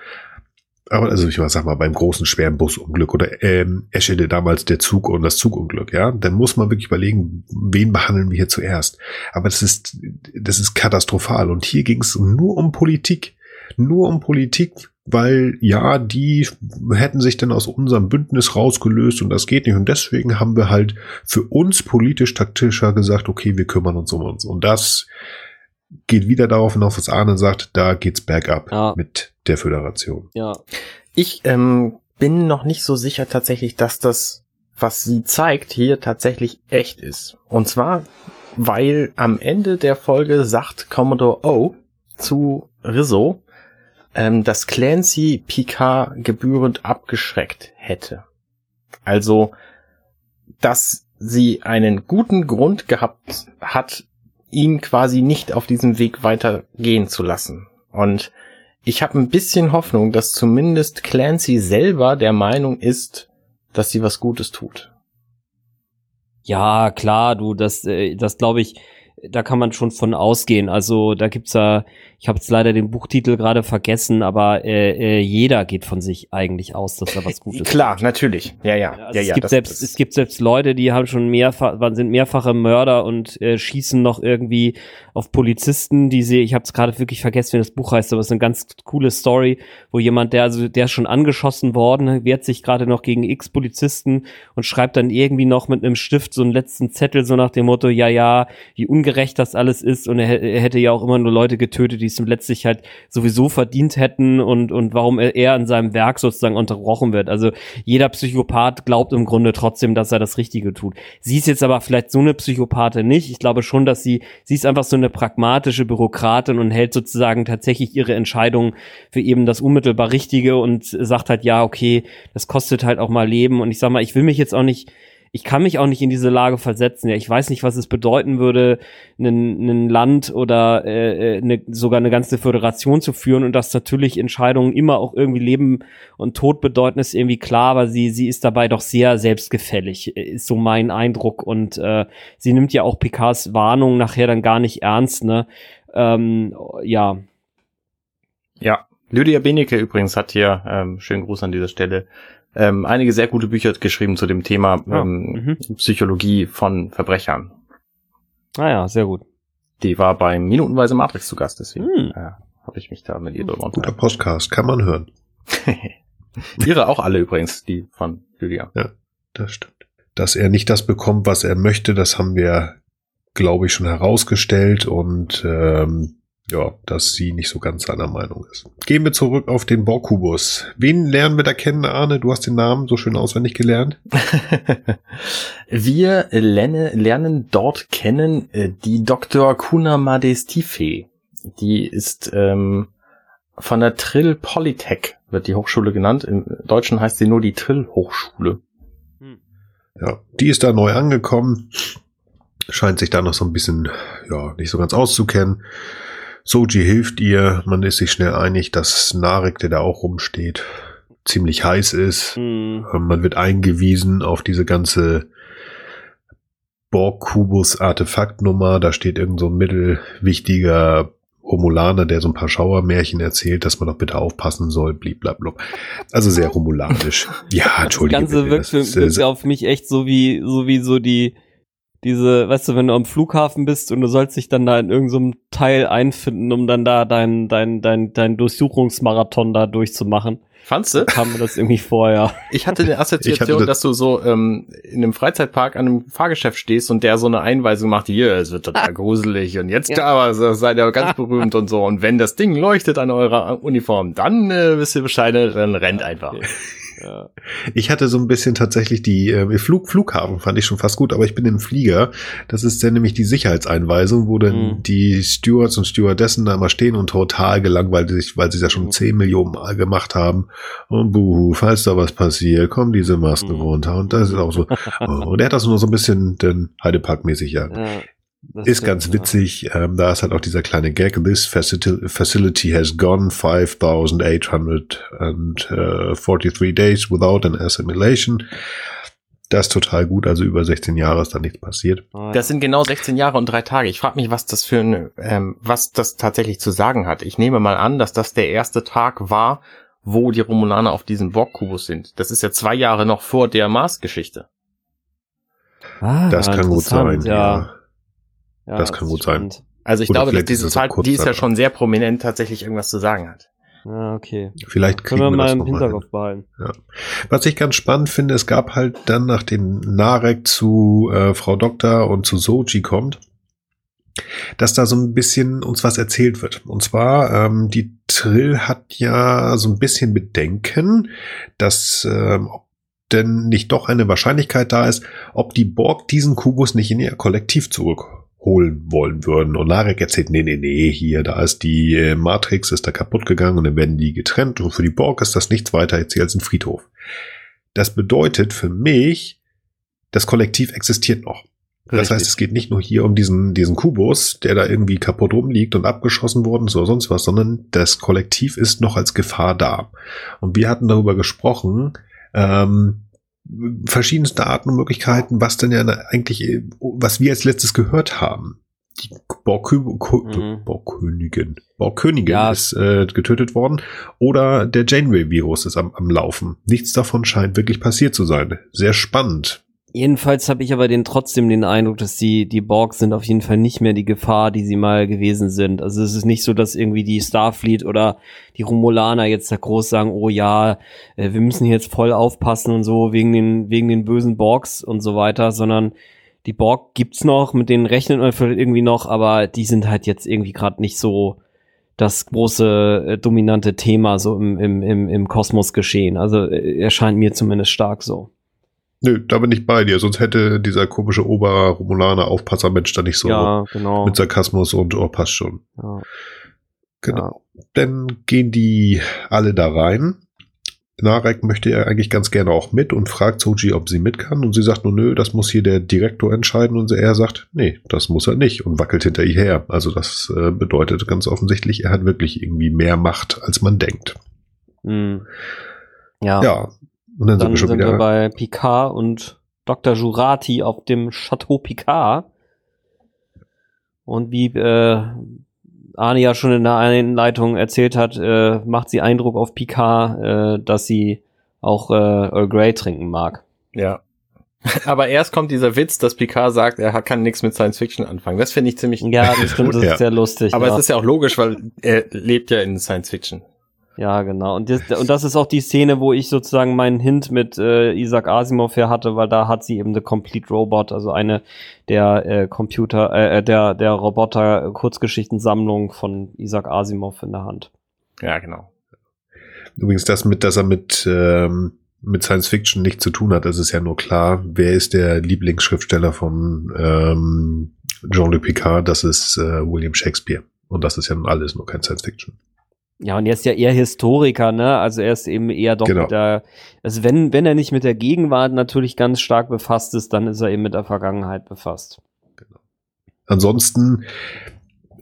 aber also ich mal sag mal beim großen schweren Busunglück oder ähm, Eschede damals der Zug und das Zugunglück, ja, dann muss man wirklich überlegen, wen behandeln wir hier zuerst. Aber das ist das ist katastrophal. Und hier ging es nur um Politik, nur um Politik, weil ja, die hätten sich dann aus unserem Bündnis rausgelöst und das geht nicht. Und deswegen haben wir halt für uns politisch taktischer gesagt, okay, wir kümmern uns um uns. Und das geht wieder darauf hinauf, was Arne sagt, da geht's bergab ja. mit der Föderation. Ja. Ich ähm, bin noch nicht so sicher tatsächlich, dass das, was sie zeigt, hier tatsächlich echt ist. Und zwar, weil am Ende der Folge sagt Commodore O zu Rizzo, ähm, dass Clancy Picard gebührend abgeschreckt hätte. Also, dass sie einen guten Grund gehabt hat, ihn quasi nicht auf diesem Weg weitergehen zu lassen. Und ich habe ein bisschen Hoffnung, dass zumindest Clancy selber der Meinung ist, dass sie was Gutes tut. Ja, klar, du, das, äh, das glaube ich, da kann man schon von ausgehen. Also da gibt's ja, ich habe jetzt leider den Buchtitel gerade vergessen, aber äh, äh, jeder geht von sich eigentlich aus, dass er was Gutes Klar, natürlich. Ja, ja. Also ja, es ja, gibt selbst, es gibt selbst Leute, die haben schon mehrfach, sind mehrfache Mörder und äh, schießen noch irgendwie auf Polizisten, die sie, ich habe es gerade wirklich vergessen, wie das Buch heißt, aber es ist eine ganz coole Story, wo jemand, der also der ist schon angeschossen worden, wehrt sich gerade noch gegen X Polizisten und schreibt dann irgendwie noch mit einem Stift so einen letzten Zettel so nach dem Motto, ja, ja, wie ungerecht das alles ist und er, er hätte ja auch immer nur Leute getötet, die es letztlich halt sowieso verdient hätten und und warum er, in seinem Werk sozusagen unterbrochen wird. Also jeder Psychopath glaubt im Grunde trotzdem, dass er das Richtige tut. Sie ist jetzt aber vielleicht so eine Psychopathe nicht. Ich glaube schon, dass sie sie ist einfach so eine pragmatische Bürokratin und hält sozusagen tatsächlich ihre Entscheidung für eben das unmittelbar Richtige und sagt halt, ja, okay, das kostet halt auch mal Leben. Und ich sag mal, ich will mich jetzt auch nicht ich kann mich auch nicht in diese Lage versetzen. Ja, ich weiß nicht, was es bedeuten würde, ein Land oder äh, eine, sogar eine ganze Föderation zu führen und dass natürlich Entscheidungen immer auch irgendwie Leben und Tod bedeuten, ist irgendwie klar, aber sie, sie ist dabei doch sehr selbstgefällig, ist so mein Eindruck. Und äh, sie nimmt ja auch Picards Warnung nachher dann gar nicht ernst, ne? Ähm, ja. Ja, Lydia Benecke übrigens hat hier, ähm, schönen Gruß an dieser Stelle, ähm, einige sehr gute Bücher geschrieben zu dem Thema Ja, ähm, mhm. Psychologie von Verbrechern. Ah ja, sehr gut. Die war beim Minutenweise Matrix zu Gast, deswegen Hm. äh, habe ich mich da mit ihr drüber Guter unterhalten. Podcast, kann man hören. Ihre auch alle übrigens, die von Lydia. Das stimmt. Dass er nicht das bekommt, was er möchte, das haben wir, glaube ich, schon herausgestellt und ähm, ja, dass sie nicht so ganz seiner Meinung ist. Gehen wir zurück auf den Borkubus. Wen lernen wir da kennen, Arne? Du hast den Namen so schön auswendig gelernt. Wir lerne, lernen dort kennen äh, die Dr. Kuna Madestife. Die ist ähm, von der Trill Polytech, wird die Hochschule genannt. Im Deutschen heißt sie nur die Trill Hochschule. Ja, die ist da neu angekommen, scheint sich da noch so ein bisschen, ja, nicht so ganz auszukennen. Soji hilft ihr, man ist sich schnell einig, dass Narek, der da auch rumsteht, ziemlich heiß ist. Hm. Ähm, Man wird eingewiesen auf diese ganze Borg-Kubus-Artefaktnummer. Da steht irgend so ein mittelwichtiger Romulaner, der so ein paar Schauermärchen erzählt, dass man doch bitte aufpassen soll, bliblablub. Also sehr romulanisch. Ja, Das entschuldige Ganze bitte, wirkt, das ist, wirkt auf mich echt so wie, so wie so die, diese, weißt du, wenn du am Flughafen bist und du sollst dich dann da in irgendeinem Teil einfinden, um dann da dein, dein, dein, dein Durchsuchungsmarathon da durchzumachen. Fandst du? Kam mir das irgendwie vorher. Ich hatte eine Ich Assoziation, hatte das- dass du so ähm, in einem Freizeitpark an einem Fahrgeschäft stehst und der so eine Einweisung macht, hier, es wird total gruselig und jetzt Ja. aber so, seid ihr ganz berühmt und so. Und wenn das Ding leuchtet an eurer Uniform, dann äh, wisst ihr Bescheid, dann rennt einfach. Okay. Ja. Ich hatte so ein bisschen tatsächlich die äh, Flug, Flughafen fand ich schon fast gut, aber ich bin im Flieger. Das ist dann nämlich die Sicherheitseinweisung, wo dann Mhm. die Stewards und Stewardessen da mal stehen und total gelangweilt sich, weil sie das schon Mhm. 10 Millionen Mal gemacht haben. Und buhu, falls da was passiert, kommen diese Masken Mhm. runter. Und das ist auch so. und er hat das nur so ein bisschen dann Heidepark-mäßig ja. Ja, Ist stimmt, ganz ja. witzig. Ähm, da ist halt auch dieser kleine Gag. This facility, has gone 5,843 days without an assimilation. Das ist total gut. Also über 16 Jahre ist da nichts passiert. Ah, Das sind genau 16 Jahre und drei Tage. Ich frage mich, was das für ein, ähm, was das tatsächlich zu sagen hat. Ich nehme mal an, dass das der erste Tag war, wo die Romulaner auf diesem Borg-Kubus sind. Das ist ja zwei Jahre noch vor der Mars-Geschichte. Ah, Das kann gut sein. interessant, Ja. Ja, das kann gut sein. spannend. Also ich Oder glaube, dass diese Zahl, die ist ja schon sehr prominent tatsächlich irgendwas zu sagen hat. Ja, okay. Vielleicht kriegen Können wir wir, mal das im. Hinterkopf behalten. Was ich ganz spannend finde, es gab halt dann, nachdem Narek zu äh, Frau Doktor und zu Soji kommt, dass da so ein bisschen uns was erzählt wird. Und zwar, ähm, die Trill hat ja so ein bisschen Bedenken, dass ähm, ob denn nicht doch eine Wahrscheinlichkeit da ist, ob die Borg diesen Kubus nicht in ihr Kollektiv zurückholen wollen würden. Und Narek erzählt, nee, nee, nee, hier, da ist die äh, Matrix, ist da kaputt gegangen und dann werden die getrennt. Und für die Borg ist das nichts weiter jetzt hier als ein Friedhof. Das bedeutet für mich, das Kollektiv existiert noch. Das heißt, es geht nicht nur hier um diesen, diesen Kubus, der da irgendwie kaputt rumliegt und abgeschossen worden ist oder sonst was, sondern das Kollektiv ist noch als Gefahr da. Und wir hatten darüber gesprochen, ähm, verschiedenste Arten und Möglichkeiten, was denn ja eigentlich, was wir als letztes gehört haben. Die Ko- Mhm. Borgkönigin. Borgkönigin Ja. ist äh, getötet worden oder der Janeway-Virus ist am, am Laufen. Nichts davon scheint wirklich passiert zu sein. Sehr spannend. Jedenfalls habe ich aber den trotzdem den Eindruck, dass die, die Borg sind auf jeden Fall nicht mehr die Gefahr, die sie mal gewesen sind. Also es ist nicht so, dass irgendwie die Starfleet oder die Romulaner jetzt da groß sagen, oh ja, äh, wir müssen jetzt voll aufpassen und so wegen den, wegen den bösen Borgs und so weiter, sondern die Borg gibt's noch, mit denen rechnet man vielleicht irgendwie noch, aber die sind halt jetzt irgendwie gerade nicht so das große äh, dominante Thema so im, im, im, im Kosmos geschehen. Also äh, erscheint mir zumindest stark so. Nö, da bin ich bei dir. Sonst hätte dieser komische Ober-Romulaner Aufpassermensch da nicht so ja, genau. mit Sarkasmus und oh, passt schon. Ja. Genau. Dann gehen die alle da rein. Narek möchte ja eigentlich ganz gerne auch mit und fragt Soji, ob sie mit kann. Und sie sagt nur, nö, das muss hier der Direktor entscheiden. Und er sagt, nee, das muss er nicht und wackelt hinter ihr her. Also das äh, bedeutet ganz offensichtlich, er hat wirklich irgendwie mehr Macht, als man denkt. Mhm. Ja. Ja. Und dann, Dann sind wir schon sind wieder. wir bei Picard und Dr. Jurati auf dem Chateau Picard. Und wie äh, Arne ja schon in der Einleitung erzählt hat, äh, macht sie Eindruck auf Picard, äh, dass sie auch äh, Earl Grey trinken mag. Ja. Aber erst kommt dieser Witz, dass Picard sagt, er kann nichts mit Science Fiction anfangen. Das finde ich ziemlich. Ja, das stimmt, das Ja. ist sehr lustig. Aber ja. es ist ja auch logisch, weil er lebt ja in Science Fiction. Ja, genau. Und das, und das ist auch die Szene, wo ich sozusagen meinen Hint mit äh, Isaac Asimov her hatte, weil da hat sie eben The Complete Robot, also eine der äh, Computer, äh, der der Roboter Kurzgeschichtensammlung von Isaac Asimov in der Hand. Ja, genau. Übrigens das mit, dass er mit, ähm, mit Science Fiction nichts zu tun hat, das ist ja nur klar. Wer ist der Lieblingsschriftsteller von ähm, Jean-Luc Picard? Das ist äh, William Shakespeare. Und das ist ja nun alles nur kein Science Fiction. Ja, und er ist ja eher Historiker, ne? Also er ist eben eher doch Genau. mit der, also wenn, wenn er nicht mit der Gegenwart natürlich ganz stark befasst ist, dann ist er eben mit der Vergangenheit befasst. Ansonsten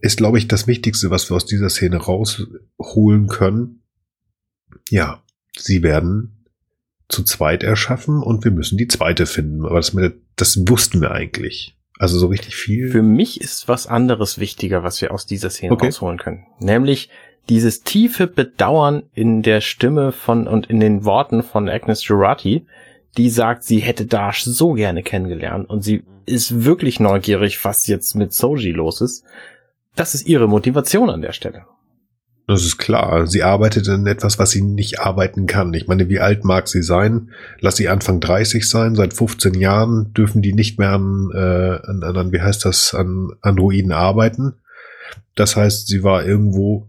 ist, glaube ich, das Wichtigste, was wir aus dieser Szene rausholen können. Ja, sie werden zu zweit erschaffen und wir müssen die zweite finden. Aber das, der, das wussten wir eigentlich. Also so richtig viel. Für mich ist was anderes wichtiger, was wir aus dieser Szene Okay. rausholen können. Nämlich dieses tiefe Bedauern in der Stimme von und in den Worten von Agnes Jurati, die sagt, sie hätte Dash so gerne kennengelernt und sie ist wirklich neugierig, was jetzt mit Soji los ist. Das ist ihre Motivation an der Stelle. Das ist klar. Sie arbeitet an etwas, was sie nicht arbeiten kann. Ich meine, wie alt mag sie sein? Lass sie Anfang 30 sein. Seit 15 Jahren dürfen die nicht mehr an, äh, an an- wie heißt das, an Androiden arbeiten. Das heißt, sie war irgendwo,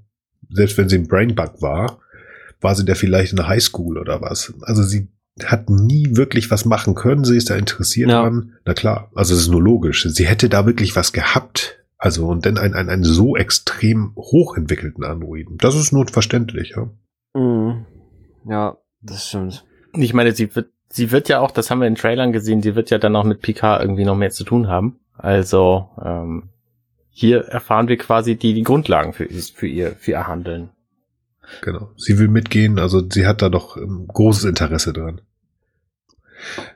selbst wenn sie ein Brainbug war, war sie da vielleicht in der Highschool oder was. Also sie hat nie wirklich was machen können. Sie ist da interessiert Ja. dran. Na klar, also es ist nur logisch. Sie hätte da wirklich was gehabt. Also und dann einen, einen, einen so extrem hochentwickelten Androiden. Das ist nur verständlich, ja. Mhm. Ja, das stimmt. Ich meine, sie wird, sie wird ja auch, das haben wir in Trailern gesehen, sie wird ja dann auch mit Picard irgendwie noch mehr zu tun haben. Also ähm, hier erfahren wir quasi die, die Grundlagen für, für ihr, für ihr Handeln. Genau. Sie will mitgehen, also sie hat da doch ähm, großes Interesse dran.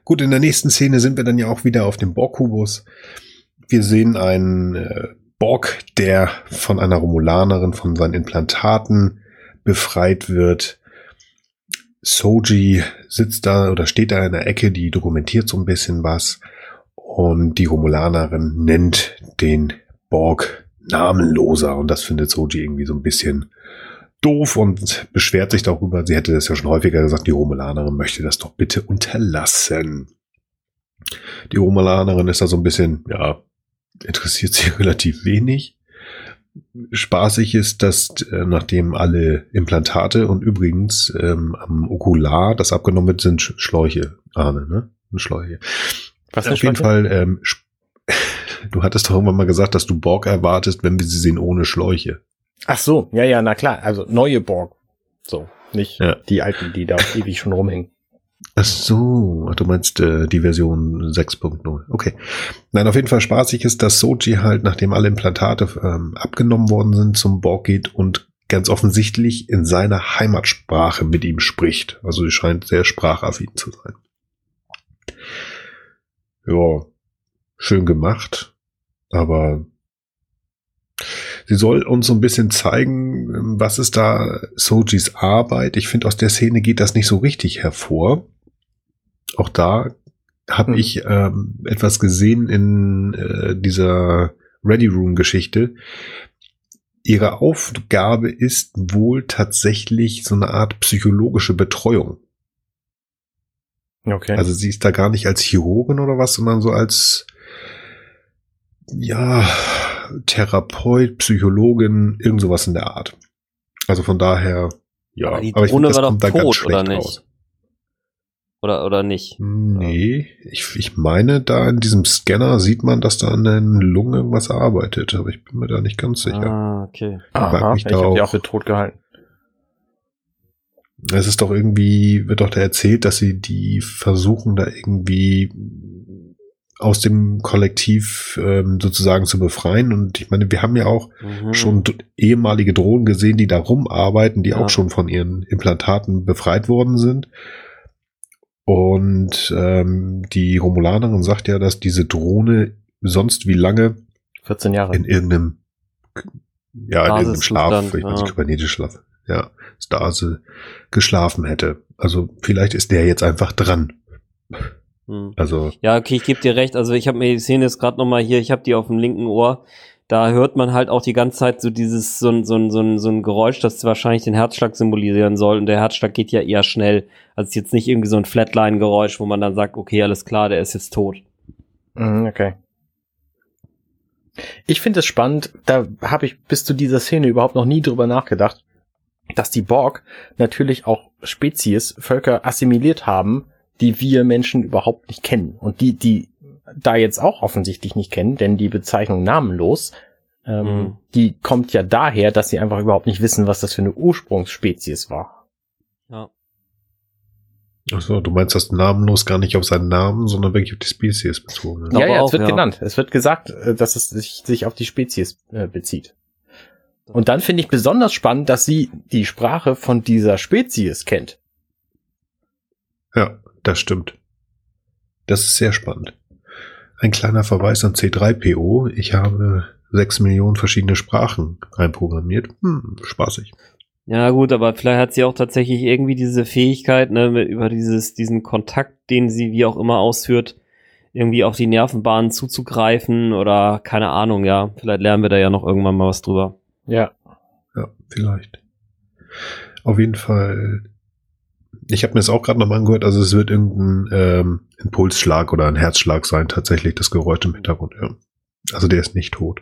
Gut, in der nächsten Szene sind wir dann ja auch wieder auf dem Borg-Kubus. Wir sehen einen äh, Borg, der von einer Romulanerin von seinen Implantaten befreit wird. Soji sitzt da oder steht da in der Ecke, die dokumentiert so ein bisschen was. Und die Romulanerin nennt den Borg namenloser. Und das findet Soji irgendwie so ein bisschen doof und beschwert sich darüber. Sie hätte das ja schon häufiger gesagt, die Romulanerin möchte das doch bitte unterlassen. Die Romulanerin ist da so ein bisschen, ja, interessiert sie relativ wenig. Spaßig ist, dass äh, nachdem alle Implantate und übrigens ähm, am Okular, das abgenommen wird, sind Sch- Schläuche, Arne, ne? Schläuche. Was Auf jeden Fall, ähm, du hattest doch irgendwann mal gesagt, dass du Borg erwartest, wenn wir sie sehen ohne Schläuche. Ach so, ja, ja, na klar, also neue Borg. So, nicht Ja. die alten, die da ewig schon rumhängen. Ach so, ach, du meinst äh, die Version 6.0. Okay. Nein, auf jeden Fall spaßig ist, dass Soji halt, nachdem alle Implantate ähm, abgenommen worden sind, zum Borg geht und ganz offensichtlich in seiner Heimatsprache mit ihm spricht. Also sie scheint sehr sprachaffin zu sein. Ja, schön gemacht, aber sie soll uns so ein bisschen zeigen, was ist da Sojis Arbeit. Ich finde, aus der Szene geht das nicht so richtig hervor. Auch da habe Hm. ich ähm, etwas gesehen in äh, dieser Ready Room Geschichte. Ihre Aufgabe ist wohl tatsächlich so eine Art psychologische Betreuung. Okay. Also sie ist da gar nicht als Chirurgin oder was, sondern so als ja Therapeut, Psychologin, irgend sowas in der Art. Also von daher, ja. Aber die aber ich Drohne find, das war doch kommt da ganz tot, schlecht oder nicht? raus. Oder, oder nicht? Nee, ich, ich meine, da in diesem Scanner sieht man, dass da an der Lunge irgendwas arbeitet, aber ich bin mir da nicht ganz sicher. Ah, okay. Aha, mich ich da habe die auch. auch für tot gehalten. Es ist doch irgendwie, wird doch da erzählt, dass sie die versuchen, da irgendwie aus dem Kollektiv ähm, sozusagen zu befreien. Und ich meine, wir haben ja auch Mhm. schon ehemalige Drohnen gesehen, die da rumarbeiten, die Ja. auch schon von ihren Implantaten befreit worden sind. Und ähm, die Romulanerin sagt ja, dass diese Drohne sonst wie lange 14 Jahre. in irgendeinem ja, in irgendeinem Schlaf, ich weiß ja. nicht, kybernetisch Schlaf, ja, Stase geschlafen hätte. Also vielleicht ist der jetzt einfach dran. Mhm. Also Ja, okay, ich gebe dir recht. Also ich habe mir die Szene jetzt gerade noch mal hier, ich habe die auf dem linken Ohr. Da hört man halt auch die ganze Zeit so dieses, so ein, so ein, so ein, so ein Geräusch, das wahrscheinlich den Herzschlag symbolisieren soll. Und der Herzschlag geht ja eher schnell. Also jetzt nicht irgendwie so ein Flatline-Geräusch, wo man dann sagt, okay, alles klar, der ist jetzt tot. Mhm, Okay. Ich finde es spannend, da habe ich bis zu dieser Szene überhaupt noch nie drüber nachgedacht, dass die Borg natürlich auch Spezies, Völker assimiliert haben, die wir Menschen überhaupt nicht kennen. Und die, die da jetzt auch offensichtlich nicht kennen, denn die Bezeichnung namenlos, ähm, Mhm. die kommt ja daher, dass sie einfach überhaupt nicht wissen, was das für eine Ursprungsspezies war. Ja. Achso, du meinst das namenlos gar nicht auf seinen Namen, sondern wirklich auf die Spezies bezogen. ne? Ja, ja, auch, es wird ja. genannt. Es wird gesagt, äh, dass es sich, sich auf die Spezies äh, bezieht. Und dann finde ich besonders spannend, dass sie die Sprache von dieser Spezies kennt. Ja, das stimmt. Das ist sehr spannend. Ein kleiner Verweis an C3PO. Ich habe sechs Millionen verschiedene Sprachen einprogrammiert. Hm, spaßig. Ja, gut, aber vielleicht hat sie auch tatsächlich irgendwie diese Fähigkeit, ne, über dieses, diesen Kontakt, den sie wie auch immer ausführt, irgendwie auf die Nervenbahnen zuzugreifen oder keine Ahnung, ja. Vielleicht lernen wir da ja noch irgendwann mal was drüber. Ja. Ja, vielleicht. Auf jeden Fall. Ich habe mir das auch gerade nochmal angehört. Also es wird irgendein ähm, Impulsschlag oder ein Herzschlag sein, tatsächlich das Geräusch im Hintergrund. Ja. Also der ist nicht tot.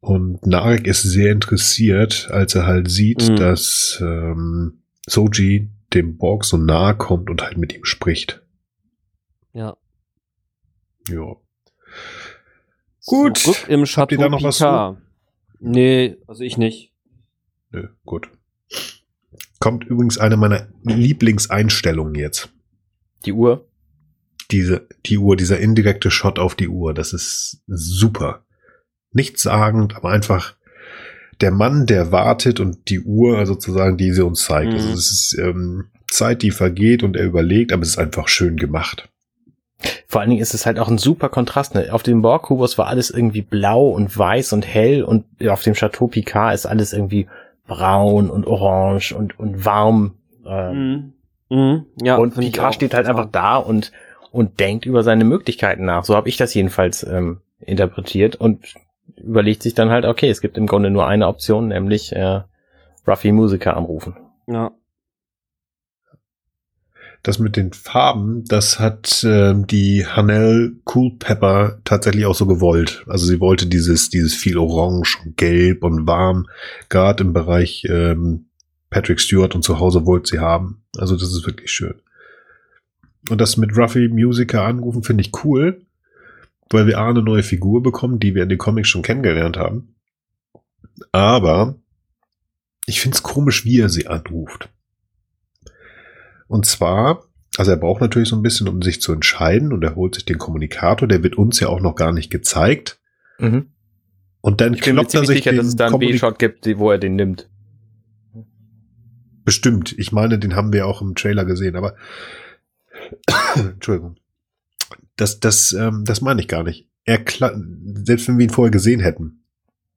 Und Narek ist sehr interessiert, als er halt sieht, Mhm. dass ähm, Soji dem Borg so nahe kommt und halt mit ihm spricht. Ja. Ja. Gut. Zurück im Habt Chateau ihr da noch was Picard. Nee, also ich nicht. Nö, gut. Kommt übrigens eine meiner Lieblingseinstellungen jetzt. Die Uhr. diese, die Uhr, dieser indirekte Shot auf die Uhr, das ist super. Nichtssagend, aber einfach der Mann, der wartet und die Uhr sozusagen, die sie uns zeigt. Mhm. Also es ist ähm, Zeit, die vergeht und er überlegt, aber es ist einfach schön gemacht. Vor allen Dingen ist es halt auch ein super Kontrast. Ne? Auf dem Borg-Kubus war alles irgendwie blau und weiß und hell und auf dem Chateau Picard ist alles irgendwie braun und orange und, und warm. Ähm, Mhm. Mhm. Ja, und Picard steht halt einfach da und, und denkt über seine Möglichkeiten nach. So habe ich das jedenfalls ähm, interpretiert und überlegt sich dann halt, okay, es gibt im Grunde nur eine Option, nämlich äh, Ruffy Musiker anrufen. Ja. Das mit den Farben, das hat ähm, die Hanel Culpepper tatsächlich auch so gewollt. Also sie wollte dieses, dieses viel Orange und Gelb und warm, gerade im Bereich ähm, Patrick Stewart und zu Hause wollte sie haben. Also das ist wirklich schön. Und das mit Ruffy Musiker anrufen finde ich cool, weil wir A, eine neue Figur bekommen, die wir in den Comics schon kennengelernt haben. Aber ich finde es komisch, wie er sie anruft. Und zwar, also er braucht natürlich so ein bisschen, um sich zu entscheiden und er holt sich den Kommunikator, der wird uns ja auch noch gar nicht gezeigt. Mhm. Und dann Ich bin mir er sich sicher, den dass es da einen B-Shot gibt, wo er den nimmt. Bestimmt. Ich meine, den haben wir auch im Trailer gesehen, aber Entschuldigung. Das, das, ähm, das meine ich gar nicht. Er selbst wenn wir ihn vorher gesehen hätten,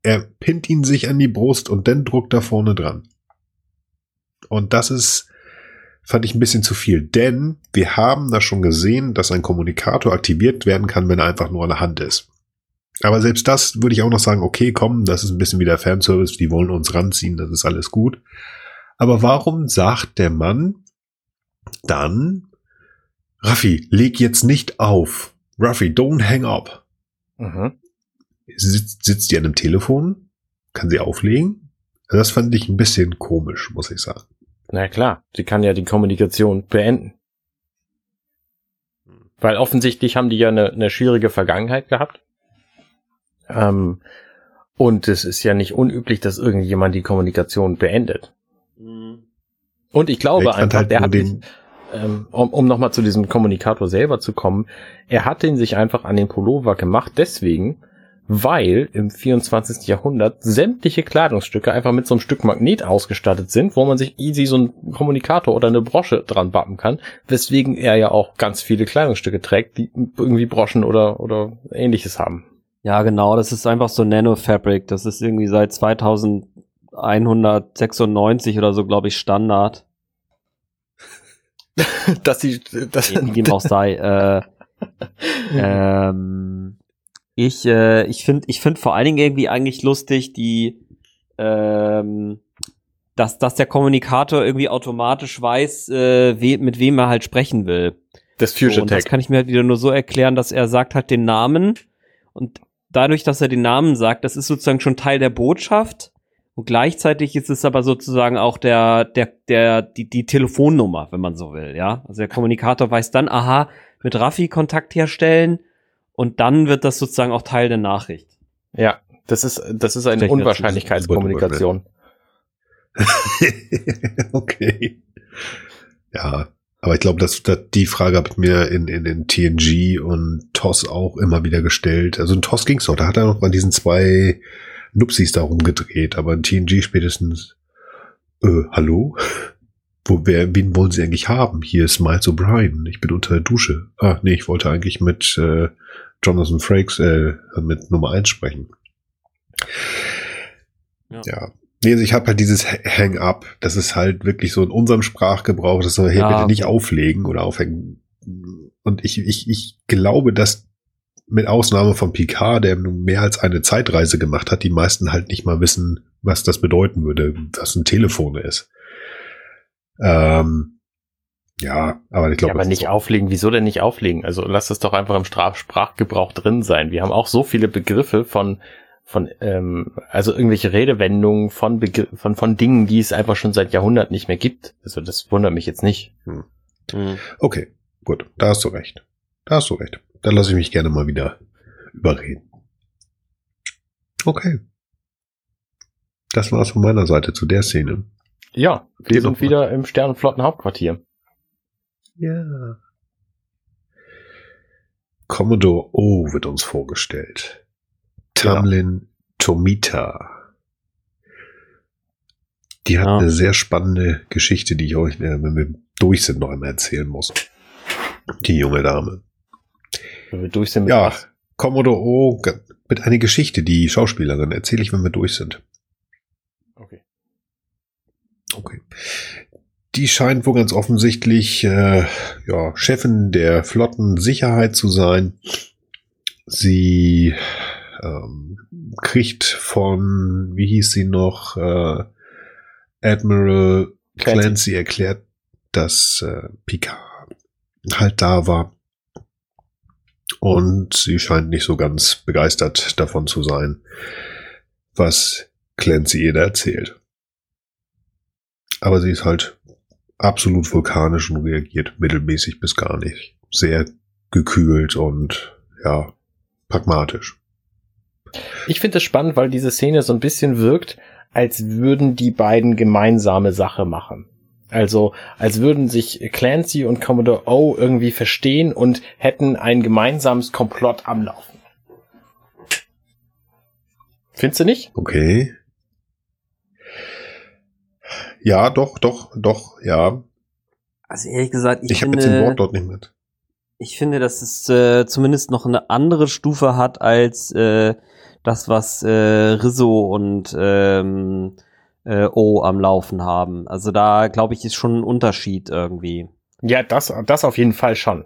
er pinnt ihn sich an die Brust und dann druckt er vorne dran. Und das ist, fand ich ein bisschen zu viel, denn wir haben da schon gesehen, dass ein Kommunikator aktiviert werden kann, wenn er einfach nur an der Hand ist. Aber selbst das würde ich auch noch sagen, okay, komm, das ist ein bisschen wie der Fanservice, die wollen uns ranziehen, das ist alles gut. Aber warum sagt der Mann dann, Raffi, leg jetzt nicht auf. Raffi, don't hang up. Mhm. Sitzt, sitzt die an einem Telefon? Kann sie auflegen? Also Das fand ich ein bisschen komisch, muss ich sagen. Na klar, sie kann ja die Kommunikation beenden. Weil offensichtlich haben die ja eine, eine schwierige Vergangenheit gehabt. Ähm, und es ist ja nicht unüblich, dass irgendjemand die Kommunikation beendet. Mhm. Und ich glaube Ich einfach, halt der hat den- sich, ähm, um, um nochmal zu diesem Kommunikator selber zu kommen, er hat den sich einfach an den Pullover gemacht, deswegen, weil im 24. Jahrhundert sämtliche Kleidungsstücke einfach mit so einem Stück Magnet ausgestattet sind, wo man sich easy so einen Kommunikator oder eine Brosche dran bappen kann, weswegen er ja auch ganz viele Kleidungsstücke trägt, die irgendwie Broschen oder, oder ähnliches haben. Ja, genau, das ist einfach so Nano-Fabric. Das ist irgendwie seit 2196 oder so, glaube ich, Standard. dass sie, dass, Wie dem auch sei. Äh, ähm, ich äh, ich finde ich find vor allen Dingen irgendwie eigentlich lustig, die ähm, dass, dass der Kommunikator irgendwie automatisch weiß, äh, we mit wem er halt sprechen will. das So, Fusion und das kann ich mir halt wieder nur so erklären, dass er sagt halt den Namen und dadurch, dass er den Namen sagt, das ist sozusagen schon Teil der Botschaft und gleichzeitig ist es aber sozusagen auch der der der die die Telefonnummer, wenn man so will, ja? Also der Kommunikator weiß dann, aha, mit Raffi Kontakt herstellen und dann wird das sozusagen auch Teil der Nachricht. Ja, das ist, das ist eine Unwahrscheinlichkeitskommunikation. okay. Ja, aber ich glaube, dass, dass die Frage habe ich mir in, in, in TNG und TOS auch immer wieder gestellt. Also in TOS ging's doch, da hat er noch an diesen zwei Nupsis da rumgedreht, aber in TNG spätestens, äh, hallo? Wo, wer, wen wollen Sie eigentlich haben? Hier ist Miles O'Brien. Ich bin unter der Dusche. Ah, nee, ich wollte eigentlich mit äh, Jonathan Frakes, äh, mit Nummer eins sprechen. Ja. ja. Nee, also ich habe halt dieses Hang-up. Das ist halt wirklich so in unserem Sprachgebrauch, das soll hier Ja, bitte nicht auflegen oder aufhängen. Und ich, ich, ich glaube, dass mit Ausnahme von Picard, der nun mehr als eine Zeitreise gemacht hat, die meisten halt nicht mal wissen, was das bedeuten würde, was ein Telefon ist. Ähm, ja, aber ich glaube, ja, aber nicht so. auflegen. Wieso denn nicht auflegen? Also lass das doch einfach im Straf Sprachgebrauch drin sein. Wir haben auch so viele Begriffe von von ähm, also irgendwelche Redewendungen von Begr von von Dingen, die es einfach schon seit Jahrhunderten nicht mehr gibt. Also das wundert mich jetzt nicht. Mhm. Okay, gut, da hast du recht. Da hast du recht. Da lasse ich mich gerne mal wieder überreden. Okay. Das war's von meiner Seite zu der Szene. Ja, wir sind mal. wieder im Sternenflotten Hauptquartier. Ja. Commodore O wird uns vorgestellt. Tamlin Tomita. Die hat Ja. eine sehr spannende Geschichte, die ich euch, äh, wenn wir durch sind, noch einmal erzählen muss. Die junge Dame. Wenn wir durch sind mit Ja, was. Commodore O mit einer Geschichte, die Schauspielerin erzähle ich, wenn wir durch sind. Okay. Okay. Die scheint wohl ganz offensichtlich äh, ja, Chefin der Flottensicherheit zu sein. Sie ähm, kriegt von, wie hieß sie noch, äh, Admiral Clancy. Clancy erklärt, dass äh, Picard halt da war. Und sie scheint nicht so ganz begeistert davon zu sein, was Clancy ihr da erzählt. Aber sie ist halt absolut vulkanisch und reagiert mittelmäßig bis gar nicht. Sehr gekühlt und ja, pragmatisch. Ich finde es spannend, weil diese Szene so ein bisschen wirkt, als würden die beiden gemeinsame Sache machen. Also, als würden sich Clancy und Commodore O irgendwie verstehen und hätten ein gemeinsames Komplott am Laufen. Findest du nicht? Okay. Ja, doch, doch, doch, ja. Also ehrlich gesagt, ich, Ich, habe jetzt den finde, Wort dort nicht mit. ich finde, dass es äh, zumindest noch eine andere Stufe hat als äh, das, was äh, Rizzo und ähm, äh, O am Laufen haben. Also da glaube ich ist schon ein Unterschied irgendwie. Ja, das, das auf jeden Fall schon.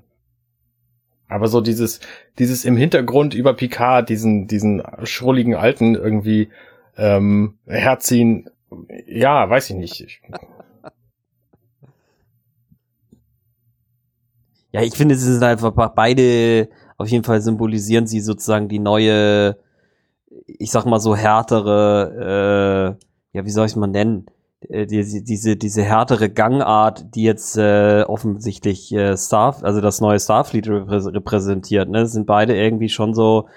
Aber so dieses, dieses im Hintergrund über Picard, diesen, diesen schrulligen Alten irgendwie ähm, herziehen, ja, weiß ich nicht. Ich, Ja, ich finde, sie sind einfach beide, auf jeden Fall symbolisieren sie sozusagen die neue, ich sag mal so härtere, äh, ja, wie soll ich es mal nennen? Äh, diese, diese, diese härtere Gangart, die jetzt äh, offensichtlich äh, Star, also das neue Starfleet reprä repräsentiert, ne? Das sind beide irgendwie schon so,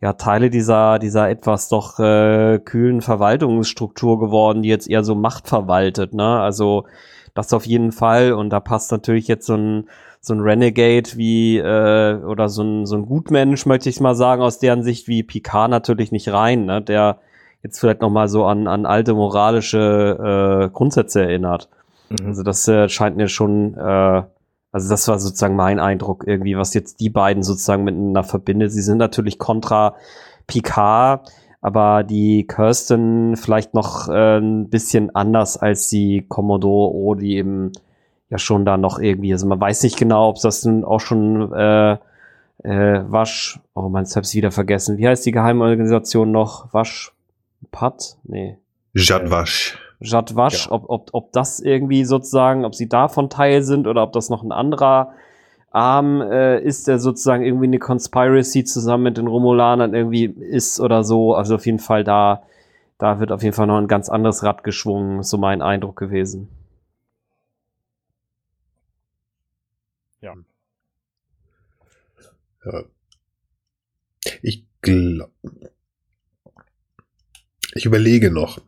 ja Teile dieser dieser etwas doch äh, kühlen Verwaltungsstruktur geworden, die jetzt eher so Macht verwaltet, ne? Also das auf jeden Fall und da passt natürlich jetzt so ein so ein Renegade wie äh, oder so ein so ein Gutmensch möchte ich mal sagen aus deren Sicht wie Picard natürlich nicht rein, ne? Der jetzt vielleicht noch mal so an an alte moralische äh, Grundsätze erinnert. Mhm. Also das äh, scheint mir schon äh, also das war sozusagen mein Eindruck irgendwie, was jetzt die beiden sozusagen miteinander verbindet. Sie sind natürlich kontra Picard, aber die Kirsten vielleicht noch äh, ein bisschen anders als die Commodore O, die eben ja schon da noch irgendwie, also man weiß nicht genau, ob das denn auch schon äh, äh, Wasch, oh man, jetzt hab's wieder vergessen. Wie heißt die Geheimorganisation noch? Wasch, Pat? Nee. Jadwasch. Jadwasch, ja. ob, ob, ob das irgendwie sozusagen, ob sie davon Teil sind oder ob das noch ein anderer Arm äh, ist, der sozusagen irgendwie eine Conspiracy zusammen mit den Romulanern irgendwie ist oder so. Also auf jeden Fall da, da wird auf jeden Fall noch ein ganz anderes Rad geschwungen, so mein Eindruck gewesen. Ja. ja. Ich glaube, ich überlege noch,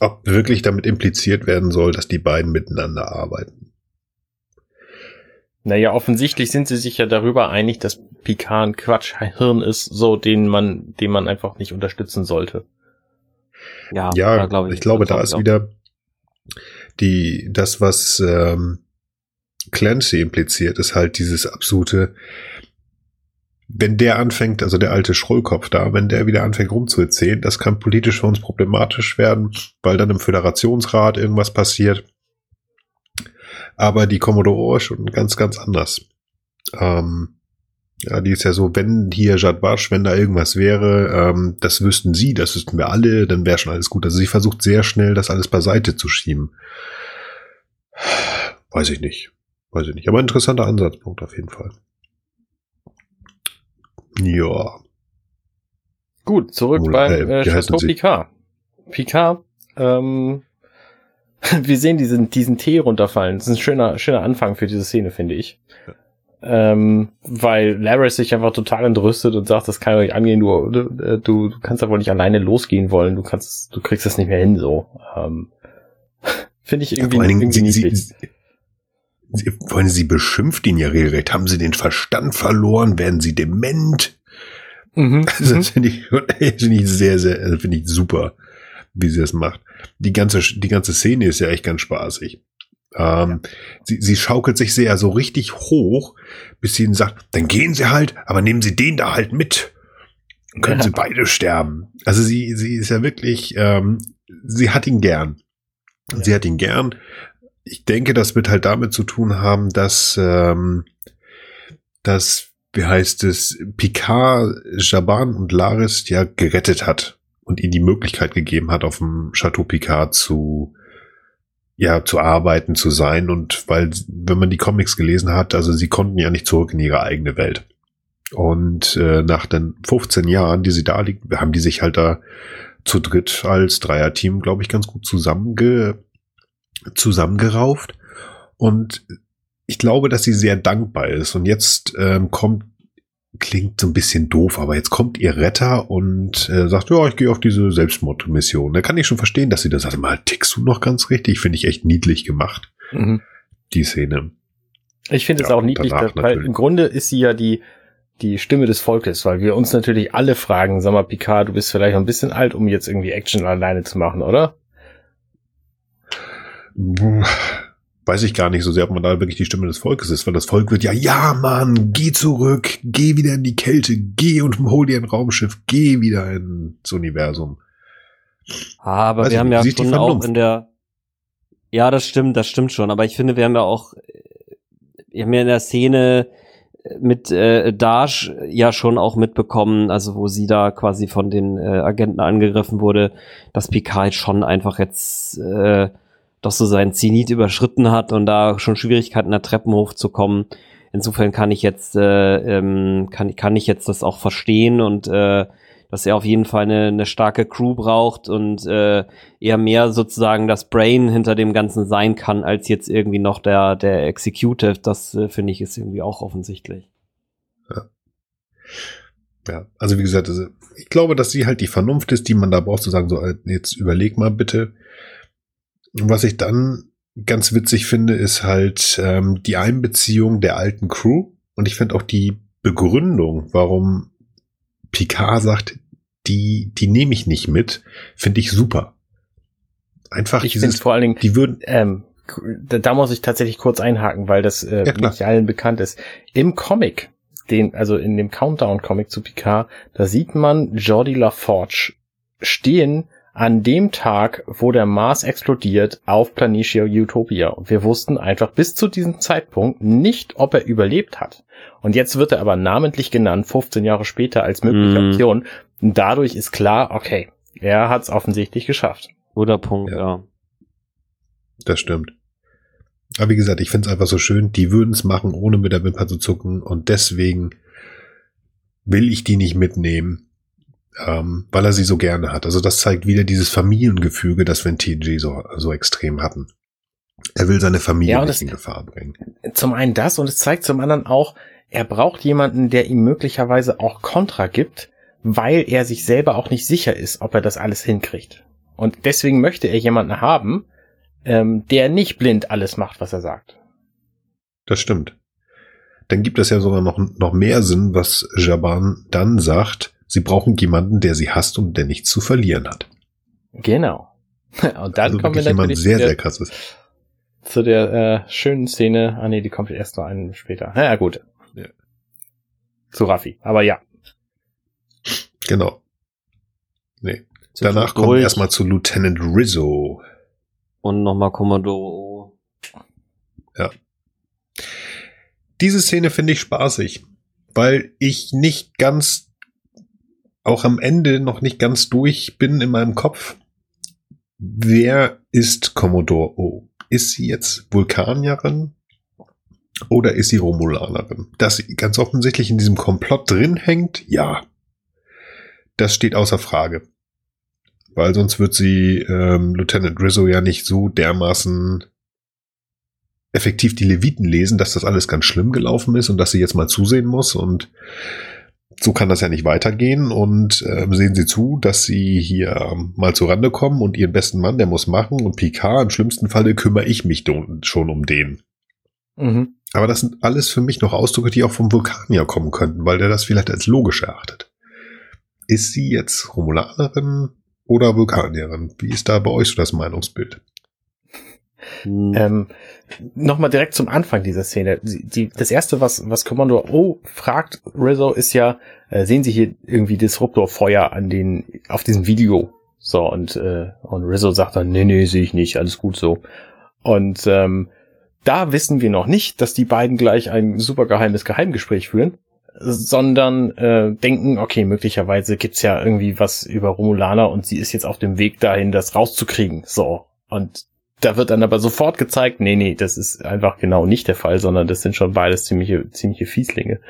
ob wirklich damit impliziert werden soll, dass die beiden miteinander arbeiten. Naja, offensichtlich sind sie sich ja darüber einig, dass Picard ein Quatschhirn ist, so den man, den man einfach nicht unterstützen sollte. Ja, ja da ich, ich glaube, da ist wieder die, das, was ähm, Clancy impliziert, ist halt dieses absolute, wenn der anfängt, also der alte Schrollkopf da, wenn der wieder anfängt rumzuerzählen, das kann politisch für uns problematisch werden, weil dann im Föderationsrat irgendwas passiert. Aber die Commodore ist schon ganz, ganz anders. Ähm, ja, die ist ja so, wenn hier Jadwasch, wenn da irgendwas wäre, ähm, das wüssten sie, das wüssten wir alle, dann wäre schon alles gut. Also sie versucht sehr schnell, das alles beiseite zu schieben. Weiß ich nicht. Weiß ich nicht. Aber interessanter Ansatzpunkt auf jeden Fall. Ja. Gut, zurück Oder, beim äh, Chateau Picard. Picard, ähm, wir sehen diesen, diesen Tee runterfallen. Das ist ein schöner, schöner Anfang für diese Szene, finde ich. Ja. Ähm, weil Laris sich einfach total entrüstet und sagt, das kann nicht angehen, du, du, du kannst da wohl nicht alleine losgehen wollen, du kannst, du kriegst das nicht mehr hin, so. Ähm, finde ich irgendwie, ja, irgendwie sie, sie, sie, wollen Sie beschimpft ihn ja regelrecht. Haben Sie den Verstand verloren? Werden Sie dement? Mhm. Also, das finde ich, finde ich sehr, sehr, also finde ich super, wie sie das macht. Die ganze, die ganze Szene ist ja echt ganz spaßig. Ähm, ja. sie, sie schaukelt sich sehr so richtig hoch, bis sie ihnen sagt, dann gehen Sie halt, aber nehmen Sie den da halt mit. Dann können ja. Sie beide sterben. Also sie, sie ist ja wirklich, ähm, sie hat ihn gern. Ja. Sie hat ihn gern. Ich denke, das wird halt damit zu tun haben, dass, ähm, dass wie heißt es, Picard, Jaban und Laris ja gerettet hat und ihnen die Möglichkeit gegeben hat, auf dem Chateau Picard zu, ja, zu arbeiten, zu sein. Und weil, wenn man die Comics gelesen hat, also sie konnten ja nicht zurück in ihre eigene Welt. Und äh, nach den 15 Jahren, die sie da liegen, haben die sich halt da zu dritt als Dreierteam, glaube ich, ganz gut zusammenge zusammengerauft. Und ich glaube, dass sie sehr dankbar ist. Und jetzt ähm, kommt, klingt so ein bisschen doof, aber jetzt kommt ihr Retter und äh, sagt, ja, ich gehe auf diese Selbstmordmission. Da kann ich schon verstehen, dass sie das sagt. Mal tickst du noch ganz richtig? Finde ich echt niedlich gemacht. Mhm. Die Szene. Ich finde ja, es auch niedlich, weil im Grunde ist sie ja die, die Stimme des Volkes, weil wir uns natürlich alle fragen, sag mal, Picard, du bist vielleicht ein bisschen alt, um jetzt irgendwie Action alleine zu machen, oder? Weiß ich gar nicht so sehr, ob man da wirklich die Stimme des Volkes ist, weil das Volk wird ja, ja, Mann, geh zurück, geh wieder in die Kälte, geh und hol dir ein Raumschiff, geh wieder ins Universum. Aber weiß wir haben ja schon auch in der, ja, das stimmt, das stimmt schon, aber ich finde, wir haben ja auch, wir haben ja in der Szene mit äh, Dash ja schon auch mitbekommen, also wo sie da quasi von den äh, Agenten angegriffen wurde, dass Picard schon einfach jetzt äh, doch so seinen Zenit überschritten hat und da schon Schwierigkeiten der Treppen hochzukommen. Insofern kann ich jetzt äh, ähm, kann kann ich jetzt das auch verstehen und äh, dass er auf jeden Fall eine, eine starke Crew braucht und äh, eher mehr sozusagen das Brain hinter dem Ganzen sein kann, als jetzt irgendwie noch der, der Executive. Das äh, finde ich ist irgendwie auch offensichtlich. Ja. Ja, also wie gesagt, also ich glaube, dass sie halt die Vernunft ist, die man da braucht, zu sagen, so, äh, jetzt überleg mal bitte. Was ich dann ganz witzig finde, ist halt ähm, die Einbeziehung der alten Crew. Und ich finde auch die Begründung, warum Picard sagt, die, die nehme ich nicht mit, finde ich super. Einfach ich finde vor allen Dingen, die würden, ähm, da, da muss ich tatsächlich kurz einhaken, weil das äh, Ja, nicht allen bekannt ist. Im Comic, den, also in dem Countdown-Comic zu Picard, da sieht man Jordi LaForge stehen an dem Tag, wo der Mars explodiert, auf Planitia Utopia. Und wir wussten einfach bis zu diesem Zeitpunkt nicht, ob er überlebt hat. Und jetzt wird er aber namentlich genannt, 15 Jahre später, als mögliche Mhm. Option. Und dadurch ist klar, okay, er hat es offensichtlich geschafft. Guter Punkt, Ja. ja. das stimmt. Aber wie gesagt, ich finde es einfach so schön, die würden es machen, ohne mit der Wimper zu zucken. Und deswegen will ich die nicht mitnehmen, ähm, weil er sie so gerne hat. Also das zeigt wieder dieses Familiengefüge, das wir in TNG so, so extrem hatten. Er will seine Familie Ja, nicht in Gefahr bringen. zum einen das und es zeigt zum anderen auch, er braucht jemanden, der ihm möglicherweise auch Kontra gibt, weil er sich selber auch nicht sicher ist, ob er das alles hinkriegt. Und deswegen möchte er jemanden haben, ähm, der nicht blind alles macht, was er sagt. Das stimmt. Dann gibt es ja sogar noch, noch mehr Sinn, was Jaban dann sagt. Sie brauchen jemanden, der sie hasst und der nichts zu verlieren hat. Genau. Und dann also kommen wir natürlich sehr, zu der, sehr krasses. zu der äh, schönen Szene. Ah nee, die kommt erst noch einen später. Na ja, gut. Ja. Zu Raffi. Aber ja. Genau. Nee. Danach kommen wir erstmal zu Lieutenant Rizzo. Und nochmal Kommodore. Diese Szene finde ich spaßig, weil ich nicht ganz, auch am Ende noch nicht ganz durch bin in meinem Kopf. Wer ist Commodore O? Ist sie jetzt Vulkanierin oder ist sie Romulanerin? Dass sie ganz offensichtlich in diesem Komplott drin hängt, ja. Das steht außer Frage. Weil sonst wird sie ähm, Lieutenant Rizzo ja nicht so dermaßen effektiv die Leviten lesen, dass das alles ganz schlimm gelaufen ist und dass sie jetzt mal zusehen muss und so kann das ja nicht weitergehen und ähm, sehen Sie zu, dass Sie hier mal zur Rande kommen und Ihren besten Mann, der muss machen und Picard, im schlimmsten Falle kümmere ich mich schon um den. Mhm. Aber das sind alles für mich noch Ausdrücke, die auch vom Vulkanier kommen könnten, weil der das vielleicht als logisch erachtet. Ist sie jetzt Romulanerin oder Vulkanierin? Wie ist da bei euch so das Meinungsbild? Hm. Ähm, Nochmal direkt zum Anfang dieser Szene. Die, die, das erste, was, was Kommando O fragt Rizzo, ist ja, äh, sehen Sie hier irgendwie Disruptorfeuer an den, auf diesem Video? So, und, äh, und Rizzo sagt dann, nee, nee, sehe ich nicht, alles gut so. Und ähm, da wissen wir noch nicht, dass die beiden gleich ein super geheimes Geheimgespräch führen, sondern äh, denken, okay, möglicherweise gibt's ja irgendwie was über Romulaner und sie ist jetzt auf dem Weg dahin, das rauszukriegen. So. Und da wird dann aber sofort gezeigt, nee, nee, das ist einfach genau nicht der Fall, sondern das sind schon beides ziemliche, ziemliche Fieslinge.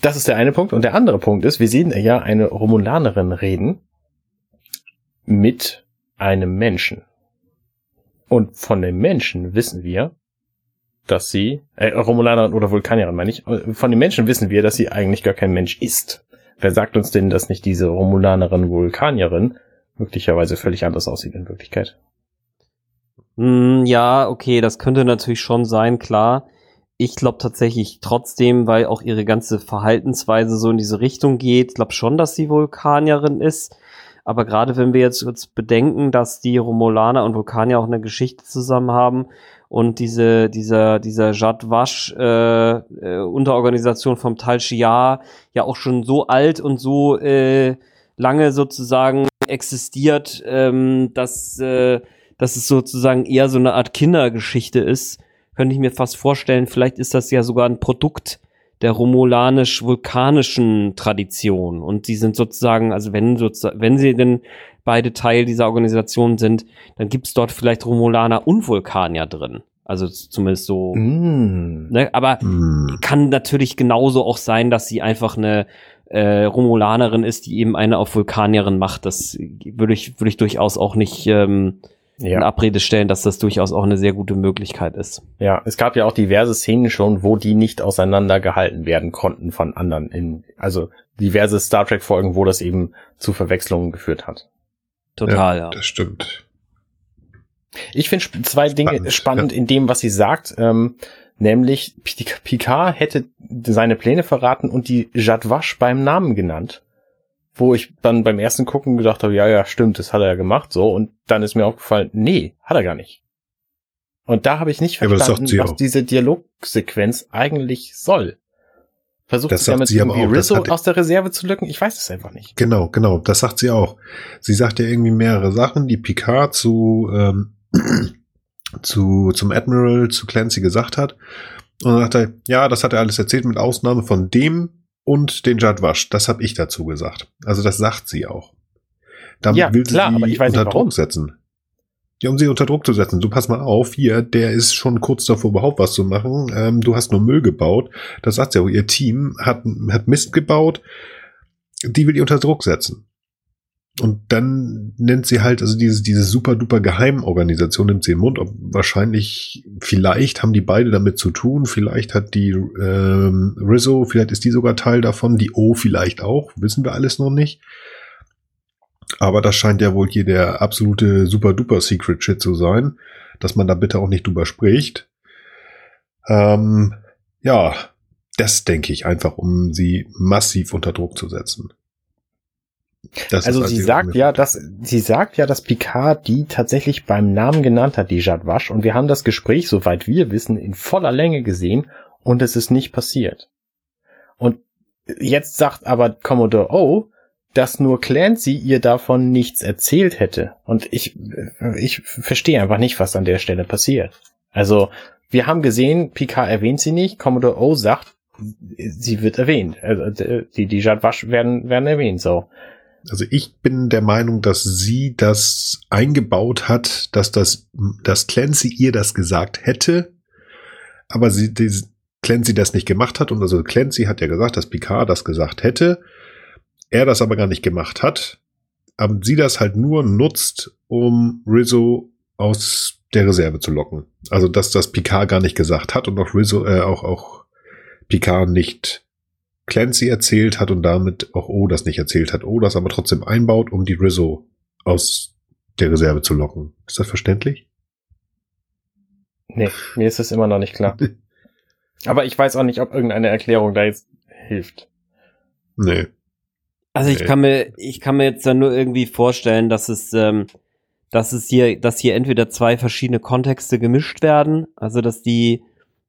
Das ist der eine Punkt. Und der andere Punkt ist, wir sehen ja eine Romulanerin reden mit einem Menschen. Und von dem Menschen wissen wir, dass sie, äh, Romulanerin oder Vulkanierin meine ich, von den Menschen wissen wir, dass sie eigentlich gar kein Mensch ist. Wer sagt uns denn, dass nicht diese Romulanerin, Vulkanierin möglicherweise völlig anders aussieht in Wirklichkeit? Hm, ja, okay, das könnte natürlich schon sein, klar. Ich glaube tatsächlich trotzdem, weil auch ihre ganze Verhaltensweise so in diese Richtung geht, glaube schon, dass sie Vulkanierin ist. Aber gerade wenn wir jetzt, jetzt bedenken, dass die Romulaner und Vulkanier auch eine Geschichte zusammen haben und diese, dieser, dieser Jad Vash äh, äh, Unterorganisation vom Tal Shiar ja auch schon so alt und so äh, lange sozusagen existiert, ähm, dass äh, dass es sozusagen eher so eine Art Kindergeschichte ist, könnte ich mir fast vorstellen, vielleicht ist das ja sogar ein Produkt der romulanisch-vulkanischen Tradition. Und die sind sozusagen, also wenn, sozusagen, wenn sie denn beide Teil dieser Organisation sind, dann gibt es dort vielleicht Romulaner und Vulkanier drin. Also zumindest so. Mm. Ne? Aber Hm. kann natürlich genauso auch sein, dass sie einfach eine äh, Romulanerin ist, die eben eine auf Vulkanierin macht. Das würde ich, würde ich durchaus auch nicht, ähm, in Abrede stellen, dass das durchaus auch eine sehr gute Möglichkeit ist. Ja, es gab ja auch diverse Szenen schon, wo die nicht auseinandergehalten werden konnten von anderen. In, also diverse Star Trek Folgen, wo das eben zu Verwechslungen geführt hat. Total, ja. ja. Das stimmt. Ich finde zwei Dinge spannend, spannend ja. in dem, was sie sagt. Ähm, nämlich Picard hätte seine Pläne verraten und die Jadwasch beim Namen genannt. Wo ich dann beim ersten Gucken gedacht habe, ja, ja, stimmt, das hat er ja gemacht, so. Und dann ist mir aufgefallen, nee, hat er gar nicht. Und da habe ich nicht verstanden, ja, was diese Dialogsequenz eigentlich soll. Versucht das sie damit irgendwie auch, Rizzo aus der Reserve zu lücken? Ich weiß es einfach nicht. Genau, genau, das sagt sie auch. Sie sagt ja irgendwie mehrere Sachen, die Picard zu, ähm, zu, zum Admiral, zu Clancy gesagt hat. Und dann sagt er, ja, das hat er alles erzählt, mit Ausnahme von dem und den Jadwasch. Das habe ich dazu gesagt. Also das sagt sie auch. Damit ja, will klar, sie aber ich weiß unter nicht, Druck setzen. Ja, um sie unter Druck zu setzen. Du pass mal auf, hier, der ist schon kurz davor, überhaupt was zu machen. Ähm, du hast nur Müll gebaut. Das sagt sie auch. Ihr Team hat, hat Mist gebaut. Die will ihr unter Druck setzen. Und dann nennt sie halt, also diese, diese super duper Geheimorganisation nimmt sie im Mund. Ob wahrscheinlich, vielleicht haben die beide damit zu tun. Vielleicht hat die ähm, Rizzo, vielleicht ist die sogar Teil davon. Die O vielleicht auch. Wissen wir alles noch nicht. Aber das scheint ja wohl hier der absolute super duper Secret Shit zu sein, dass man da bitte auch nicht drüber spricht. Ähm, ja, das denke ich einfach, um sie massiv unter Druck zu setzen. Das also sie sagt ja, dass sie sagt ja, dass Picard die tatsächlich beim Namen genannt hat, die Jadwasch, und wir haben das Gespräch, soweit wir wissen, in voller Länge gesehen und es ist nicht passiert. Und jetzt sagt aber Commodore O, dass nur Clancy ihr davon nichts erzählt hätte. Und ich, ich verstehe einfach nicht, was an der Stelle passiert. Also, wir haben gesehen, Picard erwähnt sie nicht, Commodore O sagt, sie wird erwähnt. Also, die, die Jadwasch werden, werden erwähnt, so. Also ich bin der Meinung, dass sie das eingebaut hat, dass das, dass Clancy ihr das gesagt hätte, aber sie, die, Clancy das nicht gemacht hat. Und also Clancy hat ja gesagt, dass Picard das gesagt hätte. Er das aber gar nicht gemacht hat, aber sie das halt nur nutzt, um Rizzo aus der Reserve zu locken. Also dass das Picard gar nicht gesagt hat und auch Rizzo, äh, auch, auch Picard nicht Clancy erzählt hat und damit auch O das nicht erzählt hat. O das aber trotzdem einbaut, um die Rizzo aus der Reserve zu locken. Ist das verständlich? Nee, mir ist das immer noch nicht klar. aber ich weiß auch nicht, ob irgendeine Erklärung da jetzt hilft. Nee. Also ich kann mir, ich kann mir jetzt dann nur irgendwie vorstellen, dass es, ähm, dass es hier, dass hier entweder zwei verschiedene Kontexte gemischt werden, also dass die,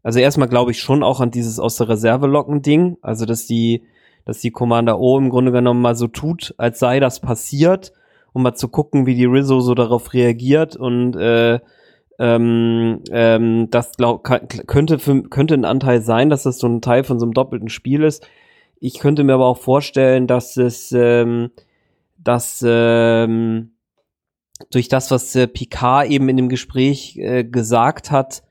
also erstmal glaube ich schon auch an dieses aus der Reserve locken Ding, also dass die, dass die Commander O im Grunde genommen mal so tut, als sei das passiert, um mal zu gucken, wie die Rizzo so darauf reagiert und äh, ähm, ähm, das glaub, könnte für, könnte ein Anteil sein, dass das so ein Teil von so einem doppelten Spiel ist. Ich könnte mir aber auch vorstellen, dass es, ähm, dass ähm, durch das, was äh, Picard eben in dem Gespräch äh, gesagt hat,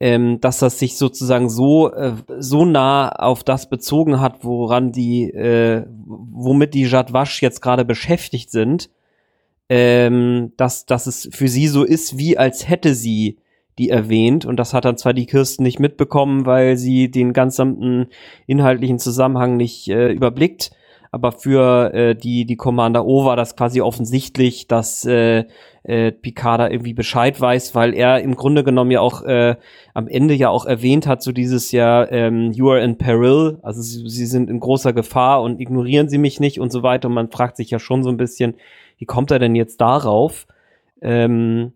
ähm, dass das sich sozusagen so äh, so nah auf das bezogen hat, woran die, äh, womit die Jadwasch jetzt gerade beschäftigt sind, ähm, dass dass es für sie so ist, wie als hätte sie die erwähnt. Und das hat dann zwar die Kirsten nicht mitbekommen, weil sie den gesamten inhaltlichen Zusammenhang nicht äh, überblickt. Aber für äh, die, die Commander O war das quasi offensichtlich, dass äh, äh, Picard da irgendwie Bescheid weiß, weil er im Grunde genommen ja auch äh, am Ende ja auch erwähnt hat, so dieses Jahr, ähm, you are in peril, also sie, sie sind in großer Gefahr und ignorieren sie mich nicht und so weiter. Und man fragt sich ja schon so ein bisschen, wie kommt er denn jetzt darauf? Ähm,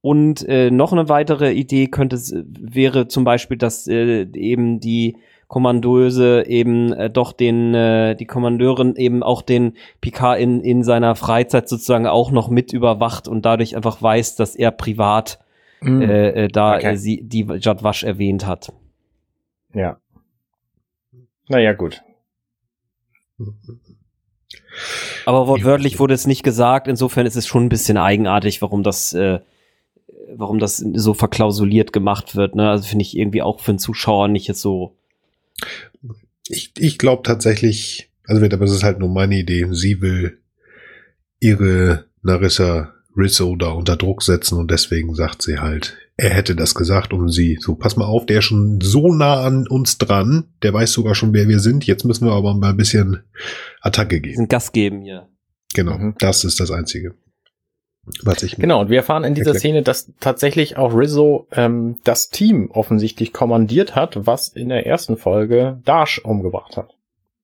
und äh, noch eine weitere Idee könnte wäre zum Beispiel, dass äh, eben die Kommandöse eben äh, doch den äh, die Kommandeurin eben auch den Picard in in seiner Freizeit sozusagen auch noch mit überwacht und dadurch einfach weiß, dass er privat mm. äh, äh, da okay. äh, sie die Jadwasch erwähnt hat. Ja. Naja, gut. Aber wortwörtlich wurde es nicht gesagt, insofern ist es schon ein bisschen eigenartig, warum das äh, warum das so verklausuliert gemacht wird. Ne? Also finde ich irgendwie auch für einen Zuschauer nicht jetzt so. Ich, ich glaube tatsächlich, also aber das ist halt nur meine Idee. Sie will ihre Narissa Rizzo da unter Druck setzen und deswegen sagt sie halt, er hätte das gesagt um sie, so, pass mal auf, der ist schon so nah an uns dran, der weiß sogar schon, wer wir sind, jetzt müssen wir aber mal ein bisschen Attacke geben. Diesen Gas geben hier. Genau, Mhm. das ist das Einzige, was ich Genau, und wir erfahren in dieser Erklärt. Szene, dass tatsächlich auch Rizzo ähm, das Team offensichtlich kommandiert hat, was in der ersten Folge Dash umgebracht hat.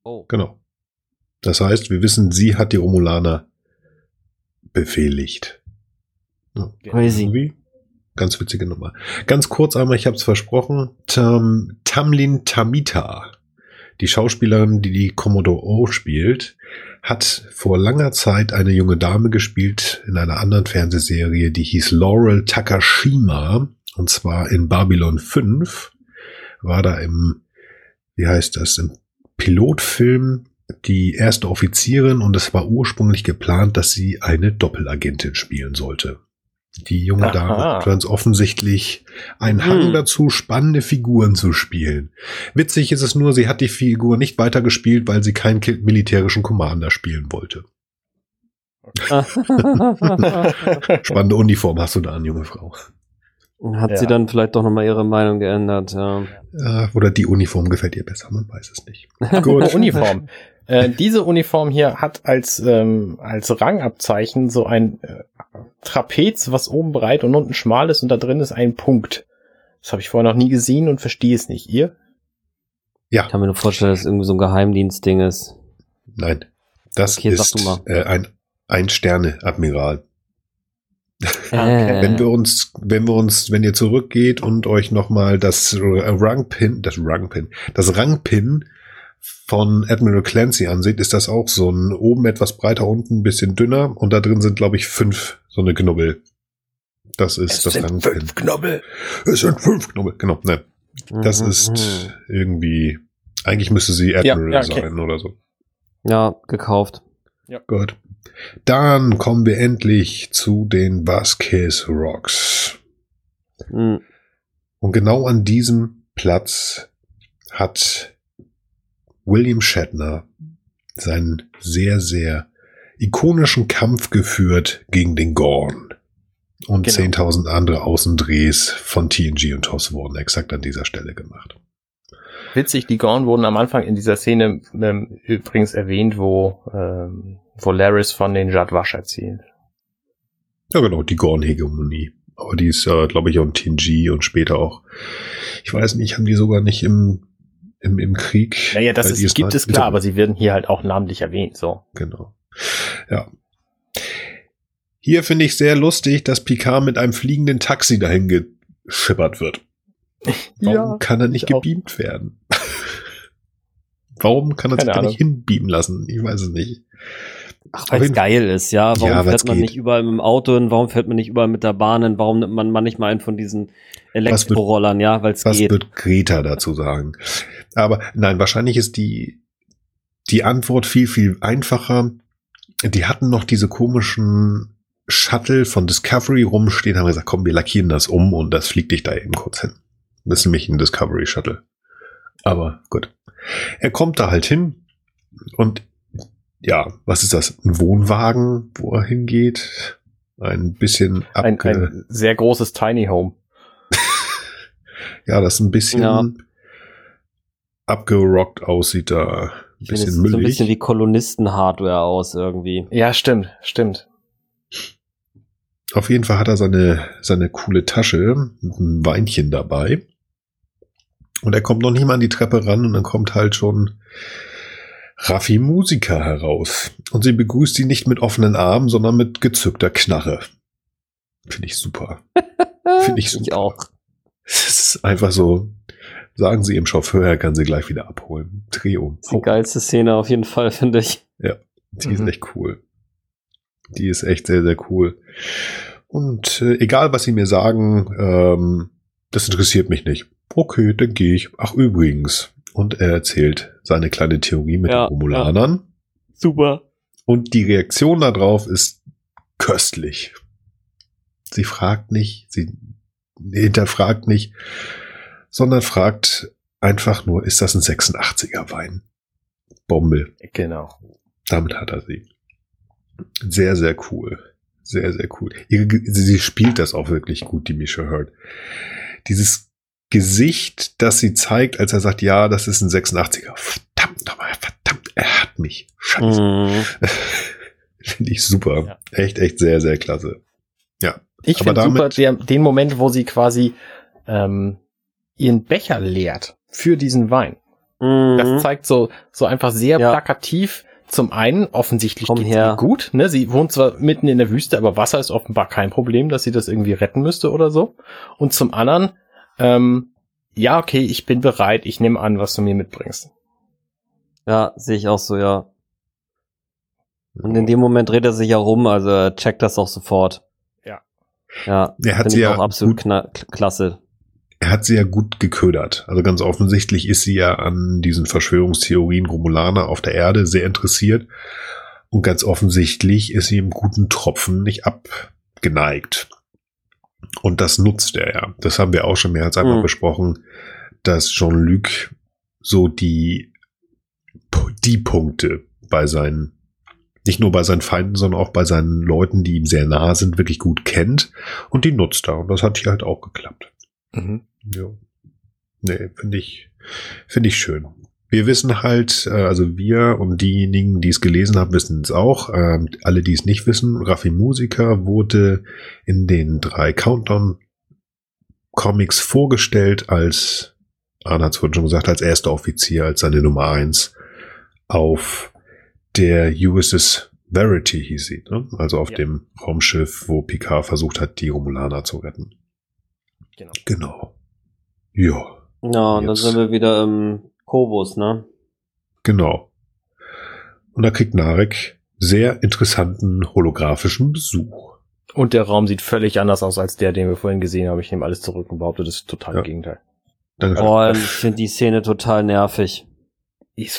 Oh. Genau. Das heißt, wir wissen, sie hat die Romulaner befehligt. Ja. Crazy. Irgendwie. Ganz witzige Nummer. Ganz kurz einmal, ich habe es versprochen, Tam, Tamlin Tamita, die Schauspielerin, die die Commodore O spielt, hat vor langer Zeit eine junge Dame gespielt in einer anderen Fernsehserie, die hieß Laurel Takashima, und zwar in Babylon 5, war da im, wie heißt das, im Pilotfilm die erste Offizierin und es war ursprünglich geplant, dass sie eine Doppelagentin spielen sollte. Die junge Aha. Dame hat ganz offensichtlich einen Hm. Hang dazu, spannende Figuren zu spielen. Witzig ist es nur, sie hat die Figur nicht weitergespielt, weil sie keinen militärischen Commander spielen wollte. Spannende Uniform hast du da an, junge Frau. Hat Ja. sie dann vielleicht doch nochmal ihre Meinung geändert, ja. Äh, oder die Uniform gefällt ihr besser, man weiß es nicht. Gut. Uniform. Äh, diese Uniform hier hat als, ähm, als Rangabzeichen so ein äh, Trapez, was oben breit und unten schmal ist und da drin ist ein Punkt. Das habe ich vorher noch nie gesehen und verstehe es nicht. Ihr? Ja, Ich kann mir nur vorstellen, dass es irgendwie so ein Geheimdienstding ist. nein. Das Okay, ist äh, ein Ein-Sterne-Admiral. Okay. Wenn wir uns, wenn wir uns, wenn ihr zurückgeht und euch nochmal das Rangpin, das Rangpin, das Rangpin von Admiral Clancy ansieht, ist das auch so ein oben etwas breiter, unten ein bisschen dünner und da drin sind, glaube ich, fünf so eine Knubbel. Das ist das Rangpin. Knobbel. Es sind fünf Knubbel, genau. Ne, das Mhm, ist irgendwie, eigentlich müsste sie Admiral ja, okay. sein oder so. Ja, gekauft. Gut. Dann kommen wir endlich zu den Vasquez Rocks. Mhm. Und genau an diesem Platz hat William Shatner seinen sehr, sehr ikonischen Kampf geführt gegen den Gorn. Und Genau. 10.000 andere Außendrehs von TNG und TOS wurden exakt an dieser Stelle gemacht. Witzig, die Gorn wurden am Anfang in dieser Szene ähm, übrigens erwähnt, wo, ähm, wo Laris von den Jadwash erzählt. Ja, genau, die Gorn-Hegemonie. Aber die ist ja, glaube ich, auch in TNG und später auch. Ich weiß nicht, haben die sogar nicht im, im, im Krieg. Naja, das ist, gibt es klar, aber sie werden hier halt auch namentlich erwähnt, so. Genau. Ja. Hier finde ich sehr lustig, dass Picard mit einem fliegenden Taxi dahin geschippert wird. Warum kann er nicht ich auch. gebeamt werden? Warum kann er sich da nicht hinbeamen lassen? Ich weiß es nicht. Ach, weil es geil ist, ja. Warum Ja, fährt man geht. nicht überall mit dem Auto hin? Warum fährt man nicht überall mit der Bahn hin? Warum nimmt man, man nicht mal einen von diesen Elektrorollern, ja? Weil es Was geht. wird Greta dazu sagen? Aber nein, wahrscheinlich ist die, die Antwort viel, viel einfacher. Die hatten noch diese komischen Shuttle von Discovery rumstehen, haben gesagt, komm, wir lackieren das um und das fliegt dich da eben kurz hin. Das ist nämlich ein Discovery Shuttle. Aber gut. Er kommt da halt hin und ja, was ist das? Ein Wohnwagen, wo er hingeht? Ein bisschen Ein, abge ein sehr großes Tiny Home. ja, das ein bisschen Ja. Abgerockt aussieht da. Ein Ich finde, es bisschen sieht so ein müllig. bisschen wie Kolonisten-Hardware aus irgendwie. Ja, stimmt, stimmt. Auf jeden Fall hat er seine, seine coole Tasche mit einem Weinchen dabei. Und er kommt noch nicht mal an die Treppe ran und dann kommt halt schon Raffi Musiker heraus. Und sie begrüßt ihn nicht mit offenen Armen, sondern mit gezückter Knarre. Finde ich super. Finde ich super. Ich auch. Es ist einfach so, sagen sie ihrem Chauffeur, er kann sie gleich wieder abholen. Trio. Ist die geilste Szene auf jeden Fall, finde ich. Die ist Mhm. echt cool. Die ist echt sehr, sehr cool. Und äh, egal, was sie mir sagen, ähm, das interessiert mich nicht. Okay, dann gehe ich. Ach, übrigens. Und er erzählt seine kleine Theorie mit Ja, den Romulanern. Super. Und die Reaktion darauf ist köstlich. Sie fragt nicht, sie hinterfragt nicht, sondern fragt einfach nur, ist das ein 86er Wein? Bombe. Genau. Damit hat er sie. Sehr, sehr cool. Sehr, sehr cool. Sie spielt das auch wirklich gut, die Misha Hurt. Dieses Gesicht, das sie zeigt, als er sagt, ja, das ist ein 86er. Verdammt nochmal, verdammt, er hat mich. Scheiße. Mhm. Finde ich super. Ja. Echt, echt sehr, sehr klasse. Ja. Ich finde super der, den Moment, wo sie quasi ähm, ihren Becher leert für diesen Wein. Das Mhm. zeigt so, so einfach sehr Ja. plakativ. Zum einen, offensichtlich Komm geht's her. ihr gut. Ne? Sie wohnt zwar mitten in der Wüste, aber Wasser ist offenbar kein Problem, dass sie das irgendwie retten müsste oder so. Und zum anderen, ähm, ja, okay, ich bin bereit, ich nehme an, was du mir mitbringst. Ja, sehe ich auch so, ja. Und in dem Moment dreht er sich ja rum, also er checkt das auch sofort. Ja. Ja, Er hat finde sie ich ja auch absolut gut- kna klasse. Er hat sie ja gut geködert. Also ganz offensichtlich ist sie ja an diesen Verschwörungstheorien Romulaner auf der Erde sehr interessiert. Und ganz offensichtlich ist sie im guten Tropfen nicht abgeneigt. Und das nutzt er ja. Das haben wir auch schon mehr als einmal Mhm. besprochen, dass Jean-Luc so die, die Punkte bei seinen, nicht nur bei seinen Feinden, sondern auch bei seinen Leuten, die ihm sehr nahe sind, wirklich gut kennt. Und die nutzt er. Und das hat hier halt auch geklappt. Mhm. Ja. Nee, finde ich, finde ich schön. Wir wissen halt, äh, also wir und diejenigen, die es gelesen haben, wissen es auch. Ähm, alle, die es nicht wissen, Raffi Musiker wurde in den drei Countdown-Comics vorgestellt als, Arne hat es vorhin schon gesagt, als erster Offizier, als seine Nummer eins auf der USS Verity hieß sie, ne? also auf Ja. dem Raumschiff, wo Picard versucht hat, die Romulaner zu retten. Genau. Genau. Ja, Ja, und dann sind wir wieder im Kobus, ne? genau. Und da kriegt Narek sehr interessanten holographischen Besuch. Und der Raum sieht völlig anders aus als der, den wir vorhin gesehen haben. Ich nehme alles zurück und behaupte, das ist total Ja. im Gegenteil. Dann Boah, ich finde die Szene total nervig. Ist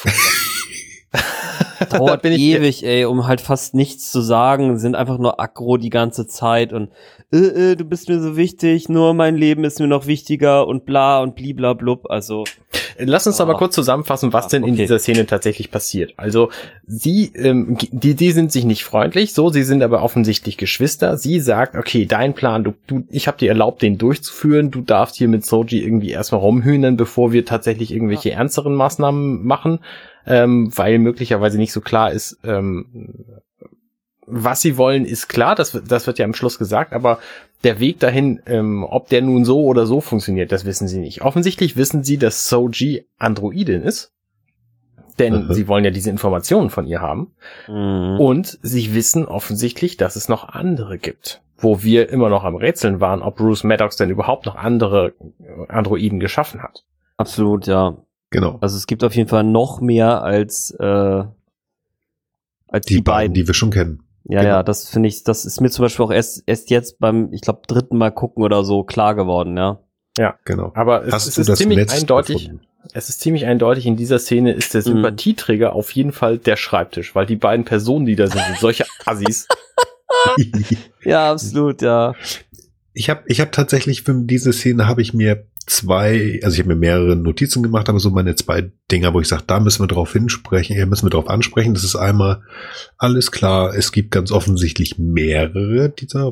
Dauert ewig, ey, um halt fast nichts zu sagen, sind einfach nur aggro die ganze Zeit und äh, äh, du bist mir so wichtig, nur mein Leben ist mir noch wichtiger und bla und bliblablub, also Lass uns aber Ah. kurz zusammenfassen, was Ah, denn in okay. dieser Szene tatsächlich passiert. Also sie, ähm, die, die sind sich nicht freundlich, so, sie sind aber offensichtlich Geschwister. Sie sagt, okay, dein Plan, du, du, ich habe dir erlaubt, den durchzuführen. Du darfst hier mit Soji irgendwie erstmal rumhühnen, bevor wir tatsächlich irgendwelche ernsteren Maßnahmen machen, ähm, weil möglicherweise nicht so klar ist, ähm, was sie wollen, ist klar, das, wird- das wird ja am Schluss gesagt, aber der Weg dahin, ähm, ob der nun so oder so funktioniert, das wissen sie nicht. Offensichtlich wissen sie, dass Soji Androidin ist, denn Mhm. sie wollen ja diese Informationen von ihr haben. mhm. Und sie wissen offensichtlich, dass es noch andere gibt, wo wir immer noch am Rätseln waren, ob Bruce Maddox denn überhaupt noch andere Androiden geschaffen hat. absolut, ja. Genau. Also es gibt auf jeden Fall noch mehr als äh, als Die, die, beiden, beiden. die wir schon kennen. ja, genau. ja, das finde ich, das ist mir zum Beispiel auch erst erst jetzt beim, ich glaube, dritten Mal gucken oder so klar geworden, ja. Genau. Aber es, es ist ziemlich Netz eindeutig. gefunden? Es ist ziemlich eindeutig, in dieser Szene ist der Mhm. Sympathieträger auf jeden Fall der Schreibtisch, weil die beiden Personen, die da sind, sind solche Assis. Ja, absolut, ja. Ich habe ich hab tatsächlich für diese Szene habe ich mir zwei, also ich habe mir mehrere Notizen gemacht, aber so meine zwei Dinger, wo ich sage, da müssen wir drauf hinsprechen, hier müssen wir drauf ansprechen. Das ist einmal alles klar, es gibt ganz offensichtlich mehrere dieser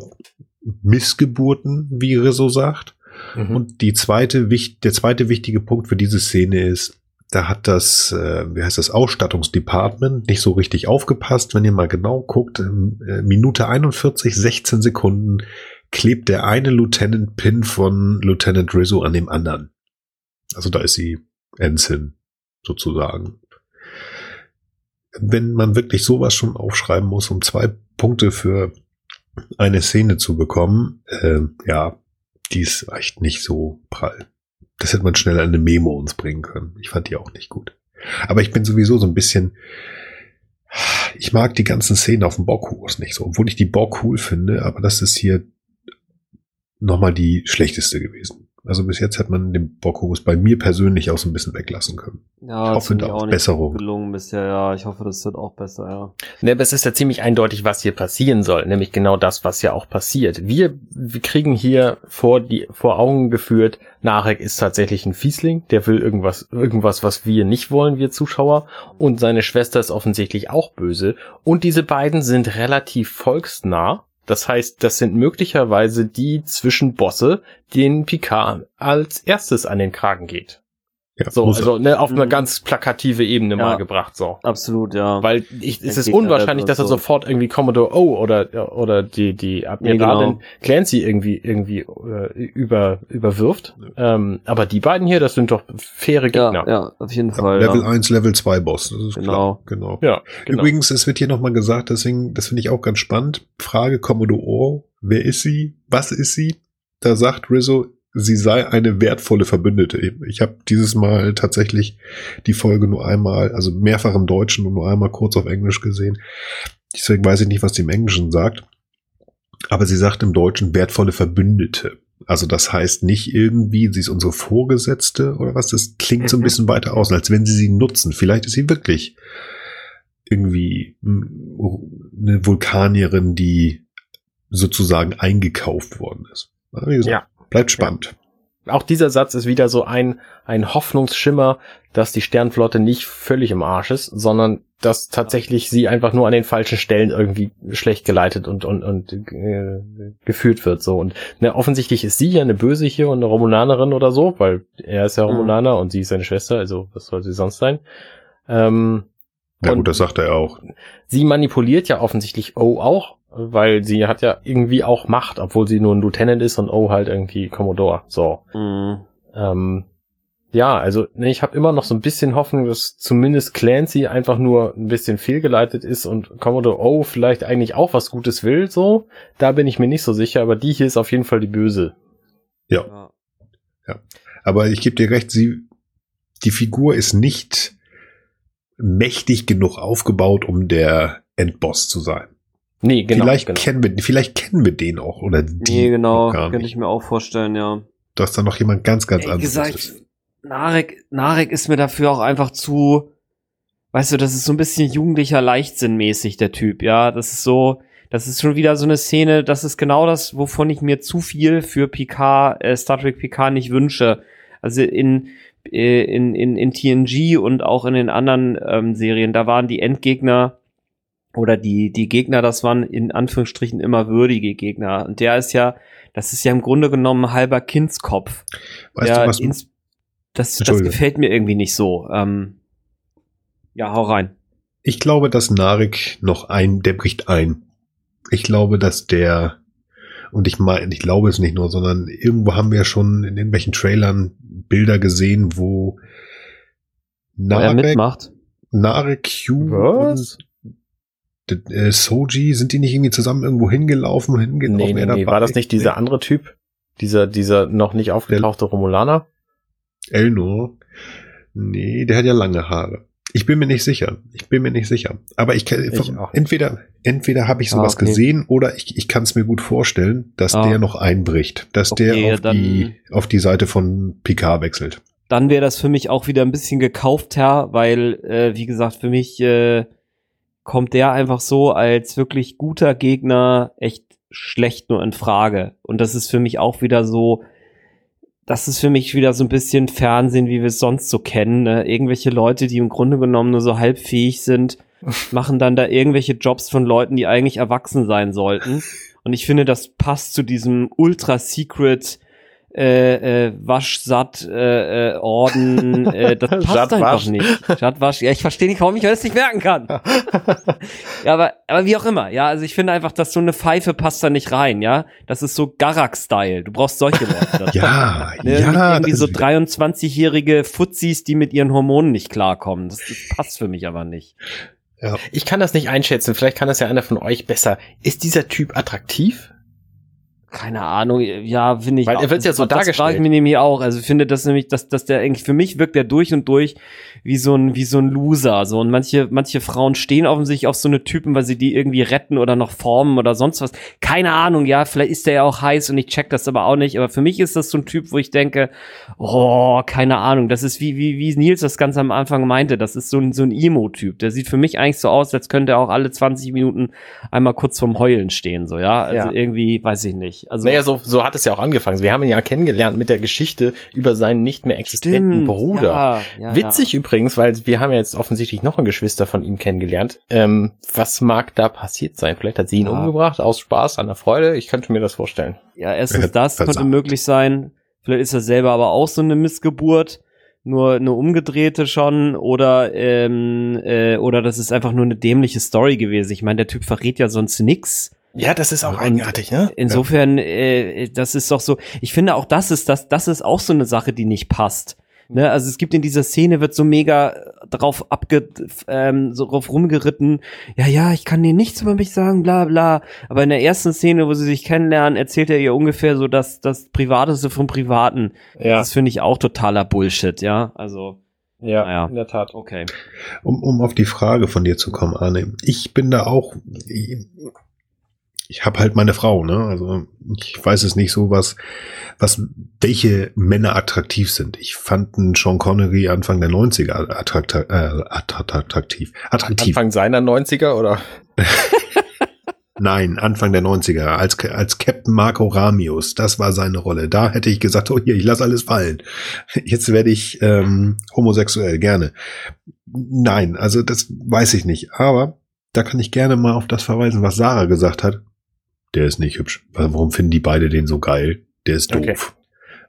Missgeburten, wie so sagt. Mhm. Und die zweite, der zweite wichtige Punkt für diese Szene ist, da hat das, äh, wie heißt das, Ausstattungsdepartment nicht so richtig aufgepasst. Wenn ihr mal genau guckt, ähm, äh, Minute 41, 16 Sekunden klebt der eine Lieutenant Pin von Lieutenant Rizzo an dem anderen. Also da ist sie Ensign sozusagen. Wenn man wirklich sowas schon aufschreiben muss, um zwei Punkte für eine Szene zu bekommen, äh, ja, die ist echt nicht so prall. Das hätte man schneller in eine Memo uns bringen können. Ich fand die auch nicht gut. Aber ich bin sowieso so ein bisschen, ich mag die ganzen Szenen auf dem Bockhus nicht so, obwohl ich die Bock cool finde, aber das ist hier nochmal die schlechteste gewesen. Also bis jetzt hat man den Bockhus bei mir persönlich auch so ein bisschen weglassen können. Ja, Ich hoffe, das da ich auch Besserung. gelungen bisher, ja. Ich hoffe, das wird auch besser, ja. Ne, aber es ist ja ziemlich eindeutig, was hier passieren soll, nämlich genau das, was ja auch passiert. Wir, wir kriegen hier vor die vor Augen geführt, Narek ist tatsächlich ein Fiesling, der will irgendwas irgendwas, was wir nicht wollen, wir Zuschauer, und seine Schwester ist offensichtlich auch böse und diese beiden sind relativ volksnah. Das heißt, das sind möglicherweise die Zwischenbosse, denen Picard als erstes an den Kragen geht. Ja, So, also ne, auf eine Mhm. ganz plakative Ebene Ja. mal gebracht, so. Absolut, ja. Weil ich, es ist unwahrscheinlich, dass er so. sofort irgendwie Commodore O oder oder die die Admiralin genau. Clancy irgendwie irgendwie äh, über überwirft. Ähm, aber die beiden hier, das sind doch faire ja, Gegner. ja, auf jeden Fall. Level ja. 1, Level 2 Boss, das ist Genau. klar. Genau. Ja, genau. Übrigens, es wird hier nochmal gesagt, deswegen, das finde ich auch ganz spannend. Frage Commodore O, wer ist sie? Was ist sie? Da sagt Rizzo, sie sei eine wertvolle Verbündete. Ich habe dieses Mal tatsächlich die Folge nur einmal, also mehrfach im Deutschen und nur einmal kurz auf Englisch gesehen. Deswegen weiß ich nicht, was sie im Englischen sagt. Aber sie sagt im Deutschen wertvolle Verbündete. Also das heißt nicht irgendwie, sie ist unsere Vorgesetzte oder was. Das klingt so ein Mhm. bisschen weiter aus, als wenn sie sie nutzen. Vielleicht ist sie wirklich irgendwie mm, eine Vulkanierin, die sozusagen eingekauft worden ist. Gesagt, Ja. Bleibt spannend. Auch dieser Satz ist wieder so ein, ein Hoffnungsschimmer, dass die Sternflotte nicht völlig im Arsch ist, sondern dass tatsächlich sie einfach nur an den falschen Stellen irgendwie schlecht geleitet und, und, und äh, geführt wird. So. Und ne, offensichtlich ist sie ja eine Böse hier und eine Romulanerin oder so, weil er ist ja Mhm. Romulaner und sie ist seine Schwester, also was soll sie sonst sein? Ähm, Ja Und- gut, das sagt er auch. sie manipuliert ja offensichtlich O auch, weil sie hat ja irgendwie auch Macht, obwohl sie nur ein Lieutenant ist und O halt irgendwie Commodore. So. Mhm. Ähm, ja, also ne, ich habe immer noch so ein bisschen Hoffnung, dass zumindest Clancy einfach nur ein bisschen fehlgeleitet ist und Commodore O vielleicht eigentlich auch was Gutes will, so. Da bin ich mir nicht so sicher, aber die hier ist auf jeden Fall die Böse. Ja. Ja. Aber ich gebe dir recht, sie, die Figur ist nicht mächtig genug aufgebaut, um der Endboss zu sein. Nee, genau. vielleicht, genau. kennen wir, vielleicht kennen wir den auch oder die Nee, genau, könnte ich mir auch vorstellen, ja. Dass da noch jemand ganz, ganz Wie anderes gesagt, ist. Narek, Narek ist mir dafür auch einfach zu, weißt du, das ist so ein bisschen jugendlicher Leichtsinn-mäßig, der Typ, ja. Das ist so, das ist schon wieder so eine Szene, das ist genau das, wovon ich mir zu viel für Picard, äh, Star Trek Picard nicht wünsche. Also in, äh, in, in, in TNG und auch in den anderen ähm, Serien, da waren die Endgegner oder die, die Gegner, das waren in Anführungsstrichen immer würdige Gegner. Und der ist ja, das ist ja im Grunde genommen ein halber Kindskopf. Weißt du was? ins, das, das gefällt mir irgendwie nicht so. Ähm, ja, hau rein. Ich glaube, dass Narek noch ein, der bricht ein. Ich glaube, dass der, und ich meine, ich glaube es nicht nur, sondern irgendwo haben wir schon in irgendwelchen Trailern Bilder gesehen, wo er Narek, mitmacht. Narek, Q Was? Äh, Soji, sind die nicht irgendwie zusammen irgendwo hingelaufen, hingelaufen? Nee, nee, nee. War das nicht dieser andere Typ? Dieser, dieser noch nicht aufgetauchte Romulaner? Elnor? Nee, der hat ja lange Haare. Ich bin mir nicht sicher. Ich bin mir nicht sicher. Aber ich kann, Ich entweder, entweder habe ich sowas Ah, okay. gesehen oder ich, ich kann es mir gut vorstellen, dass Ah. der noch einbricht, dass Okay, der auf dann- die, auf die Seite von Picard wechselt. Dann wäre das für mich auch wieder ein bisschen gekaufter, weil, äh, wie gesagt, für mich äh, kommt der einfach so als wirklich guter Gegner echt schlecht nur in Frage. Und das ist für mich auch wieder so, das ist für mich wieder so ein bisschen Fernsehen, wie wir es sonst so kennen. Ne? Irgendwelche Leute, die im Grunde genommen nur so halbfähig sind, machen dann da irgendwelche Jobs von Leuten, die eigentlich erwachsen sein sollten. Und ich finde, das passt zu diesem ultra secret äh, äh, Waschsatt äh, äh, Orden. Äh, das passt Schattwasch. einfach nicht. Schattwasch. Ja, ich verstehe nicht, warum ich das nicht merken kann. ja, aber, aber wie auch immer. Ja, also ich finde einfach, dass so eine Pfeife passt da nicht rein. Ja, das ist so Garak-Style. Du brauchst solche Leute. Ja, Ne, ja, irgendwie so ist- 23-jährige Fuzis, die mit ihren Hormonen nicht klarkommen. Das, das passt für mich aber nicht. Ich kann das nicht einschätzen. Vielleicht kann das ja einer von euch besser. Ist dieser Typ attraktiv? Keine Ahnung, ja, finde ich. Weil er wird's ja so das frage ich dargestellt. mir nämlich auch. Also ich finde das nämlich, dass, dass der eigentlich für mich wirkt der durch und durch wie so ein wie so ein Loser. So und manche manche Frauen stehen offensichtlich auf so eine Typen, weil sie die irgendwie retten oder noch formen oder sonst was. Keine Ahnung, ja, vielleicht ist der ja auch heiß und ich check das aber auch nicht. Aber für mich ist das so ein Typ, wo ich denke, oh, keine Ahnung. Das ist wie wie wie Nils das ganz am Anfang meinte. Das ist so ein so ein Emo-Typ. Der sieht für mich eigentlich so aus, als könnte er auch alle 20 Minuten einmal kurz vorm Heulen stehen. So ja, also Ja. irgendwie weiß ich nicht. Also Naja, so, so hat es ja auch angefangen. Wir haben ihn ja kennengelernt mit der Geschichte über seinen nicht mehr existenten Stimmt, Bruder. Ja, ja, Witzig übrigens, weil wir haben ja jetzt offensichtlich noch ein Geschwister von ihm kennengelernt. Ähm, was mag da passiert sein? Vielleicht hat sie ihn Ja. umgebracht aus Spaß, an der Freude. Ich könnte mir das vorstellen. Ja, erstens Er hat das versagt. könnte möglich sein. Vielleicht ist er selber aber auch so eine Missgeburt, nur eine umgedrehte schon, oder ähm, äh, oder das ist einfach nur eine dämliche Story gewesen. Ich meine, der Typ verrät ja sonst nix. Ja, das ist auch Und eigenartig, ne? Insofern, äh, das ist doch so. Ich finde auch, das ist das, das ist auch so eine Sache, die nicht passt. Ne, also es gibt in dieser Szene wird so mega drauf abge, ähm, so drauf rumgeritten. Ja, ja, ich kann dir nichts über mich sagen, bla bla. Aber in der ersten Szene, wo sie sich kennenlernen, erzählt er ihr ungefähr so das das Privateste vom Privaten. Ja, Das finde ich auch totaler Bullshit, ja. Also ja, naja. in der Tat. okay. Um, um auf die Frage von dir zu kommen, Arne. Ich bin da auch, ich, habe halt meine Frau, ne? Also ich weiß es nicht so, was, was, welche Männer attraktiv sind. Ich fand einen Sean Connery Anfang der 90er attrakt, äh, attraktiv. Attraktiv. Anfang seiner 90er oder? Nein, Anfang der 90er, als, als Captain Marco Ramius, das war seine Rolle. Da hätte ich gesagt, oh hier, ich lass alles fallen. Jetzt werde ich ähm, homosexuell, gerne. Nein, also das weiß ich nicht. Aber da kann ich gerne mal auf das verweisen, was Sarah gesagt hat. Der ist nicht hübsch. Warum finden die beide den so geil? Der ist doof. Okay.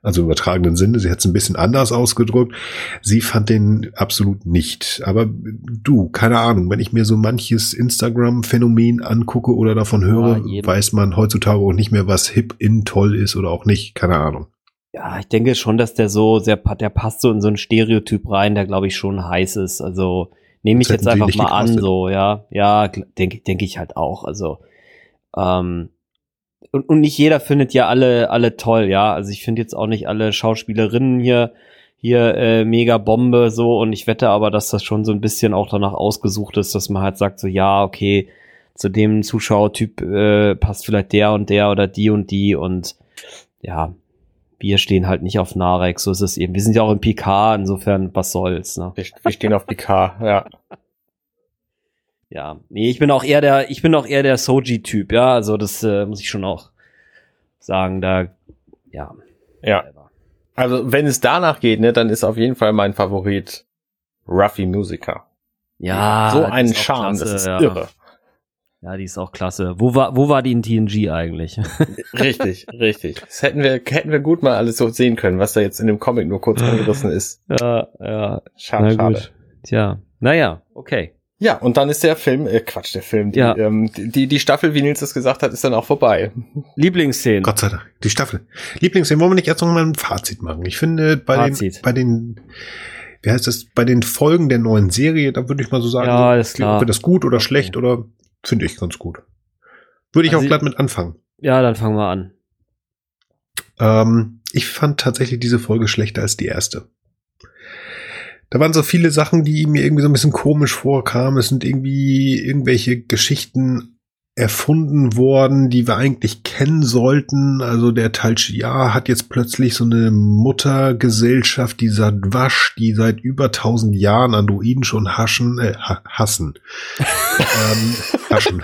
Also im übertragenen Sinne. Sie hat es ein bisschen anders ausgedrückt. Sie fand den absolut nicht. Aber du, keine Ahnung, wenn ich mir so manches Instagram-Phänomen angucke oder davon höre, Ja, weiß man heutzutage auch nicht mehr, was hip in toll ist oder auch nicht. Keine Ahnung. Ja, ich denke schon, dass der so sehr, pa- der passt so in so ein Stereotyp rein, der glaube ich schon heiß ist. Also nehme ich jetzt einfach mal an, so, ja. Ja, denke denke ich halt auch. Also, ähm, und, und nicht jeder findet ja alle, alle toll, ja. Also ich finde jetzt auch nicht alle Schauspielerinnen hier, hier äh, mega Bombe so und ich wette aber, dass das schon so ein bisschen auch danach ausgesucht ist, dass man halt sagt, so ja, okay, zu dem Zuschauertyp äh, passt vielleicht der und der oder die und die und ja, wir stehen halt nicht auf Narek, so ist es eben. Wir sind ja auch im PK, insofern, was soll's, ne? Wir, wir stehen auf PK, ja. Ja. Nee, ich bin auch eher der, ich bin auch eher der Soji-Typ, ja, also das äh, muss ich schon auch sagen, da, ja. Ja. Also, wenn es danach geht, ne, dann ist auf jeden Fall mein Favorit Ruffy Musiker. Ja. so auch Charme, klasse, das ist ja. irre. Ja, die ist auch klasse. Wo war, wo war die in TNG eigentlich? Richtig, richtig. Das hätten wir, hätten wir gut mal alles so sehen können, was da jetzt in dem Comic nur kurz angerissen ist. ja, ja. Schade, schade. Tja, naja, okay. Ja, und dann ist der Film, äh, Quatsch, der Film, die, Ja. ähm, die, die Staffel, wie Nils es gesagt hat, ist dann auch vorbei. Lieblingsszenen. Gott sei Dank. Die Staffel. Lieblingsszene, wollen wir nicht erst noch mal ein Fazit machen? Ich finde, bei Fazit. den, bei den, wie heißt das, bei den Folgen der neuen Serie, da würde ich mal so sagen, Ja, so, ist klar. ob wir das gut oder Okay. schlecht oder finde ich ganz gut. Würde ich Also auch glatt mit anfangen. Ja, dann fangen wir an. Ähm, ich fand tatsächlich diese Folge schlechter als die erste. Da waren so viele Sachen, die mir irgendwie so ein bisschen komisch vorkamen. Es sind irgendwie irgendwelche Geschichten erfunden worden, die wir eigentlich kennen sollten. Also der Tal Shiar hat jetzt plötzlich so eine Muttergesellschaft, die sagt Wasch, die seit über tausend Jahren Androiden schon haschen, äh, ha hassen. ähm, haschen.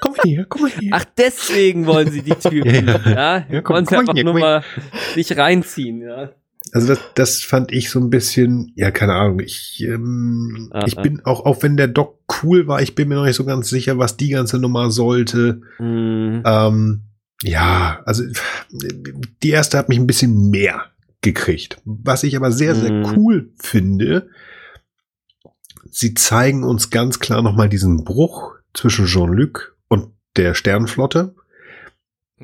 komm mal hier, komm mal hier. Ach, deswegen wollen sie die Typen, Ja. ja? Ja, komm, wollen sie komm einfach hier, nur komm mal sich reinziehen, ja? Also das, das fand ich so ein bisschen, ja, keine Ahnung. Ich, ähm, Ah, ich ah. bin auch, auch wenn der Doc cool war, ich bin mir noch nicht so ganz sicher, was die ganze Nummer sollte. Mhm. Ähm, ja, also die erste hat mich ein bisschen mehr gekriegt. Was ich aber sehr, sehr Mhm. cool finde, sie zeigen uns ganz klar nochmal diesen Bruch zwischen Jean-Luc und der Sternflotte.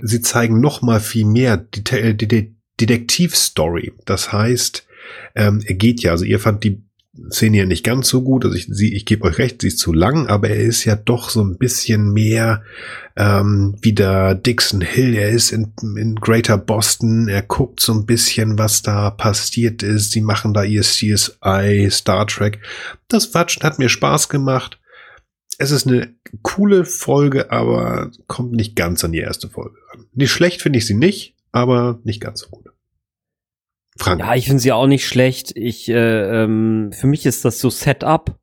Sie zeigen nochmal viel mehr die, die Detektivstory. Das heißt, ähm, er geht ja, also ihr fand die Szene ja nicht ganz so gut, also ich, ich gebe euch recht, sie ist zu lang, aber er ist ja doch so ein bisschen mehr ähm, wie der Dixon Hill. Er ist in, in Greater Boston, er guckt so ein bisschen, was da passiert ist. Sie machen da ihr CSI, Star Trek. Das Watschen hat mir Spaß gemacht. Es ist eine coole Folge, aber kommt nicht ganz an die erste Folge ran. Nicht schlecht finde ich sie nicht, aber nicht ganz so gut. Frank. Ja, ich finde sie auch nicht schlecht. Ich, äh, ähm, für mich ist das so Setup.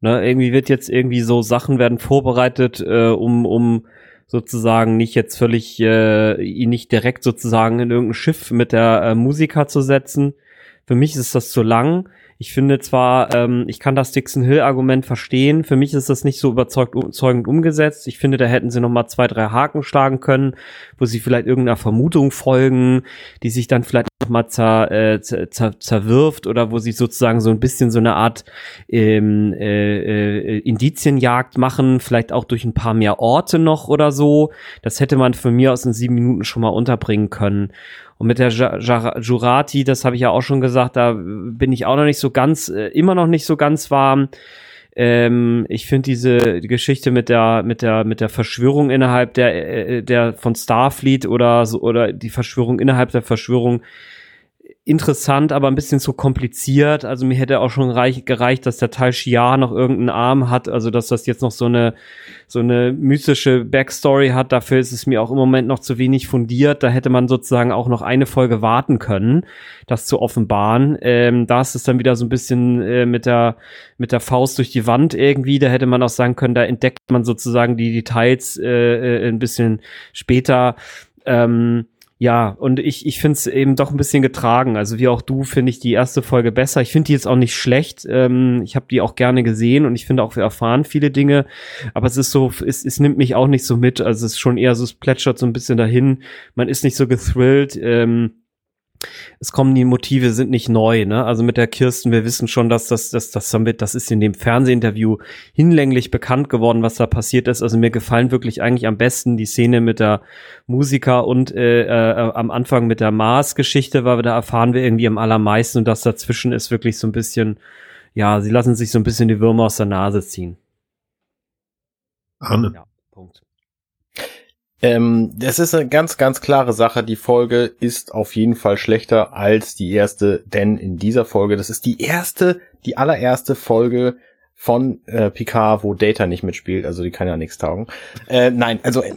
Ne, irgendwie wird jetzt irgendwie so Sachen werden vorbereitet, äh, um, um sozusagen nicht jetzt völlig, äh, ihn nicht direkt sozusagen in irgendein Schiff mit der äh, Musiker zu setzen. Für mich ist das zu lang. Ich finde zwar, ähm, ich kann das Dixon Hill Argument verstehen. Für mich ist das nicht so überzeugend umgesetzt. Ich finde, da hätten sie noch mal zwei, drei Haken schlagen können, wo sie vielleicht irgendeiner Vermutung folgen, die sich dann vielleicht noch mal zer, äh, zer, zerwirft oder wo sie sozusagen so ein bisschen so eine Art ähm, äh, äh, Indizienjagd machen, vielleicht auch durch ein paar mehr Orte noch oder so. Das hätte man von mir aus in sieben Minuten schon mal unterbringen können. Und mit der Jurati, das habe ich ja auch schon gesagt, da bin ich auch noch nicht so ganz, äh, immer noch nicht so ganz warm. Ähm, ich finde diese Geschichte mit der mit der mit der Verschwörung innerhalb der äh, der von Starfleet oder so oder die Verschwörung innerhalb der Verschwörung interessant, aber ein bisschen zu kompliziert. Also mir hätte auch schon reich, gereicht, dass der Teil Shiar noch irgendeinen Arm hat, also dass das jetzt noch so eine so eine mystische Backstory hat. Dafür ist es mir auch im Moment noch zu wenig fundiert. Da hätte man sozusagen auch noch eine Folge warten können, das zu offenbaren. Ähm, da ist es dann wieder so ein bisschen äh, mit der mit der Faust durch die Wand irgendwie. Da hätte man auch sagen können, da entdeckt man sozusagen die Details äh, äh ein bisschen später. Ähm, ja, und ich, ich finde es eben doch ein bisschen getragen. Also wie auch du finde ich die erste Folge besser. Ich finde die jetzt auch nicht schlecht. Ähm, ich habe die auch gerne gesehen und ich finde auch, wir erfahren viele Dinge. Aber es ist so, es, es nimmt mich auch nicht so mit. Also es ist schon eher so, es plätschert so ein bisschen dahin. Man ist nicht so gethrilled. Ähm, es kommen die Motive sind nicht neu, ne? Also mit der Kirsten, wir wissen schon, dass das, das, das wir, das ist in dem Fernsehinterview hinlänglich bekannt geworden, was da passiert ist. Also mir gefallen wirklich eigentlich am besten die Szene mit der Musiker und äh, äh, am Anfang mit der Mars-Geschichte, weil wir da erfahren wir irgendwie am allermeisten und das dazwischen ist wirklich so ein bisschen, ja, sie lassen sich so ein bisschen die Würmer aus der Nase ziehen. Arne. Ja. Ähm, das ist eine ganz, ganz klare Sache. Die Folge ist auf jeden Fall schlechter als die erste, denn in dieser Folge, das ist die erste, die allererste Folge von äh, Picard, wo Data nicht mitspielt, also die kann ja nichts taugen. Äh, nein, also äh,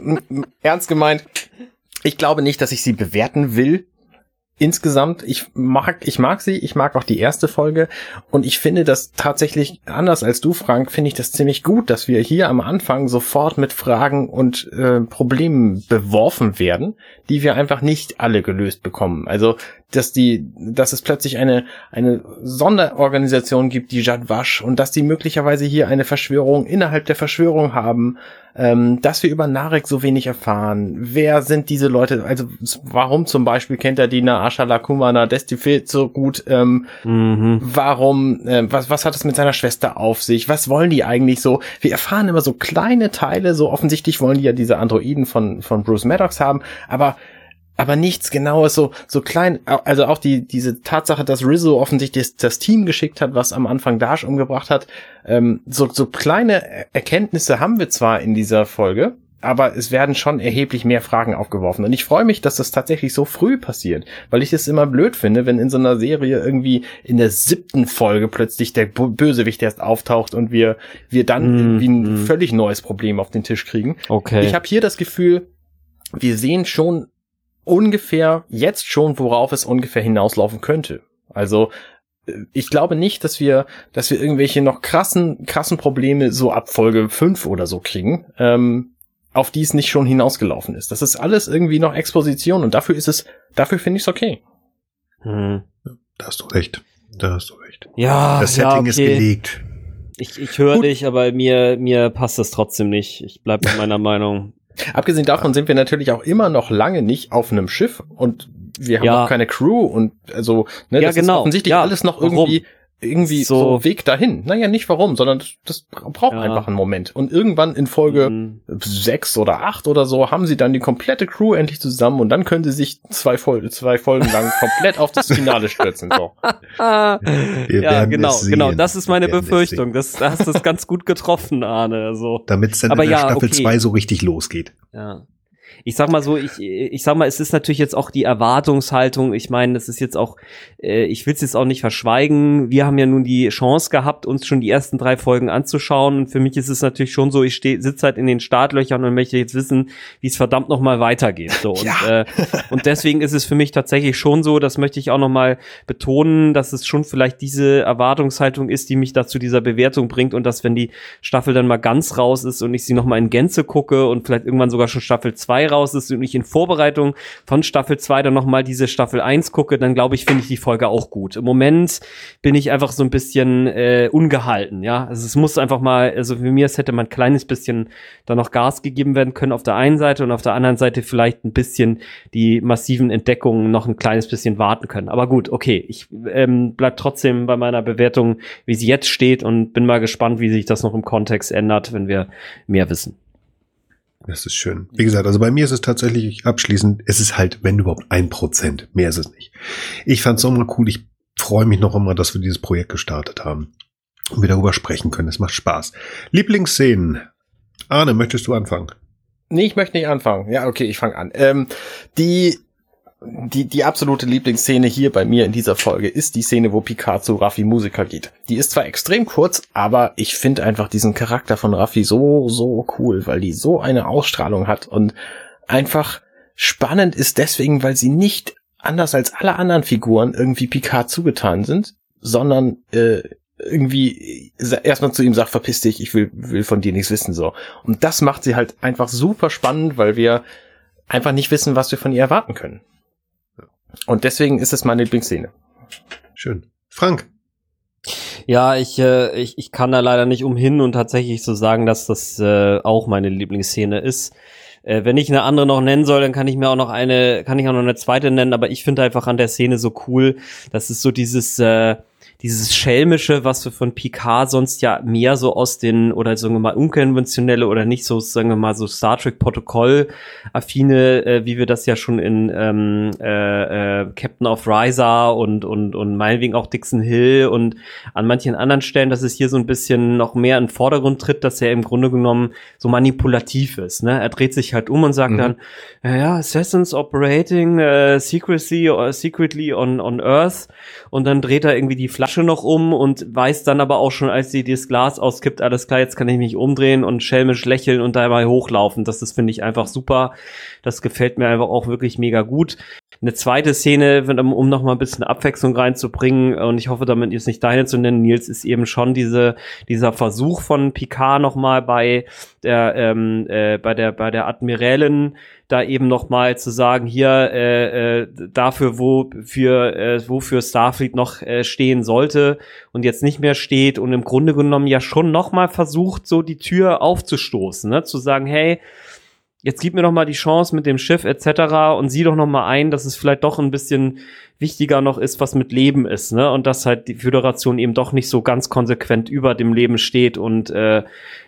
ernst gemeint, ich glaube nicht, dass ich sie bewerten will insgesamt, ich mag, ich mag sie, ich mag auch die erste Folge und ich finde das tatsächlich, anders als du, Frank, finde ich das ziemlich gut, dass wir hier am Anfang sofort mit Fragen und äh, Problemen beworfen werden, die wir einfach nicht alle gelöst bekommen. Also, dass die, dass es plötzlich eine, eine Sonderorganisation gibt, die Jadwasch, und dass die möglicherweise hier eine Verschwörung innerhalb der Verschwörung haben, ähm, dass wir über Narek so wenig erfahren. Wer sind diese Leute? Also, warum zum Beispiel kennt er die Naasha Lakumana Destifil so gut? Ähm, mhm. Warum, äh, was, was hat es mit seiner Schwester auf sich? Was wollen die eigentlich so? Wir erfahren immer so kleine Teile, so offensichtlich wollen die ja diese Androiden von, von Bruce Maddox haben, aber aber nichts genaues, so, so klein, also auch die, diese Tatsache, dass Rizzo offensichtlich das, das Team geschickt hat, was am Anfang Dash umgebracht hat, ähm, so, so kleine Erkenntnisse haben wir zwar in dieser Folge, aber es werden schon erheblich mehr Fragen aufgeworfen. Und ich freue mich, dass das tatsächlich so früh passiert, weil ich es immer blöd finde, wenn in so einer Serie irgendwie in der siebten Folge plötzlich der Bösewicht erst auftaucht und wir, wir dann mm, irgendwie ein mm. völlig neues Problem auf den Tisch kriegen. Okay. Ich habe hier das Gefühl, wir sehen schon ungefähr jetzt schon, worauf es ungefähr hinauslaufen könnte. Also äh, ich glaube nicht, dass wir, dass wir irgendwelche noch krassen, krassen Probleme so ab Folge 5 oder so kriegen, ähm, auf die es nicht schon hinausgelaufen ist. Das ist alles irgendwie noch Exposition und dafür ist es, dafür finde ich es okay. Hm. Da hast du recht. Da hast du recht. Ja, das Setting ja, okay. ist gelegt. Ich, ich höre dich, aber mir, mir passt es trotzdem nicht. Ich bleib bei meiner Meinung. Abgesehen davon sind wir natürlich auch immer noch lange nicht auf einem Schiff und wir haben ja. noch keine Crew und also ne, ja, das genau. ist offensichtlich ja. alles noch irgendwie Warum? Irgendwie so, so Weg dahin. Naja, nicht warum, sondern das, das braucht ja. einfach einen Moment. Und irgendwann in Folge mhm. sechs oder acht oder so haben sie dann die komplette Crew endlich zusammen und dann können sie sich zwei, Fol zwei Folgen lang komplett auf das Finale stürzen. So. ja, genau, genau. Das ist meine Befürchtung. Das, da hast du es ganz gut getroffen, Arne. Also. Damit es dann Aber in der ja, Staffel okay. 2 so richtig losgeht. Ja. Ich sag mal so, ich, ich sag mal, es ist natürlich jetzt auch die Erwartungshaltung. Ich meine, das ist jetzt auch, äh, ich will es jetzt auch nicht verschweigen. Wir haben ja nun die Chance gehabt, uns schon die ersten drei Folgen anzuschauen. Und für mich ist es natürlich schon so, ich sitze halt in den Startlöchern und möchte jetzt wissen, wie es verdammt nochmal weitergeht. So. Und, ja. äh, und deswegen ist es für mich tatsächlich schon so, das möchte ich auch nochmal betonen, dass es schon vielleicht diese Erwartungshaltung ist, die mich dazu dieser Bewertung bringt und dass, wenn die Staffel dann mal ganz raus ist und ich sie nochmal in Gänze gucke und vielleicht irgendwann sogar schon Staffel 2 raus ist und ich in Vorbereitung von Staffel 2 dann nochmal diese Staffel 1 gucke, dann glaube ich, finde ich die Folge auch gut. Im Moment bin ich einfach so ein bisschen äh, ungehalten, ja. Also es muss einfach mal, also für mir, es hätte man ein kleines bisschen da noch Gas gegeben werden können auf der einen Seite und auf der anderen Seite vielleicht ein bisschen die massiven Entdeckungen noch ein kleines bisschen warten können. Aber gut, okay, ich ähm, bleib trotzdem bei meiner Bewertung, wie sie jetzt steht und bin mal gespannt, wie sich das noch im Kontext ändert, wenn wir mehr wissen. Das ist schön. Wie gesagt, also bei mir ist es tatsächlich abschließend, es ist halt, wenn überhaupt ein Prozent. Mehr ist es nicht. Ich fand es auch mal cool. Ich freue mich noch immer, dass wir dieses Projekt gestartet haben und wir darüber sprechen können. Es macht Spaß. Lieblingsszenen. Arne, möchtest du anfangen? Nee, ich möchte nicht anfangen. Ja, okay, ich fange an. Ähm, die die, die absolute Lieblingsszene hier bei mir in dieser Folge ist die Szene, wo Picard zu Raffi Musiker geht. Die ist zwar extrem kurz, aber ich finde einfach diesen Charakter von Raffi so, so cool, weil die so eine Ausstrahlung hat und einfach spannend ist deswegen, weil sie nicht anders als alle anderen Figuren irgendwie Picard zugetan sind, sondern äh, irgendwie erstmal zu ihm sagt, verpiss dich, ich will, will von dir nichts wissen, so. Und das macht sie halt einfach super spannend, weil wir einfach nicht wissen, was wir von ihr erwarten können. Und deswegen ist es meine Lieblingsszene. Schön. Frank. Ja, ich, äh, ich, ich kann da leider nicht umhin und tatsächlich so sagen, dass das äh, auch meine Lieblingsszene ist. Äh, wenn ich eine andere noch nennen soll, dann kann ich mir auch noch eine, kann ich auch noch eine zweite nennen, aber ich finde einfach an der Szene so cool, das ist so dieses, äh, dieses Schelmische, was wir von Picard sonst ja mehr so aus den, oder sagen wir mal, unkonventionelle oder nicht so, sagen wir mal, so Star Trek Protokoll-affine, äh, wie wir das ja schon in ähm, äh, äh, Captain of Risa und, und, und meinetwegen auch Dixon Hill und an manchen anderen Stellen, dass es hier so ein bisschen noch mehr in den Vordergrund tritt, dass er im Grunde genommen so manipulativ ist. Ne? Er dreht sich halt um und sagt mhm. dann, ja, Assassins operating uh, secrecy or secretly on, on Earth und dann dreht er irgendwie die Flasche noch um und weiß dann aber auch schon, als sie das Glas auskippt, alles klar, jetzt kann ich mich umdrehen und schelmisch lächeln und dabei hochlaufen. Das ist, finde ich, einfach super. Das gefällt mir einfach auch wirklich mega gut. Eine zweite Szene, um noch mal ein bisschen Abwechslung reinzubringen, und ich hoffe, damit jetzt nicht deine zu nennen, Nils, ist eben schon diese, dieser Versuch von Picard noch mal bei der, ähm, äh, bei der, bei der Admiralin, da eben noch mal zu sagen, hier äh, äh, dafür, wo für äh, wofür Starfleet noch äh, stehen sollte und jetzt nicht mehr steht und im Grunde genommen ja schon noch mal versucht, so die Tür aufzustoßen, ne? zu sagen, hey, jetzt gib mir doch mal die Chance mit dem Schiff etc. und sieh doch noch mal ein, dass es vielleicht doch ein bisschen wichtiger noch ist, was mit Leben ist, ne? Und dass halt die Föderation eben doch nicht so ganz konsequent über dem Leben steht und äh,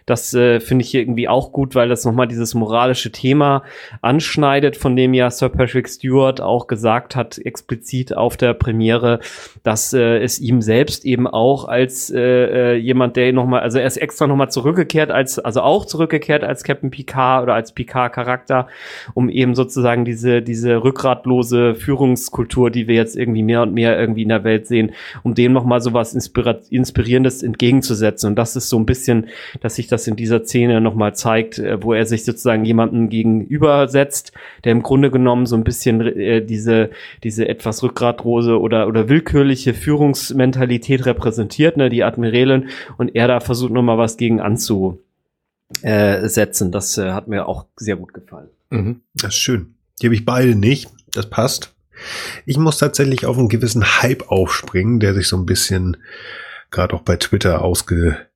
das äh, finde ich irgendwie auch gut, weil das nochmal dieses moralische Thema anschneidet, von dem ja Sir Patrick Stewart auch gesagt hat, explizit auf der Premiere, dass äh, es ihm selbst eben auch als äh, äh, jemand, der nochmal, also er ist extra nochmal zurückgekehrt, als, also auch zurückgekehrt als Captain Picard oder als Picard-Charakter, um eben sozusagen diese, diese rückgratlose Führungskultur, die wir jetzt irgendwie mehr und mehr irgendwie in der Welt sehen, um dem nochmal so was Inspirierendes entgegenzusetzen. Und das ist so ein bisschen, dass sich das in dieser Szene nochmal zeigt, äh, wo er sich sozusagen jemanden gegenübersetzt, der im Grunde genommen so ein bisschen äh, diese, diese etwas rückgratrose oder, oder willkürliche Führungsmentalität repräsentiert, ne, die Admiralin, und er da versucht nochmal was gegen anzusetzen. Das äh, hat mir auch sehr gut gefallen. Mhm. Das ist schön. Die habe ich beide nicht. Das passt. Ich muss tatsächlich auf einen gewissen Hype aufspringen, der sich so ein bisschen gerade auch bei Twitter ausge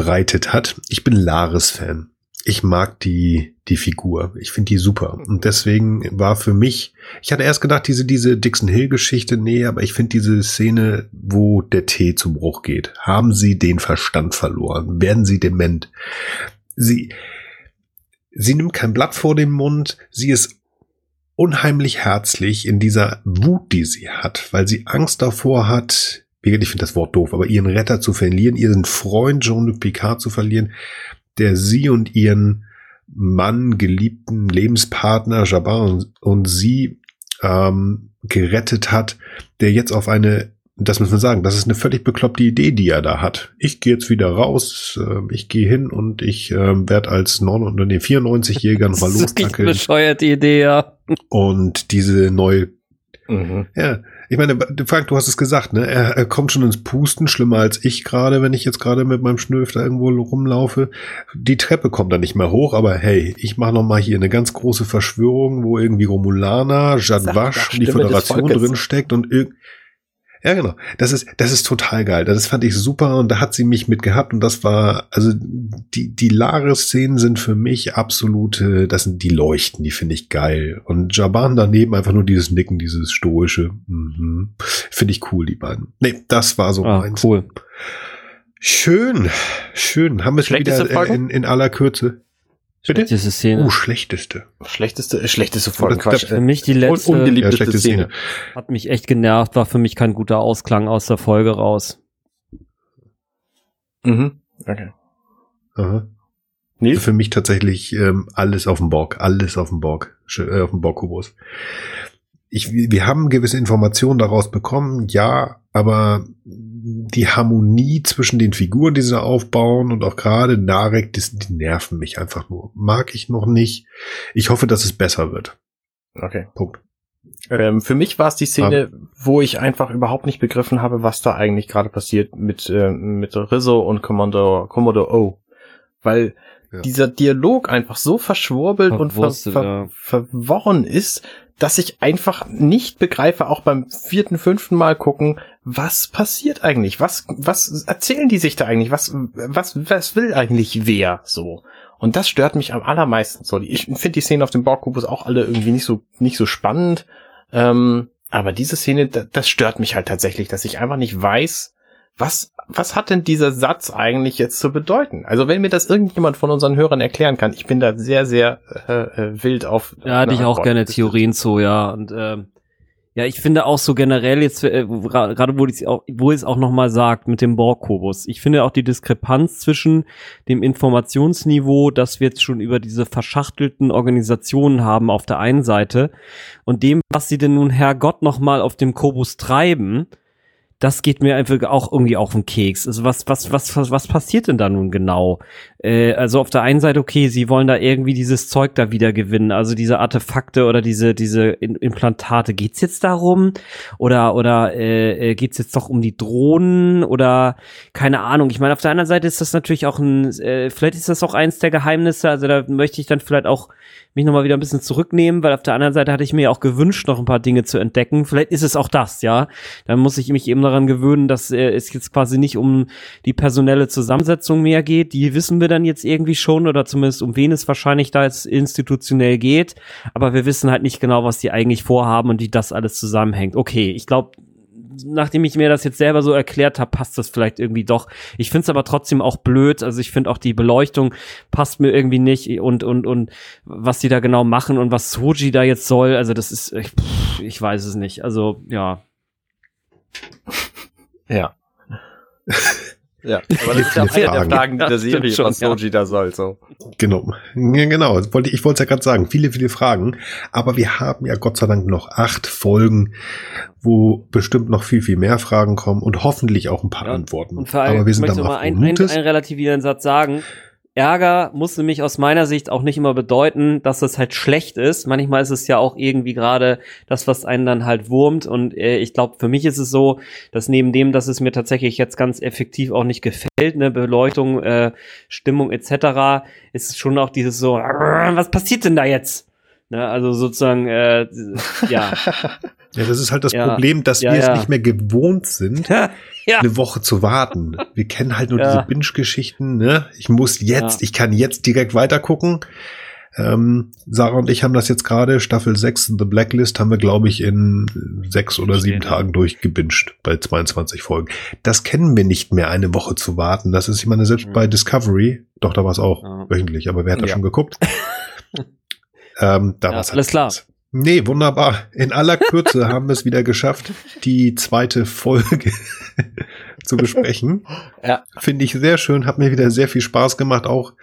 verbreitet hat. Ich bin Laris-Fan. Ich mag die, die Figur. Ich finde die super. Und deswegen war für mich, ich hatte erst gedacht, diese, diese Dixon Hill-Geschichte, nee, aber ich finde diese Szene, wo der Tee zum Bruch geht. Haben sie den Verstand verloren? Werden sie dement? Sie, sie nimmt kein Blatt vor dem Mund. Sie ist unheimlich herzlich in dieser Wut, die sie hat, weil sie Angst davor hat, ich finde das Wort doof, aber ihren Retter zu verlieren, ihren Freund Jean-Luc Picard zu verlieren, der sie und ihren Mann, geliebten Lebenspartner Jabbar und, und sie ähm, gerettet hat, der jetzt auf eine, das muss man sagen, das ist eine völlig bekloppte Idee, die er da hat. Ich gehe jetzt wieder raus, äh, ich gehe hin und ich äh, werde als 9 oder nee, 94-Jähriger nochmal Das ist eine losdackeln bescheuerte Idee, ja. Und diese neue Mhm. ja, ich meine, Frank, du hast es gesagt, ne? Er, er kommt schon ins Pusten, schlimmer als ich gerade, wenn ich jetzt gerade mit meinem Schnöf da irgendwo rumlaufe. Die Treppe kommt da nicht mehr hoch, aber hey, ich mache noch mal hier eine ganz große Verschwörung, wo irgendwie Romulaner, Sag Jadwasch die Föderation drin steckt und irgend ja, genau. Das ist, das ist total geil. Das fand ich super und da hat sie mich mit gehabt und das war, also die, die Lares-Szenen sind für mich absolute, das sind die Leuchten, die finde ich geil. Und Jaban daneben einfach nur dieses Nicken, dieses stoische. Mhm. Finde ich cool, die beiden. Nee, das war so Ah, meins. cool. Schön, schön. Haben wir es wieder Folge? in, in aller Kürze. Bitte? Diese Szene. Oh, schlechteste. Schlechteste, äh, schlechteste Folge. Das- Quatsch. das- Für mich die letzte ungeliebteste Ja, schlechte Szene. hat mich echt genervt, war für mich kein guter Ausklang aus der Folge raus. Mhm. Okay. Aha. Nils? Für mich tatsächlich ähm, alles auf dem Borg, alles auf dem Borg, äh, auf dem Borg-Kubus. Ich, wir haben gewisse Informationen daraus bekommen, ja, aber die Harmonie zwischen den Figuren, die sie aufbauen und auch gerade Narek, die, die nerven mich einfach nur. Mag ich noch nicht. Ich hoffe, dass es besser wird. Okay. Punkt. Ähm, für mich war es die Szene, wo ich einfach überhaupt nicht begriffen habe, was da eigentlich gerade passiert mit, äh, mit Rizzo und Commodore, Commodore O. Weil Ja. dieser Dialog einfach so verschwurbelt und ver ver ja. verworren ist, dass ich einfach nicht begreife, auch beim vierten, fünften Mal gucken, was passiert eigentlich? Was, was erzählen die sich da eigentlich? Was, was, was will eigentlich wer so? Und das stört mich am allermeisten so. Ich finde die Szenen auf dem Borgkubus auch alle irgendwie nicht so, nicht so spannend. Ähm, aber diese Szene, da- das stört mich halt tatsächlich, dass ich einfach nicht weiß, was, was hat denn dieser Satz eigentlich jetzt zu bedeuten? Also wenn mir das irgendjemand von unseren Hörern erklären kann, ich bin da sehr, sehr äh, äh, wild auf. Da hatte ich auch Antwort. gerne Theorien zu, ja. Und ähm, ja, ich finde auch so generell jetzt, äh, gerade wo es auch, wo es auch nochmal sagt mit dem Borg-Kubus, ich finde auch die Diskrepanz zwischen dem Informationsniveau, das wir jetzt schon über diese verschachtelten Organisationen haben auf der einen Seite und dem, was sie denn nun Herrgott nochmal auf dem Kubus treiben, das geht mir einfach auch irgendwie auf den Keks. Also was, was, was, was, was passiert denn da nun genau? Äh, also auf der einen Seite, okay, sie wollen da irgendwie dieses Zeug da wieder gewinnen, also diese Artefakte oder diese, diese Implantate. Geht's jetzt darum? Oder, oder äh, äh, geht's jetzt doch um die Drohnen? Oder keine Ahnung. Ich meine, auf der anderen Seite ist das natürlich auch ein, äh, vielleicht ist das auch eins der Geheimnisse. Also da möchte ich dann vielleicht auch mich nochmal wieder ein bisschen zurücknehmen, weil auf der anderen Seite hatte ich mir auch gewünscht, noch ein paar Dinge zu entdecken. Vielleicht ist es auch das, ja. Dann muss ich mich eben daran gewöhnen, dass äh, es jetzt quasi nicht um die personelle Zusammensetzung mehr geht. Die wissen wir dann jetzt irgendwie schon oder zumindest um wen es wahrscheinlich da jetzt institutionell geht. Aber wir wissen halt nicht genau, was die eigentlich vorhaben und wie das alles zusammenhängt. Okay, ich glaube, nachdem ich mir das jetzt selber so erklärt habe, passt das vielleicht irgendwie doch. Ich finde es aber trotzdem auch blöd. Also ich finde auch die Beleuchtung passt mir irgendwie nicht und und und was die da genau machen und was Soji da jetzt soll. Also das ist, ich, ich weiß es nicht. Also ja, Ja. ja, aber das ist ja Viele eine der Fragen. Fragen Ja, der Serie, schon, was Soji da soll, so. Genau. Ja, genau. Das wollte Ich wollte es ja gerade sagen. Viele, viele Fragen. Aber wir haben ja Gott sei Dank noch acht Folgen, wo bestimmt noch viel, viel mehr Fragen kommen und hoffentlich auch ein paar Ja, Antworten. Und vor allem, Aber wir sind ich möchte mal einen, Mutes. einen relativierenden Satz sagen. Ärger muss nämlich aus meiner Sicht auch nicht immer bedeuten, dass es halt schlecht ist. Manchmal ist es ja auch irgendwie gerade das, was einen dann halt wurmt. Und äh, ich glaube, für mich ist es so, dass neben dem, dass es mir tatsächlich jetzt ganz effektiv auch nicht gefällt, ne, Beleuchtung, äh, Stimmung etc., ist es schon auch dieses so, was passiert denn da jetzt? Ne, also sozusagen, äh, ja. Ja, das ist halt das Ja. Problem, dass Ja, wir es ja. nicht mehr gewohnt sind, ja. eine Woche zu warten. Wir kennen halt nur Ja. diese Binge-Geschichten. Ne? Ich muss jetzt, Ja. ich kann jetzt direkt weitergucken. Ähm, Sarah und ich haben das jetzt gerade, Staffel 6, The Blacklist, haben wir, glaube ich, in sechs oder sieben. Tagen durchgebinged bei 22 Folgen. Das kennen wir nicht mehr, eine Woche zu warten. Das ist, ich meine, selbst Mhm. bei Discovery, doch, da war es auch Ja. wöchentlich, aber wer hat da schon geguckt? ähm, da Ja, war's alles klar. Nee, wunderbar. In aller Kürze haben wir es wieder geschafft, die zweite Folge zu besprechen. Ja. Finde ich sehr schön, hat mir wieder sehr viel Spaß gemacht, auch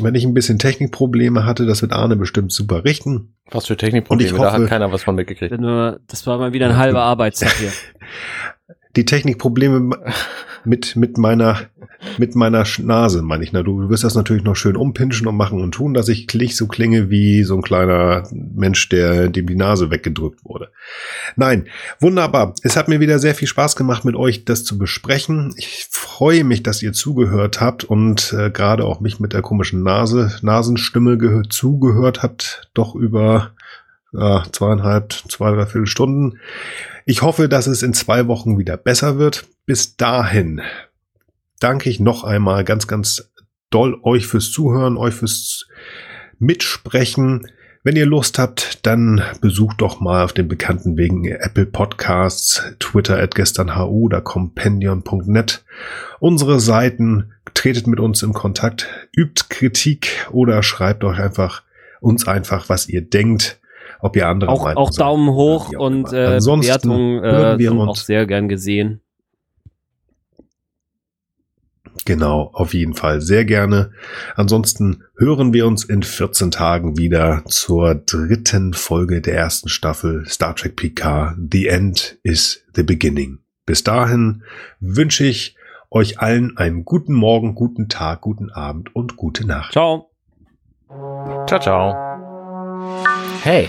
wenn ich ein bisschen Technikprobleme hatte, das wird Arne bestimmt super richten. Was für Technikprobleme, Und ich da hoffe- hat keiner was von mitgekriegt. Nur, das war mal wieder ein halber Arbeitstag hier. Die Technikprobleme mit, mit meiner, mit meiner Nase, meine ich. Na, du wirst das natürlich noch schön umpinschen und machen und tun, dass ich klich so klinge wie so ein kleiner Mensch, der, dem die Nase weggedrückt wurde. Nein, wunderbar. Es hat mir wieder sehr viel Spaß gemacht, mit euch das zu besprechen. Ich freue mich, dass ihr zugehört habt und äh, gerade auch mich mit der komischen Nase, Nasenstimme gehört, zugehört habt, doch über ja, zweieinhalb, zwei, dreiviertel Stunden. Ich hoffe, dass es in zwei Wochen wieder besser wird. Bis dahin danke ich noch einmal ganz, ganz doll euch fürs Zuhören, euch fürs Mitsprechen. Wenn ihr Lust habt, dann besucht doch mal auf den bekannten Wegen Apple Podcasts, Twitter at gesternhu oder compendion.net unsere Seiten, tretet mit uns in Kontakt, übt Kritik oder schreibt euch einfach uns einfach, was ihr denkt, ob ihr andere Auch, auch Daumen hoch auch und äh, Bewertungen äh, wir sind auch uns sehr gern gesehen. Genau, auf jeden Fall sehr gerne. Ansonsten hören wir uns in 14 Tagen wieder zur dritten Folge der ersten Staffel Star Trek PK. The End is the Beginning. Bis dahin wünsche ich euch allen einen guten Morgen, guten Tag, guten Abend und gute Nacht. Ciao. Ciao, ciao. Hey,